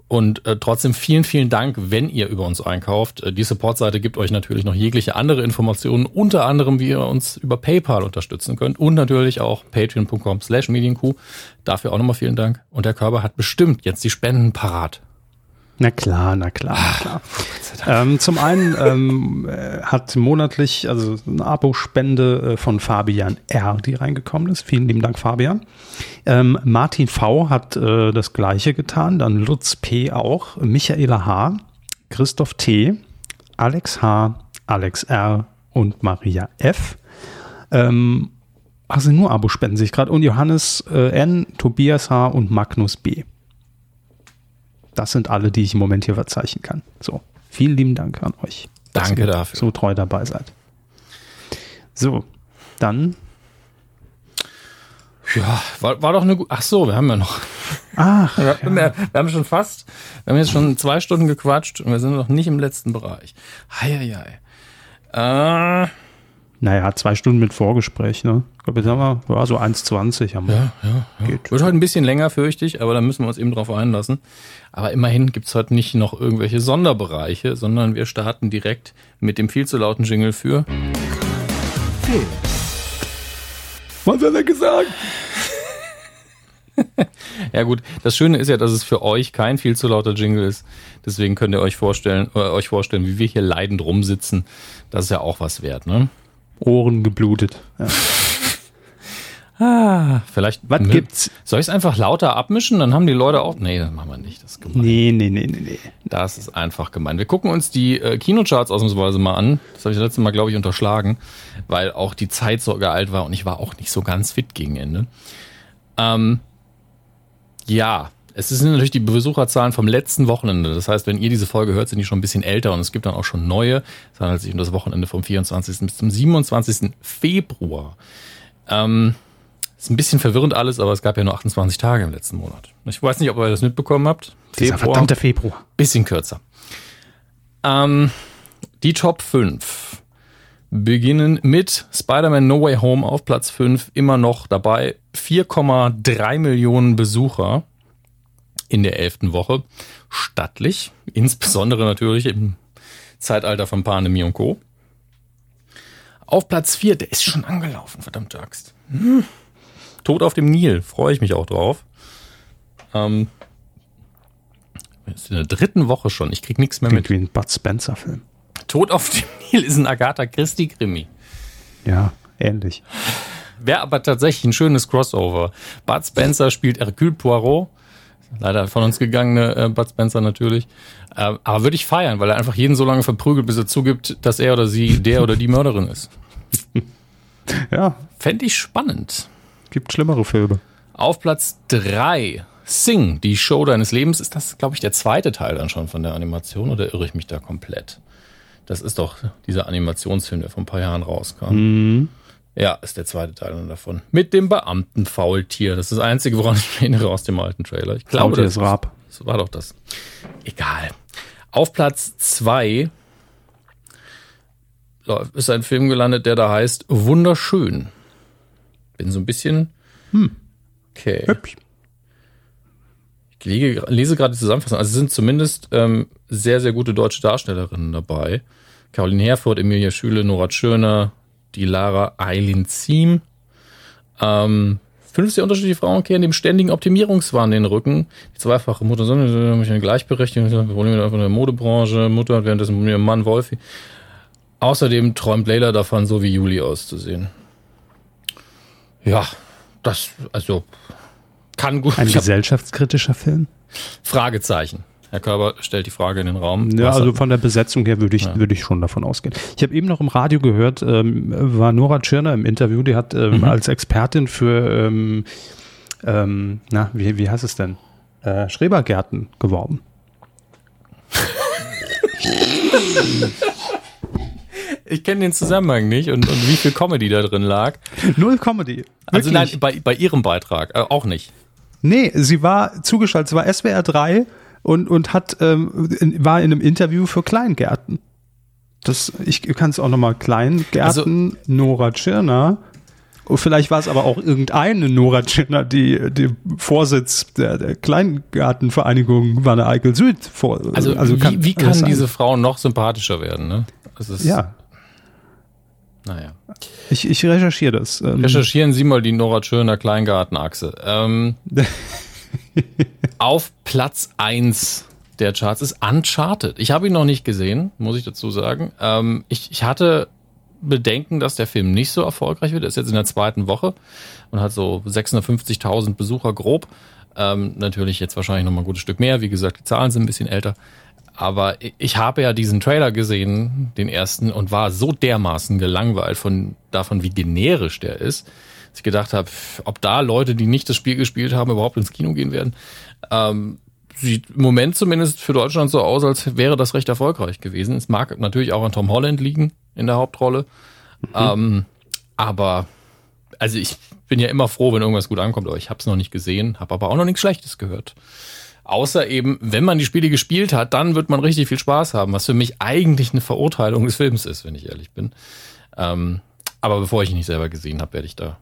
[SPEAKER 1] Und äh, trotzdem vielen, vielen Dank, wenn ihr über uns einkauft. Äh, die Supportseite gibt euch natürlich noch jegliche andere Informationen, unter anderem, wie ihr uns über PayPal unterstützen könnt und natürlich auch patreon.com slash medienkuh. Dafür auch nochmal vielen Dank. Und der Körper hat bestimmt jetzt die Spenden parat.
[SPEAKER 2] Na klar, na klar, na klar. Ähm, zum einen ähm, äh, hat monatlich also eine Abo-Spende äh, von Fabian R., die reingekommen ist. Vielen lieben Dank, Fabian. Ähm, Martin V. hat äh, das gleiche getan, dann Lutz P. auch, Michaela H., Christoph T., Alex H., Alex R. und Maria F. Ähm, also nur Abo-Spenden sich gerade. Und Johannes äh, N., Tobias H. und Magnus B. Das sind alle, die ich im Moment hier verzeichnen kann. So, vielen lieben Dank an euch.
[SPEAKER 1] Danke dafür.
[SPEAKER 2] So treu dabei seid. So, dann.
[SPEAKER 1] Ja, war, war doch eine gute. Ach so, wir haben ja noch.
[SPEAKER 2] Ach,
[SPEAKER 1] wir, ja. wir, haben schon fast, wir haben jetzt schon zwei Stunden gequatscht und wir sind noch nicht im letzten Bereich. Heieiei.
[SPEAKER 2] Äh, naja, zwei Stunden mit Vorgespräch, ne? Ich glaube, jetzt haben wir ja, so 1,20 haben wir.
[SPEAKER 1] Ja, ja, ja. Geht. Wird heute ein bisschen länger, fürchte ich, aber da müssen wir uns eben drauf einlassen. Aber immerhin gibt's heute nicht noch irgendwelche Sonderbereiche, sondern wir starten direkt mit dem viel zu lauten Jingle für
[SPEAKER 3] Film.
[SPEAKER 1] Was hat er gesagt? ja gut, das Schöne ist ja, dass es für euch kein viel zu lauter Jingle ist. Deswegen könnt ihr euch vorstellen, äh, euch vorstellen, wie wir hier leidend rumsitzen. Das ist ja auch was wert, ne?
[SPEAKER 2] Ohren geblutet. Ja.
[SPEAKER 1] Ah, vielleicht.
[SPEAKER 2] Was mit, gibt's?
[SPEAKER 1] Soll ich es einfach lauter abmischen? Dann haben die Leute auch. Nee, das machen wir nicht. Das ist
[SPEAKER 2] gemein. Nee, nee, nee, nee, nee.
[SPEAKER 1] Das ist einfach gemein. Wir gucken uns die äh, Kinocharts ausnahmsweise mal an. Das habe ich das letzte Mal, glaube ich, unterschlagen, weil auch die Zeit so geeilt war und ich war auch nicht so ganz fit gegen Ende. Ähm, ja, es sind natürlich die Besucherzahlen vom letzten Wochenende. Das heißt, wenn ihr diese Folge hört, sind die schon ein bisschen älter und es gibt dann auch schon neue. Es handelt sich um das Wochenende vom 24. bis zum 27. Februar. Ähm, ist ein bisschen verwirrend alles, aber es gab ja nur 28 Tage im letzten Monat. Ich weiß nicht, ob ihr das mitbekommen habt.
[SPEAKER 2] Dieser verdammte Februar.
[SPEAKER 1] Bisschen kürzer. Ähm, die Top 5 beginnen mit Spider-Man No Way Home auf Platz 5, immer noch dabei. 4,3 Millionen Besucher in der elften Woche. Stattlich, insbesondere natürlich im Zeitalter von Pandemie und Co. Auf Platz 4, der ist schon angelaufen, verdammte Axt. Hm. Tod auf dem Nil, freue ich mich auch drauf. Ähm, ist in der dritten Woche schon, ich krieg nichts mehr
[SPEAKER 2] Klingt mit. wie ein Bud Spencer-Film.
[SPEAKER 1] Tod auf dem Nil ist ein Agatha Christie-Krimi.
[SPEAKER 2] Ja, ähnlich.
[SPEAKER 1] Wäre aber tatsächlich ein schönes Crossover. Bud Spencer spielt Hercule Poirot leider von uns gegangene äh, Bud Spencer natürlich. Äh, aber würde ich feiern, weil er einfach jeden so lange verprügelt, bis er zugibt, dass er oder sie der oder die Mörderin ist.
[SPEAKER 2] ja.
[SPEAKER 1] Fände ich spannend.
[SPEAKER 2] Gibt schlimmere Filme.
[SPEAKER 1] Auf Platz drei Sing, die Show deines Lebens. Ist das, glaube ich, der zweite Teil dann schon von der Animation oder irre ich mich da komplett? Das ist doch dieser Animationsfilm, der vor ein paar Jahren rauskam.
[SPEAKER 2] Mhm.
[SPEAKER 1] Ja, ist der zweite Teil davon. Mit dem Beamten Faultier. Das ist das Einzige, woran ich mich erinnere aus dem alten Trailer. Ich glaube,
[SPEAKER 2] Faultier das, ist
[SPEAKER 1] das war doch das. Egal. Auf Platz zwei ist ein Film gelandet, der da heißt Wunderschön. Bin so ein bisschen.
[SPEAKER 2] Hm.
[SPEAKER 1] Okay. Hübsch. Ich lege, lese gerade die Zusammenfassung. Also es sind zumindest ähm, sehr, sehr gute deutsche Darstellerinnen dabei. Caroline Herfurth, Emilia Schüle, Nora Schöner, die Lara Eileen Ziem. Ähm, fünf sehr unterschiedliche Frauen kehren dem ständigen Optimierungswahn den Rücken. Die zweifache Mutter Sonne, mich eine Gleichberechtigung, Probleme einfach in der Modebranche, Mutter hat währenddessen ihrem Mann Wolfi. Außerdem träumt Leila davon, so wie Juli auszusehen. Ja, das, also, kann gut.
[SPEAKER 2] Ein gesellschaftskritischer Film?
[SPEAKER 1] Fragezeichen. Herr Körber stellt die Frage in den Raum.
[SPEAKER 2] Ja, also von der Besetzung her würde ich, ja. würde ich schon davon ausgehen. Ich habe eben noch im Radio gehört, ähm, war Nora Tschirner im Interview, die hat ähm, mhm. als Expertin für, ähm, ähm, na, wie, wie heißt es denn? Äh, Schrebergärten geworben.
[SPEAKER 1] Ich kenne den Zusammenhang nicht und, und wie viel Comedy da drin lag.
[SPEAKER 2] Null Comedy. Wirklich.
[SPEAKER 1] Also nein, bei, bei ihrem Beitrag äh, auch nicht.
[SPEAKER 2] Nee, sie war zugeschaltet, sie war SWR 3 und, und hat, ähm, war in einem Interview für Kleingärten. Das, ich kann es auch nochmal Kleingärten, also, Nora Tschirner. Vielleicht war es aber auch irgendeine Nora Tschirner, die, die Vorsitz der, der Kleingartenvereinigung Wanne Eickel Süd vor.
[SPEAKER 1] Also, also kann, wie, wie kann diese Frau noch sympathischer werden, ne?
[SPEAKER 2] Ist, ja.
[SPEAKER 1] Naja.
[SPEAKER 2] Ich, ich recherchiere das.
[SPEAKER 1] Ähm. Recherchieren Sie mal die Nora Tschirner Kleingartenachse. Ähm, Auf Platz 1 der Charts ist Uncharted. Ich habe ihn noch nicht gesehen, muss ich dazu sagen. Ähm, ich, ich hatte Bedenken, dass der Film nicht so erfolgreich wird. Er ist jetzt in der zweiten Woche und hat so 650.000 Besucher grob. Ähm, natürlich jetzt wahrscheinlich noch mal ein gutes Stück mehr. Wie gesagt, die Zahlen sind ein bisschen älter. Aber ich habe ja diesen Trailer gesehen, den ersten, und war so dermaßen gelangweilt von davon, wie generisch der ist, dass ich gedacht habe, ob da Leute, die nicht das Spiel gespielt haben, überhaupt ins Kino gehen werden. Ähm, sieht im Moment zumindest für Deutschland so aus, als wäre das recht erfolgreich gewesen. Es mag natürlich auch an Tom Holland liegen in der Hauptrolle. Mhm. Ähm, aber also ich bin ja immer froh, wenn irgendwas gut ankommt, aber ich habe es noch nicht gesehen, habe aber auch noch nichts Schlechtes gehört. Außer eben, wenn man die Spiele gespielt hat, dann wird man richtig viel Spaß haben, was für mich eigentlich eine Verurteilung des Films ist, wenn ich ehrlich bin. Ähm, aber bevor ich ihn nicht selber gesehen habe, werde ich da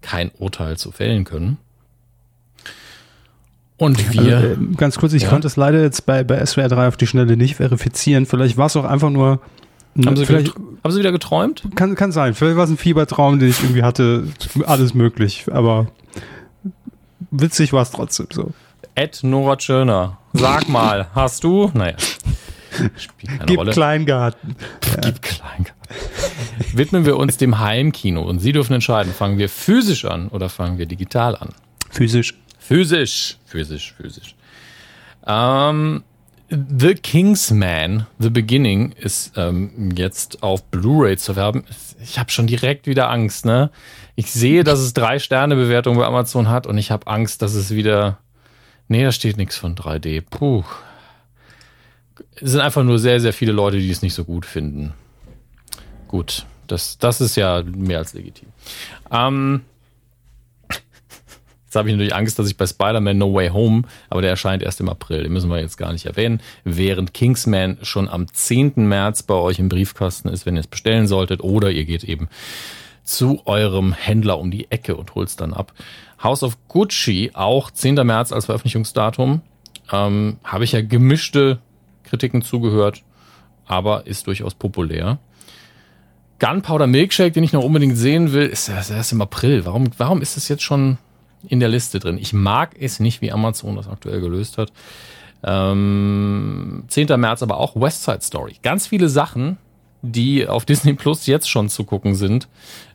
[SPEAKER 1] kein Urteil zu fällen können.
[SPEAKER 2] Und wir. Also, äh, ganz kurz, ich ja. konnte es leider jetzt bei, bei SWR 3 auf die Schnelle nicht verifizieren. Vielleicht war es auch einfach nur.
[SPEAKER 1] Haben Sie, vielleicht, haben Sie wieder geträumt?
[SPEAKER 2] Kann, kann sein. Vielleicht war es ein Fiebertraum, den ich irgendwie hatte. Alles möglich. Aber witzig war es trotzdem so.
[SPEAKER 1] Ed Nora Schöner. Sag mal, hast du? Naja.
[SPEAKER 2] Spielt keine Gib Rolle. Kleingarten.
[SPEAKER 1] Gib Kleingarten. Widmen wir uns dem Heimkino und Sie dürfen entscheiden, fangen wir physisch an oder fangen wir digital an?
[SPEAKER 2] Physisch.
[SPEAKER 1] Physisch. Physisch, physisch. Ähm, The Kingsman, The Beginning, ist ähm, jetzt auf Blu-ray zu werben. Ich habe schon direkt wieder Angst, ne? Ich sehe, dass es drei Sterne Bewertung bei Amazon hat und ich habe Angst, dass es wieder. Nee, da steht nichts von 3D. Puh. Es sind einfach nur sehr, sehr viele Leute, die es nicht so gut finden. Gut, das, das ist ja mehr als legitim. Ähm, Jetzt habe ich natürlich Angst, dass ich bei Spider-Man No Way Home, aber der erscheint erst im April, den müssen wir jetzt gar nicht erwähnen, während Kingsman schon am 10. März bei euch im Briefkasten ist, wenn ihr es bestellen solltet, oder ihr geht eben zu eurem Händler um die Ecke und holt es dann ab. House of Gucci, auch 10. März als Veröffentlichungsdatum, ähm, habe ich ja gemischte Kritiken zugehört, aber ist durchaus populär. Gunpowder Milkshake, den ich noch unbedingt sehen will, ist erst im April. Warum, warum ist es jetzt schon in der Liste drin. Ich mag es nicht, wie Amazon das aktuell gelöst hat. Ähm, 10. März aber auch West Side Story. Ganz viele Sachen, die auf Disney Plus jetzt schon zu gucken sind,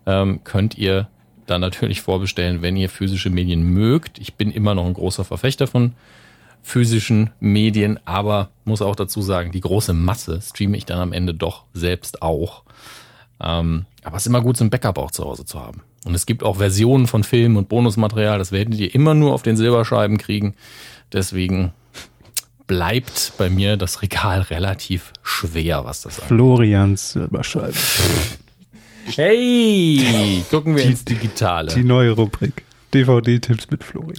[SPEAKER 1] ähm, könnt ihr dann natürlich vorbestellen, wenn ihr physische Medien mögt. Ich bin immer noch ein großer Verfechter von physischen Medien, aber muss auch dazu sagen, die große Masse streame ich dann am Ende doch selbst auch. Ähm, aber es ist immer gut, so ein Backup auch zu Hause zu haben. Und es gibt auch Versionen von Filmen und Bonusmaterial, das werdet ihr immer nur auf den Silberscheiben kriegen. Deswegen bleibt bei mir das Regal relativ schwer, was das
[SPEAKER 2] angeht. Florians Silberscheiben.
[SPEAKER 1] Hey, gucken wir die, ins Digitale.
[SPEAKER 2] Die neue Rubrik. DVD-Tipps mit Flori.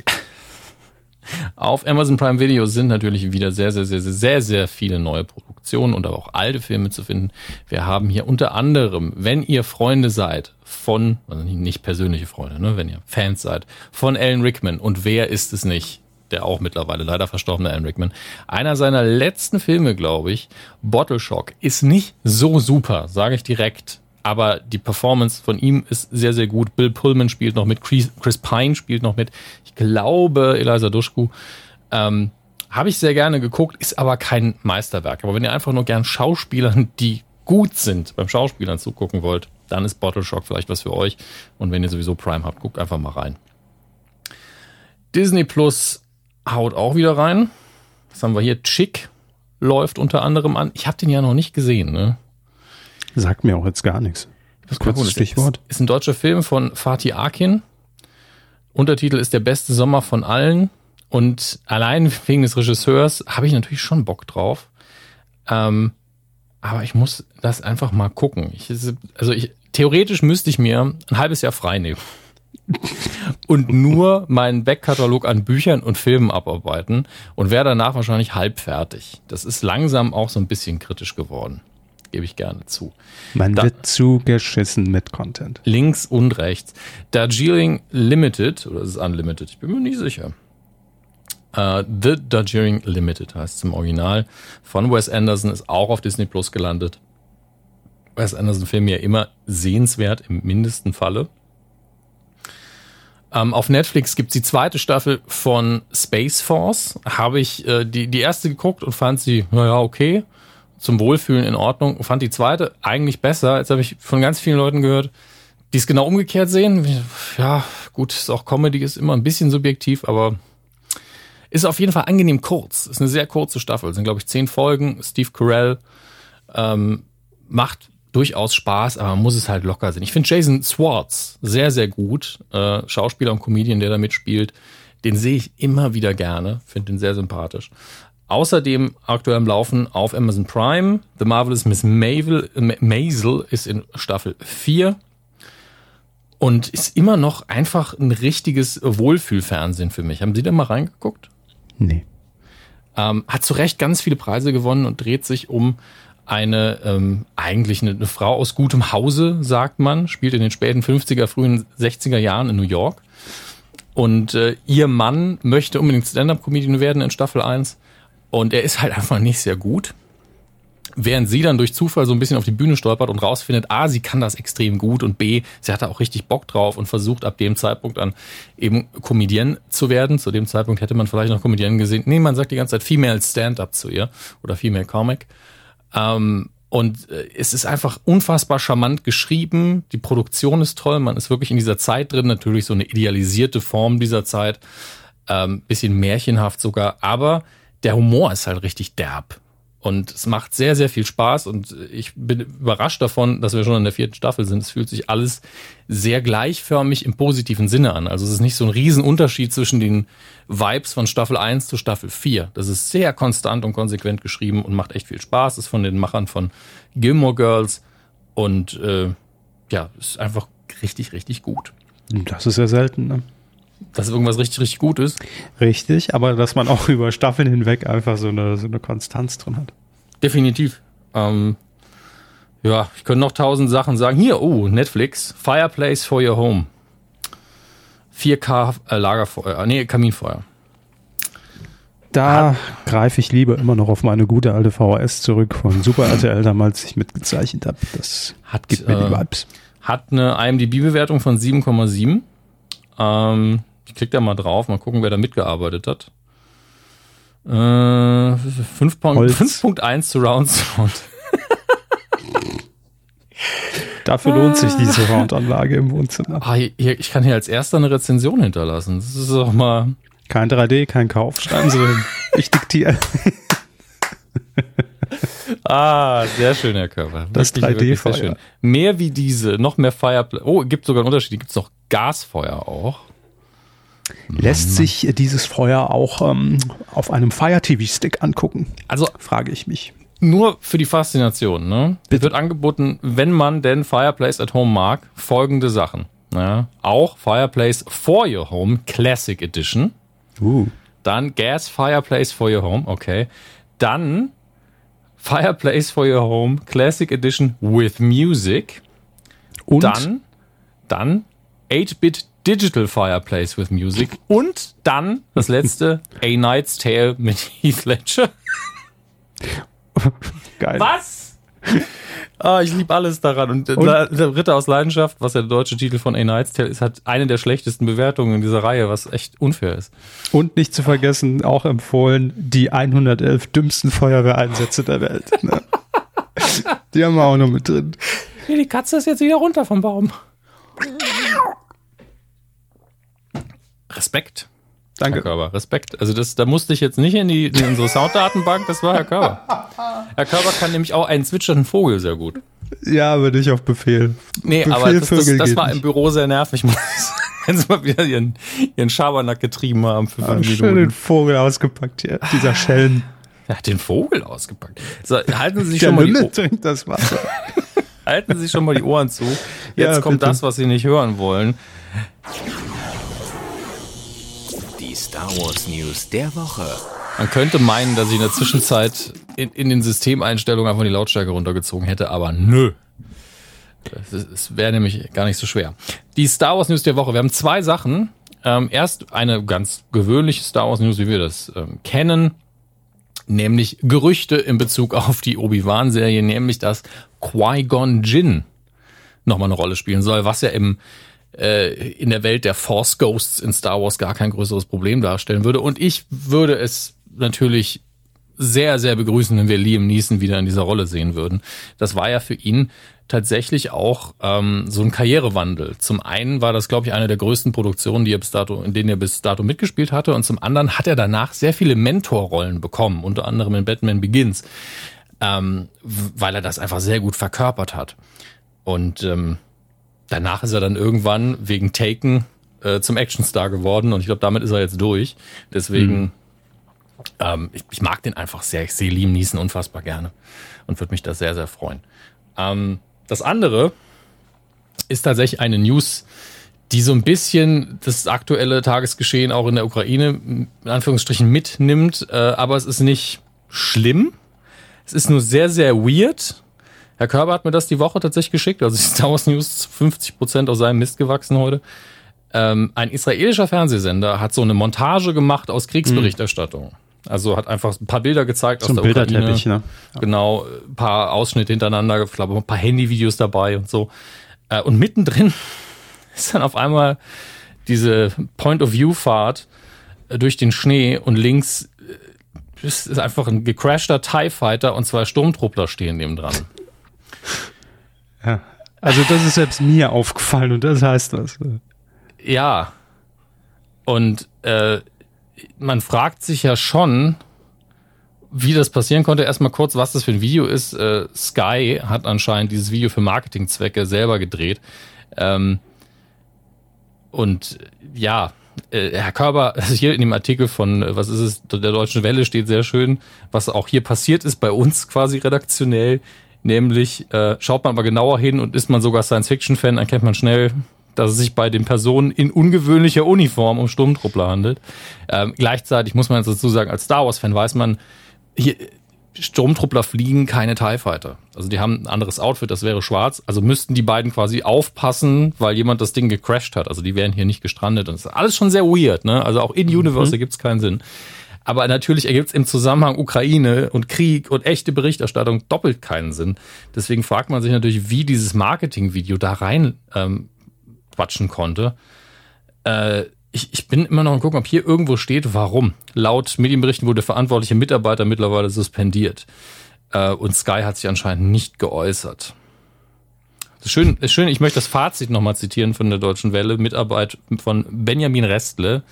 [SPEAKER 1] Auf Amazon Prime Video sind natürlich wieder sehr, sehr, sehr, sehr, sehr, sehr viele neue Produktionen und aber auch alte Filme zu finden. Wir haben hier unter anderem, wenn ihr Freunde seid von, also nicht persönliche Freunde, ne, wenn ihr Fans seid, von Alan Rickman und wer ist es nicht? Der auch mittlerweile leider verstorbene Alan Rickman. Einer seiner letzten Filme, glaube ich, Bottle Shock, ist nicht so super, sage ich direkt aber die Performance von ihm ist sehr, sehr gut. Bill Pullman spielt noch mit, Chris, Pine spielt noch mit. Ich glaube, Eliza Duschku. Ähm, Habe ich sehr gerne geguckt, ist aber kein Meisterwerk. Aber wenn ihr einfach nur gern Schauspielern, die gut sind, beim Schauspielern zugucken wollt, dann ist Bottle Shock vielleicht was für euch. Und wenn ihr sowieso Prime habt, guckt einfach mal rein. Disney Plus haut auch wieder rein. Was haben wir hier? Chick läuft unter anderem an. Ich habe den ja noch nicht gesehen, ne?
[SPEAKER 2] Sagt mir auch jetzt gar nichts.
[SPEAKER 1] Das kurzes Stichwort. Ist, ist ein deutscher Film von Fatih Akin. Untertitel ist der beste Sommer von allen. Und allein wegen des Regisseurs habe ich natürlich schon Bock drauf. Ähm, aber ich muss das einfach mal gucken. Ich, also ich, theoretisch müsste ich mir ein halbes Jahr frei nehmen. und nur meinen Backkatalog an Büchern und Filmen abarbeiten und wäre danach wahrscheinlich halb fertig. Das ist langsam auch so ein bisschen kritisch geworden gebe ich gerne zu.
[SPEAKER 2] Man da, wird zugeschissen mit Content.
[SPEAKER 1] Links und rechts. Darjeeling Limited, oder ist es Unlimited? Ich bin mir nicht sicher. Uh, The Darjeeling Limited heißt es im Original. Von Wes Anderson ist auch auf Disney Plus gelandet. Wes Anderson Film ja immer sehenswert im mindesten Falle. Ähm, auf Netflix gibt's die zweite Staffel von Space Force. Habe ich äh, die, die erste geguckt und fand sie, naja, okay. Zum Wohlfühlen in Ordnung. Fand die zweite eigentlich besser. Jetzt habe ich von ganz vielen Leuten gehört, die es genau umgekehrt sehen. Ja, gut, ist auch Comedy, ist immer ein bisschen subjektiv, aber ist auf jeden Fall angenehm kurz. Ist eine sehr kurze Staffel. Es sind, glaube ich, zehn Folgen. Steve Carell ähm, macht durchaus Spaß, aber man muss es halt locker sehen. Ich finde Jason Swartz sehr, sehr gut. Äh, Schauspieler und Comedian, der da mitspielt. Den sehe ich immer wieder gerne. Finde ihn sehr sympathisch. Außerdem aktuell im Laufen auf Amazon Prime. The Marvelous Miss Maisel, Maisel ist in Staffel 4 und ist immer noch einfach ein richtiges Wohlfühlfernsehen für mich. Haben Sie da mal reingeguckt?
[SPEAKER 2] Nee.
[SPEAKER 1] Ähm, hat zu Recht ganz viele Preise gewonnen und dreht sich um eine ähm, eigentlich eine, eine Frau aus gutem Hause, sagt man, spielt in den späten 50er, frühen 60er Jahren in New York. Und äh, ihr Mann möchte unbedingt Stand-up-Comedian werden in Staffel 1 und er ist halt einfach nicht sehr gut. Während sie dann durch Zufall so ein bisschen auf die Bühne stolpert und rausfindet, A, sie kann das extrem gut und B, sie hatte auch richtig Bock drauf und versucht ab dem Zeitpunkt an eben Comedian zu werden. Zu dem Zeitpunkt hätte man vielleicht noch Comedian gesehen. Nee, man sagt die ganze Zeit Female Stand-up zu ihr oder Female Comic. Ähm, und äh, es ist einfach unfassbar charmant geschrieben. Die Produktion ist toll. Man ist wirklich in dieser Zeit drin. Natürlich so eine idealisierte Form dieser Zeit. Ähm, bisschen märchenhaft sogar. Aber der Humor ist halt richtig derb. Und es macht sehr, sehr viel Spaß und ich bin überrascht davon, dass wir schon in der vierten Staffel sind. Es fühlt sich alles sehr gleichförmig im positiven Sinne an. Also es ist nicht so ein Riesenunterschied zwischen den Vibes von Staffel 1 zu Staffel 4. Das ist sehr konstant und konsequent geschrieben und macht echt viel Spaß. ist von den Machern von Gilmore Girls und äh, ja, ist einfach richtig, richtig gut.
[SPEAKER 2] Das ist ja selten, ne?
[SPEAKER 1] Dass irgendwas richtig, richtig gut ist.
[SPEAKER 2] Richtig, aber dass man auch über Staffeln hinweg einfach so eine, so eine Konstanz drin hat.
[SPEAKER 1] Definitiv. Ähm, ja, ich könnte noch tausend Sachen sagen. Hier, oh, Netflix, Fireplace for Your Home. 4K äh, Lagerfeuer, nee, Kaminfeuer.
[SPEAKER 2] Da greife ich lieber immer noch auf meine gute alte VHS zurück von Super RTL damals ich mitgezeichnet habe. Das
[SPEAKER 1] hat, gibt mir die äh, Vibes. Hat eine IMDb-Bewertung von 7,7. Ähm, ich klicke da mal drauf, mal gucken, wer da mitgearbeitet hat. Äh, 5.1 Surround Sound.
[SPEAKER 2] Dafür lohnt sich diese Soundanlage im Wohnzimmer.
[SPEAKER 1] Ah, hier, ich kann hier als erster eine Rezension hinterlassen. Das ist doch mal.
[SPEAKER 2] Kein 3D, kein Kauf. Schreiben Sie hin. Ich diktiere.
[SPEAKER 1] ah, sehr schön, Herr Körper.
[SPEAKER 2] Das 3D-Feuer.
[SPEAKER 1] Mehr wie diese, noch mehr Fireplace. Oh, gibt sogar einen Unterschied. Gibt es noch Gasfeuer auch?
[SPEAKER 2] Lässt sich dieses Feuer auch ähm, auf einem Fire TV Stick angucken?
[SPEAKER 1] Also frage ich mich. Nur für die Faszination, ne? Bitte. Wird angeboten, wenn man denn Fireplace at Home mag, folgende Sachen. Ja, auch Fireplace for Your Home Classic Edition.
[SPEAKER 2] Uh.
[SPEAKER 1] Dann Gas Fireplace for Your Home, okay. Dann Fireplace for Your Home Classic Edition with Music. Und dann, dann 8-Bit Digital Fireplace with Music und dann das letzte A Knight's Tale mit Heath Ledger.
[SPEAKER 2] Geil.
[SPEAKER 1] Was? Ah, ich liebe alles daran. Und, und, der Ritter aus Leidenschaft, was ja der deutsche Titel von A Knight's Tale ist, hat eine der schlechtesten Bewertungen in dieser Reihe, was echt unfair ist.
[SPEAKER 2] Und nicht zu vergessen, auch empfohlen, die 111 dümmsten Feuerwehreinsätze der Welt. Ne? die haben wir auch noch mit drin.
[SPEAKER 1] Nee, die Katze ist jetzt wieder runter vom Baum. Respekt.
[SPEAKER 2] Danke.
[SPEAKER 1] Herr Körber, Respekt. Also das, da musste ich jetzt nicht in, die, in unsere Sounddatenbank, das war Herr Körber. Herr Körber kann nämlich auch einen zwitschernden Vogel sehr gut.
[SPEAKER 2] Ja, aber nicht auf Befehl.
[SPEAKER 1] Nee,
[SPEAKER 2] Befehl
[SPEAKER 1] aber das, das, das war im Büro sehr nervig, wenn sie mal wieder ihren, ihren Schabernack getrieben haben für
[SPEAKER 2] fünf Minuten. Schön den Vogel ausgepackt hier, dieser Schellen.
[SPEAKER 1] Er hat den Vogel ausgepackt. So, halten Sie sich schon mal
[SPEAKER 2] die trinkt das Wasser.
[SPEAKER 1] halten Sie sich schon mal die Ohren zu. Jetzt ja, kommt das, was Sie nicht hören wollen.
[SPEAKER 3] Star Wars News der Woche.
[SPEAKER 1] Man könnte meinen, dass ich in der Zwischenzeit in, in den Systemeinstellungen einfach die Lautstärke runtergezogen hätte, aber nö. Es wäre nämlich gar nicht so schwer. Die Star Wars News der Woche. Wir haben zwei Sachen. Ähm, erst eine ganz gewöhnliche Star Wars News, wie wir das ähm, kennen, nämlich Gerüchte in Bezug auf die Obi-Wan-Serie, nämlich dass Qui-Gon Jinn nochmal eine Rolle spielen soll, was ja im in der Welt der Force Ghosts in Star Wars gar kein größeres Problem darstellen würde. Und ich würde es natürlich sehr, sehr begrüßen, wenn wir Liam Neeson wieder in dieser Rolle sehen würden. Das war ja für ihn tatsächlich auch ähm, so ein Karrierewandel. Zum einen war das, glaube ich, eine der größten Produktionen, die er bis dato, in denen er bis dato mitgespielt hatte. Und zum anderen hat er danach sehr viele Mentorrollen bekommen, unter anderem in Batman Begins, ähm, weil er das einfach sehr gut verkörpert hat. Und ähm, danach ist er dann irgendwann wegen Taken äh, zum Actionstar geworden und ich glaube, damit ist er jetzt durch. Deswegen, mhm. ähm, ich, ich, mag den einfach sehr. Ich sehe Liam Neeson unfassbar gerne und würde mich da sehr, sehr freuen. Ähm, das andere ist tatsächlich eine News, die so ein bisschen das aktuelle Tagesgeschehen auch in der Ukraine in Anführungsstrichen mitnimmt, äh, aber es ist nicht schlimm. Es ist nur sehr, sehr weird. Herr Körber hat mir das die Woche tatsächlich geschickt, also die Star Wars News 50 Prozent aus seinem Mist gewachsen heute. Ähm, ein israelischer Fernsehsender hat so eine Montage gemacht aus Kriegsberichterstattung. Mhm. Also hat einfach ein paar Bilder gezeigt
[SPEAKER 2] Zum aus der Ukraine. Ne?
[SPEAKER 1] Genau, ein paar Ausschnitte hintereinander, ich glaube, ein paar Handyvideos dabei und so. Äh, und mittendrin ist dann auf einmal diese Point-of-View-Fahrt äh, durch den Schnee und links äh, ist einfach ein gecrashter TIE Fighter und zwei Sturmtruppler stehen neben dran.
[SPEAKER 2] Ja. Also das ist selbst mir aufgefallen und das heißt was.
[SPEAKER 1] Ja. Und äh, man fragt sich ja schon, wie das passieren konnte. Erstmal kurz, was das für ein Video ist. Äh, Sky hat anscheinend dieses Video für Marketingzwecke selber gedreht. Ähm, und ja, äh, Herr Körber, also hier in dem Artikel von, äh, was ist es, der Deutschen Welle steht sehr schön, was auch hier passiert ist bei uns quasi redaktionell. Nämlich äh, schaut man aber genauer hin und ist man sogar Science-Fiction-Fan, erkennt man schnell, dass es sich bei den Personen in ungewöhnlicher Uniform um Sturmtruppler handelt. Ähm, gleichzeitig muss man jetzt dazu sagen, als Star Wars-Fan weiß man, hier, Sturmtruppler fliegen keine TIE Fighter. Also die haben ein anderes Outfit, das wäre schwarz. Also müssten die beiden quasi aufpassen, weil jemand das Ding gecrashed hat. Also die wären hier nicht gestrandet. Und das ist alles schon sehr weird, ne? Also auch in Universe mhm. ergibt es keinen Sinn. Aber natürlich ergibt es im Zusammenhang Ukraine und Krieg und echte Berichterstattung doppelt keinen Sinn. Deswegen fragt man sich natürlich, wie dieses Marketingvideo da rein ähm, quatschen konnte. Äh, ich, ich bin immer noch am gucken, ob hier irgendwo steht, warum. Laut Medienberichten wurde verantwortliche Mitarbeiter mittlerweile suspendiert. Äh, und Sky hat sich anscheinend nicht geäußert. Das ist schön, ist schön, ich möchte das Fazit nochmal zitieren von der Deutschen Welle, Mitarbeit von Benjamin Restle.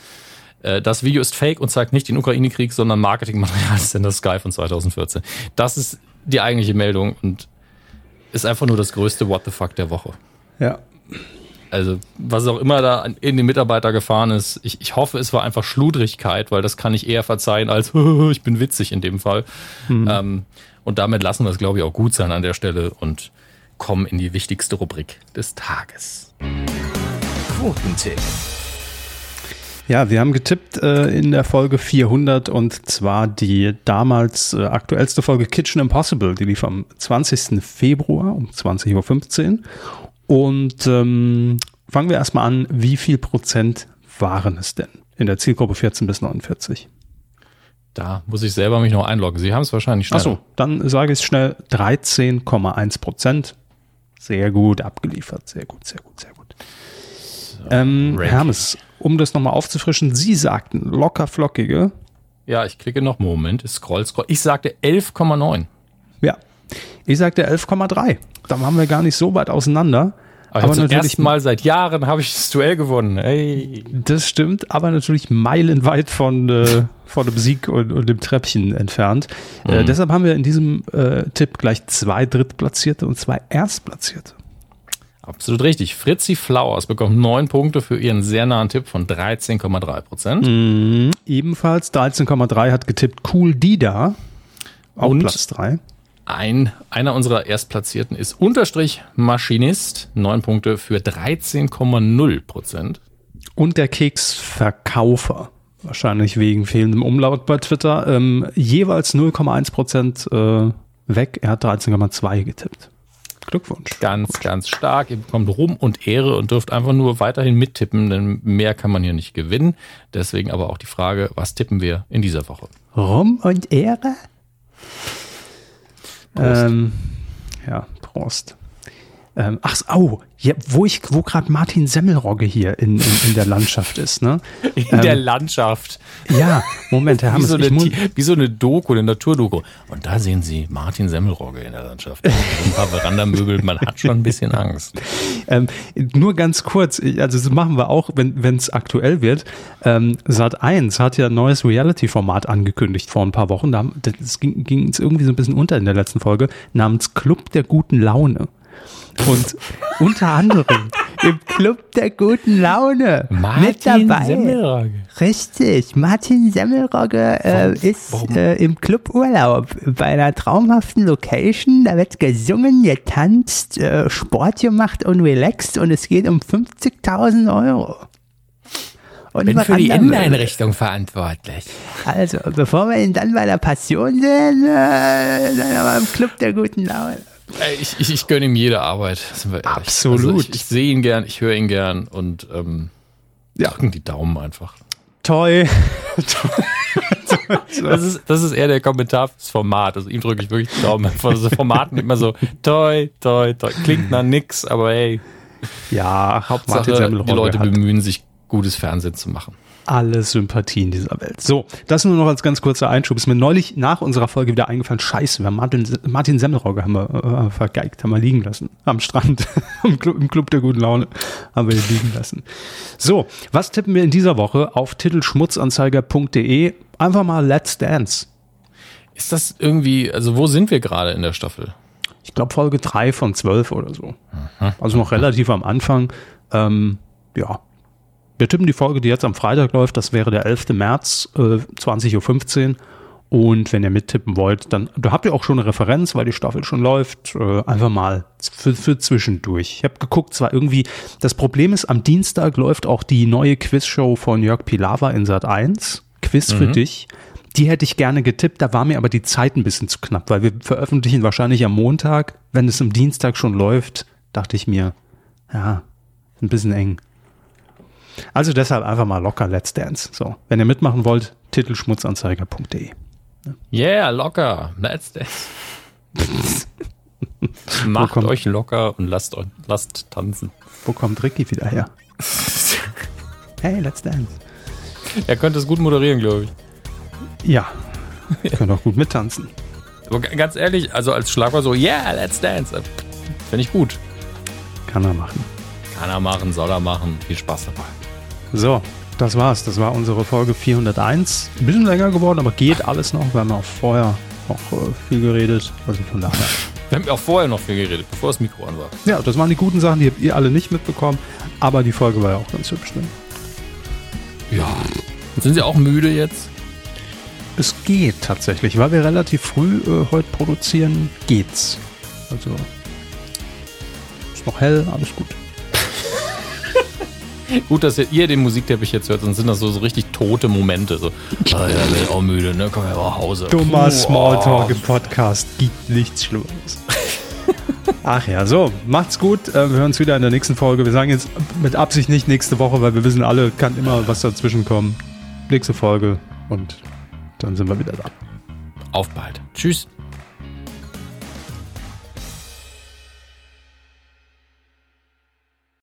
[SPEAKER 1] Äh, das Video ist fake und zeigt nicht den Ukraine-Krieg, sondern Marketingmaterial des Sender Sky von 2014. Das ist die eigentliche Meldung und ist einfach nur das größte What the fuck der Woche.
[SPEAKER 2] Ja,
[SPEAKER 1] also was auch immer da in den Mitarbeiter gefahren ist, ich, ich hoffe, es war einfach Schludrigkeit, weil das kann ich eher verzeihen als ich bin witzig in dem Fall. Mhm. Ähm, und damit lassen wir es, glaube ich, auch gut sein an der Stelle und kommen in die wichtigste Rubrik des Tages.
[SPEAKER 2] Quotentipp. Ja, wir haben getippt äh, in der Folge 400 und zwar die damals äh, aktuellste Folge Kitchen Impossible. Die lief am 20. Februar um 20.15 Uhr. Und ähm, fangen wir erstmal an, wie viel Prozent waren es denn in der Zielgruppe 14 bis 49?
[SPEAKER 1] Da muss ich selber mich noch einloggen. Sie haben es wahrscheinlich schnell.
[SPEAKER 2] Achso, dann sage ich es schnell. 13,1 Prozent. Sehr gut abgeliefert. Sehr gut, sehr gut, sehr gut. Ähm, Hermes, um das nochmal aufzufrischen, Sie sagten locker flockige.
[SPEAKER 1] Ja, ich klicke noch. Moment, scroll, scroll. Ich sagte 11,9.
[SPEAKER 2] Ja, ich sagte 11,3. Da waren wir gar nicht so weit auseinander.
[SPEAKER 1] Aber, aber natürlich Mal seit Jahren habe ich das Duell gewonnen. Hey.
[SPEAKER 2] Das stimmt, aber natürlich meilenweit von, äh, von dem Sieg und, und dem Treppchen entfernt. Äh, mhm. Äh, deshalb haben wir in diesem äh, Tipp gleich zwei Drittplatzierte und zwei Erstplatzierte.
[SPEAKER 1] Absolut richtig. Fritzi Flowers bekommt neun Punkte für ihren sehr nahen Tipp von 13,3 Prozent.
[SPEAKER 2] Mhm. Ebenfalls 13,3 hat getippt Cool Dida. Auch und Platz drei.
[SPEAKER 1] Ein, einer unserer Erstplatzierten ist Unterstrich Maschinist, neun Punkte für 13,0 Prozent.
[SPEAKER 2] Und der Keksverkaufer, wahrscheinlich wegen fehlendem Umlaut bei Twitter, ähm, jeweils 0,1 Prozent äh, weg. Er hat 13,2 getippt. Glückwunsch.
[SPEAKER 1] Ganz, Gut. ganz stark. Ihr bekommt Ruhm und Ehre und dürft einfach nur weiterhin mittippen, denn mehr kann man hier nicht gewinnen. Deswegen aber auch die Frage, was tippen wir in dieser Woche?
[SPEAKER 2] Ruhm und Ehre? Ähm, ja, Prost. Ähm, ach, oh, ja, wo ich, wo gerade Martin Semmelrogge hier in, in, in der Landschaft ist, ne?
[SPEAKER 1] In ähm, der Landschaft.
[SPEAKER 2] Ja, Moment, Herr
[SPEAKER 1] Hammes. Wie, so eine, wie so eine Doku, eine Naturdoku. Und da sehen Sie Martin Semmelrogge in der Landschaft. ein paar Verandamöbel, man hat schon ein bisschen Angst.
[SPEAKER 2] Ähm, nur ganz kurz, also das machen wir auch, wenn es aktuell wird. Ähm, Sat 1 hat ja ein neues Reality-Format angekündigt vor ein paar Wochen. Das ging, ging es irgendwie so ein bisschen unter in der letzten Folge, namens Club der guten Laune. Und unter anderem im Club der guten Laune
[SPEAKER 1] Martin mit dabei. Semmelrogge.
[SPEAKER 2] Richtig, Martin Semmelrogge äh, ist äh, im Club Urlaub bei einer traumhaften Location. Da wird gesungen, getanzt, äh, Sport gemacht und relaxed und es geht um 50.000 Euro.
[SPEAKER 1] Und bin für die Inneneinrichtung verantwortlich.
[SPEAKER 2] Also, bevor wir ihn dann bei der Passion sehen, äh, dann aber im Club der guten Laune.
[SPEAKER 1] Ich, ich, ich gönne ihm jede Arbeit.
[SPEAKER 2] Absolut. Also
[SPEAKER 1] ich, ich sehe ihn gern, ich höre ihn gern und ähm, ja. drücken die Daumen einfach.
[SPEAKER 2] Toll.
[SPEAKER 1] das, ist, das ist eher der Kommentar fürs Format. Also ihm drücke ich wirklich die Daumen. Von so Formaten immer so, toi, toi, toi. Klingt nach nix, aber hey.
[SPEAKER 2] Ja,
[SPEAKER 1] Hauptsache die Leute bemühen sich, gutes Fernsehen zu machen
[SPEAKER 2] alle Sympathien dieser Welt. So, das nur noch als ganz kurzer Einschub. Ist mir neulich nach unserer Folge wieder eingefallen, scheiße, wir haben Martin, Martin Semmelrogge haben wir äh, vergeigt, haben wir liegen lassen. Am Strand, im, Club, im Club der guten Laune haben wir ihn liegen lassen. So, was tippen wir in dieser Woche auf titelschmutzanzeiger.de? Einfach mal Let's Dance.
[SPEAKER 1] Ist das irgendwie, also wo sind wir gerade in der Staffel?
[SPEAKER 2] Ich glaube Folge drei von zwölf oder so. Mhm. Also noch relativ am Anfang. Ähm, ja, wir tippen die Folge, die jetzt am Freitag läuft, das wäre der 11. März, äh, 20.15 Uhr. Und wenn ihr mittippen wollt, dann da habt ihr auch schon eine Referenz, weil die Staffel schon läuft. Äh, einfach mal für, für zwischendurch. Ich habe geguckt, zwar irgendwie, das Problem ist, am Dienstag läuft auch die neue Quizshow von Jörg Pilawa in Sat 1. Quiz mhm. für dich. Die hätte ich gerne getippt, da war mir aber die Zeit ein bisschen zu knapp, weil wir veröffentlichen wahrscheinlich am Montag. Wenn es am Dienstag schon läuft, dachte ich mir, ja, ein bisschen eng. Also deshalb einfach mal locker Let's Dance. So, wenn ihr mitmachen wollt, titelschmutzanzeiger.de.
[SPEAKER 1] Yeah, locker. Let's Dance. Macht kommt, euch locker und lasst, lasst tanzen.
[SPEAKER 2] Wo kommt Ricky wieder her? hey, Let's Dance.
[SPEAKER 1] Er könnte es gut moderieren, glaube ich.
[SPEAKER 2] Ja, er könnte auch gut mittanzen.
[SPEAKER 1] Aber ganz ehrlich, also als Schlagwort so, yeah, let's dance. Finde ich gut.
[SPEAKER 2] Kann er machen.
[SPEAKER 1] Kann er machen, soll er machen. Viel Spaß dabei.
[SPEAKER 2] So, das war's. Das war unsere Folge 401. Ein bisschen länger geworden, aber geht alles noch. Wir haben auch vorher noch äh, viel geredet. Also von daher.
[SPEAKER 1] Wir haben auch vorher noch viel geredet, bevor das Mikro an war.
[SPEAKER 2] Ja, das waren die guten Sachen, die habt ihr alle nicht mitbekommen. Aber die Folge war ja auch ganz hübsch. Ne?
[SPEAKER 1] Ja. Sind Sie auch müde jetzt?
[SPEAKER 2] Es geht tatsächlich. Weil wir relativ früh äh, heute produzieren, geht's. Also ist noch hell, alles gut.
[SPEAKER 1] Gut, dass ihr den Musikteppich jetzt hört, sonst sind das so, so richtig tote Momente. So, oh, ja, bin auch müde, ne? Komm ja nach Hause.
[SPEAKER 2] Dummer Smalltalk im Podcast gibt nichts Schlimmes. Ach ja, so, macht's gut. Äh, wir hören uns wieder in der nächsten Folge. Wir sagen jetzt mit Absicht nicht nächste Woche, weil wir wissen alle, kann immer was dazwischen kommen. Nächste Folge und dann sind wir wieder da.
[SPEAKER 1] Auf bald. Tschüss.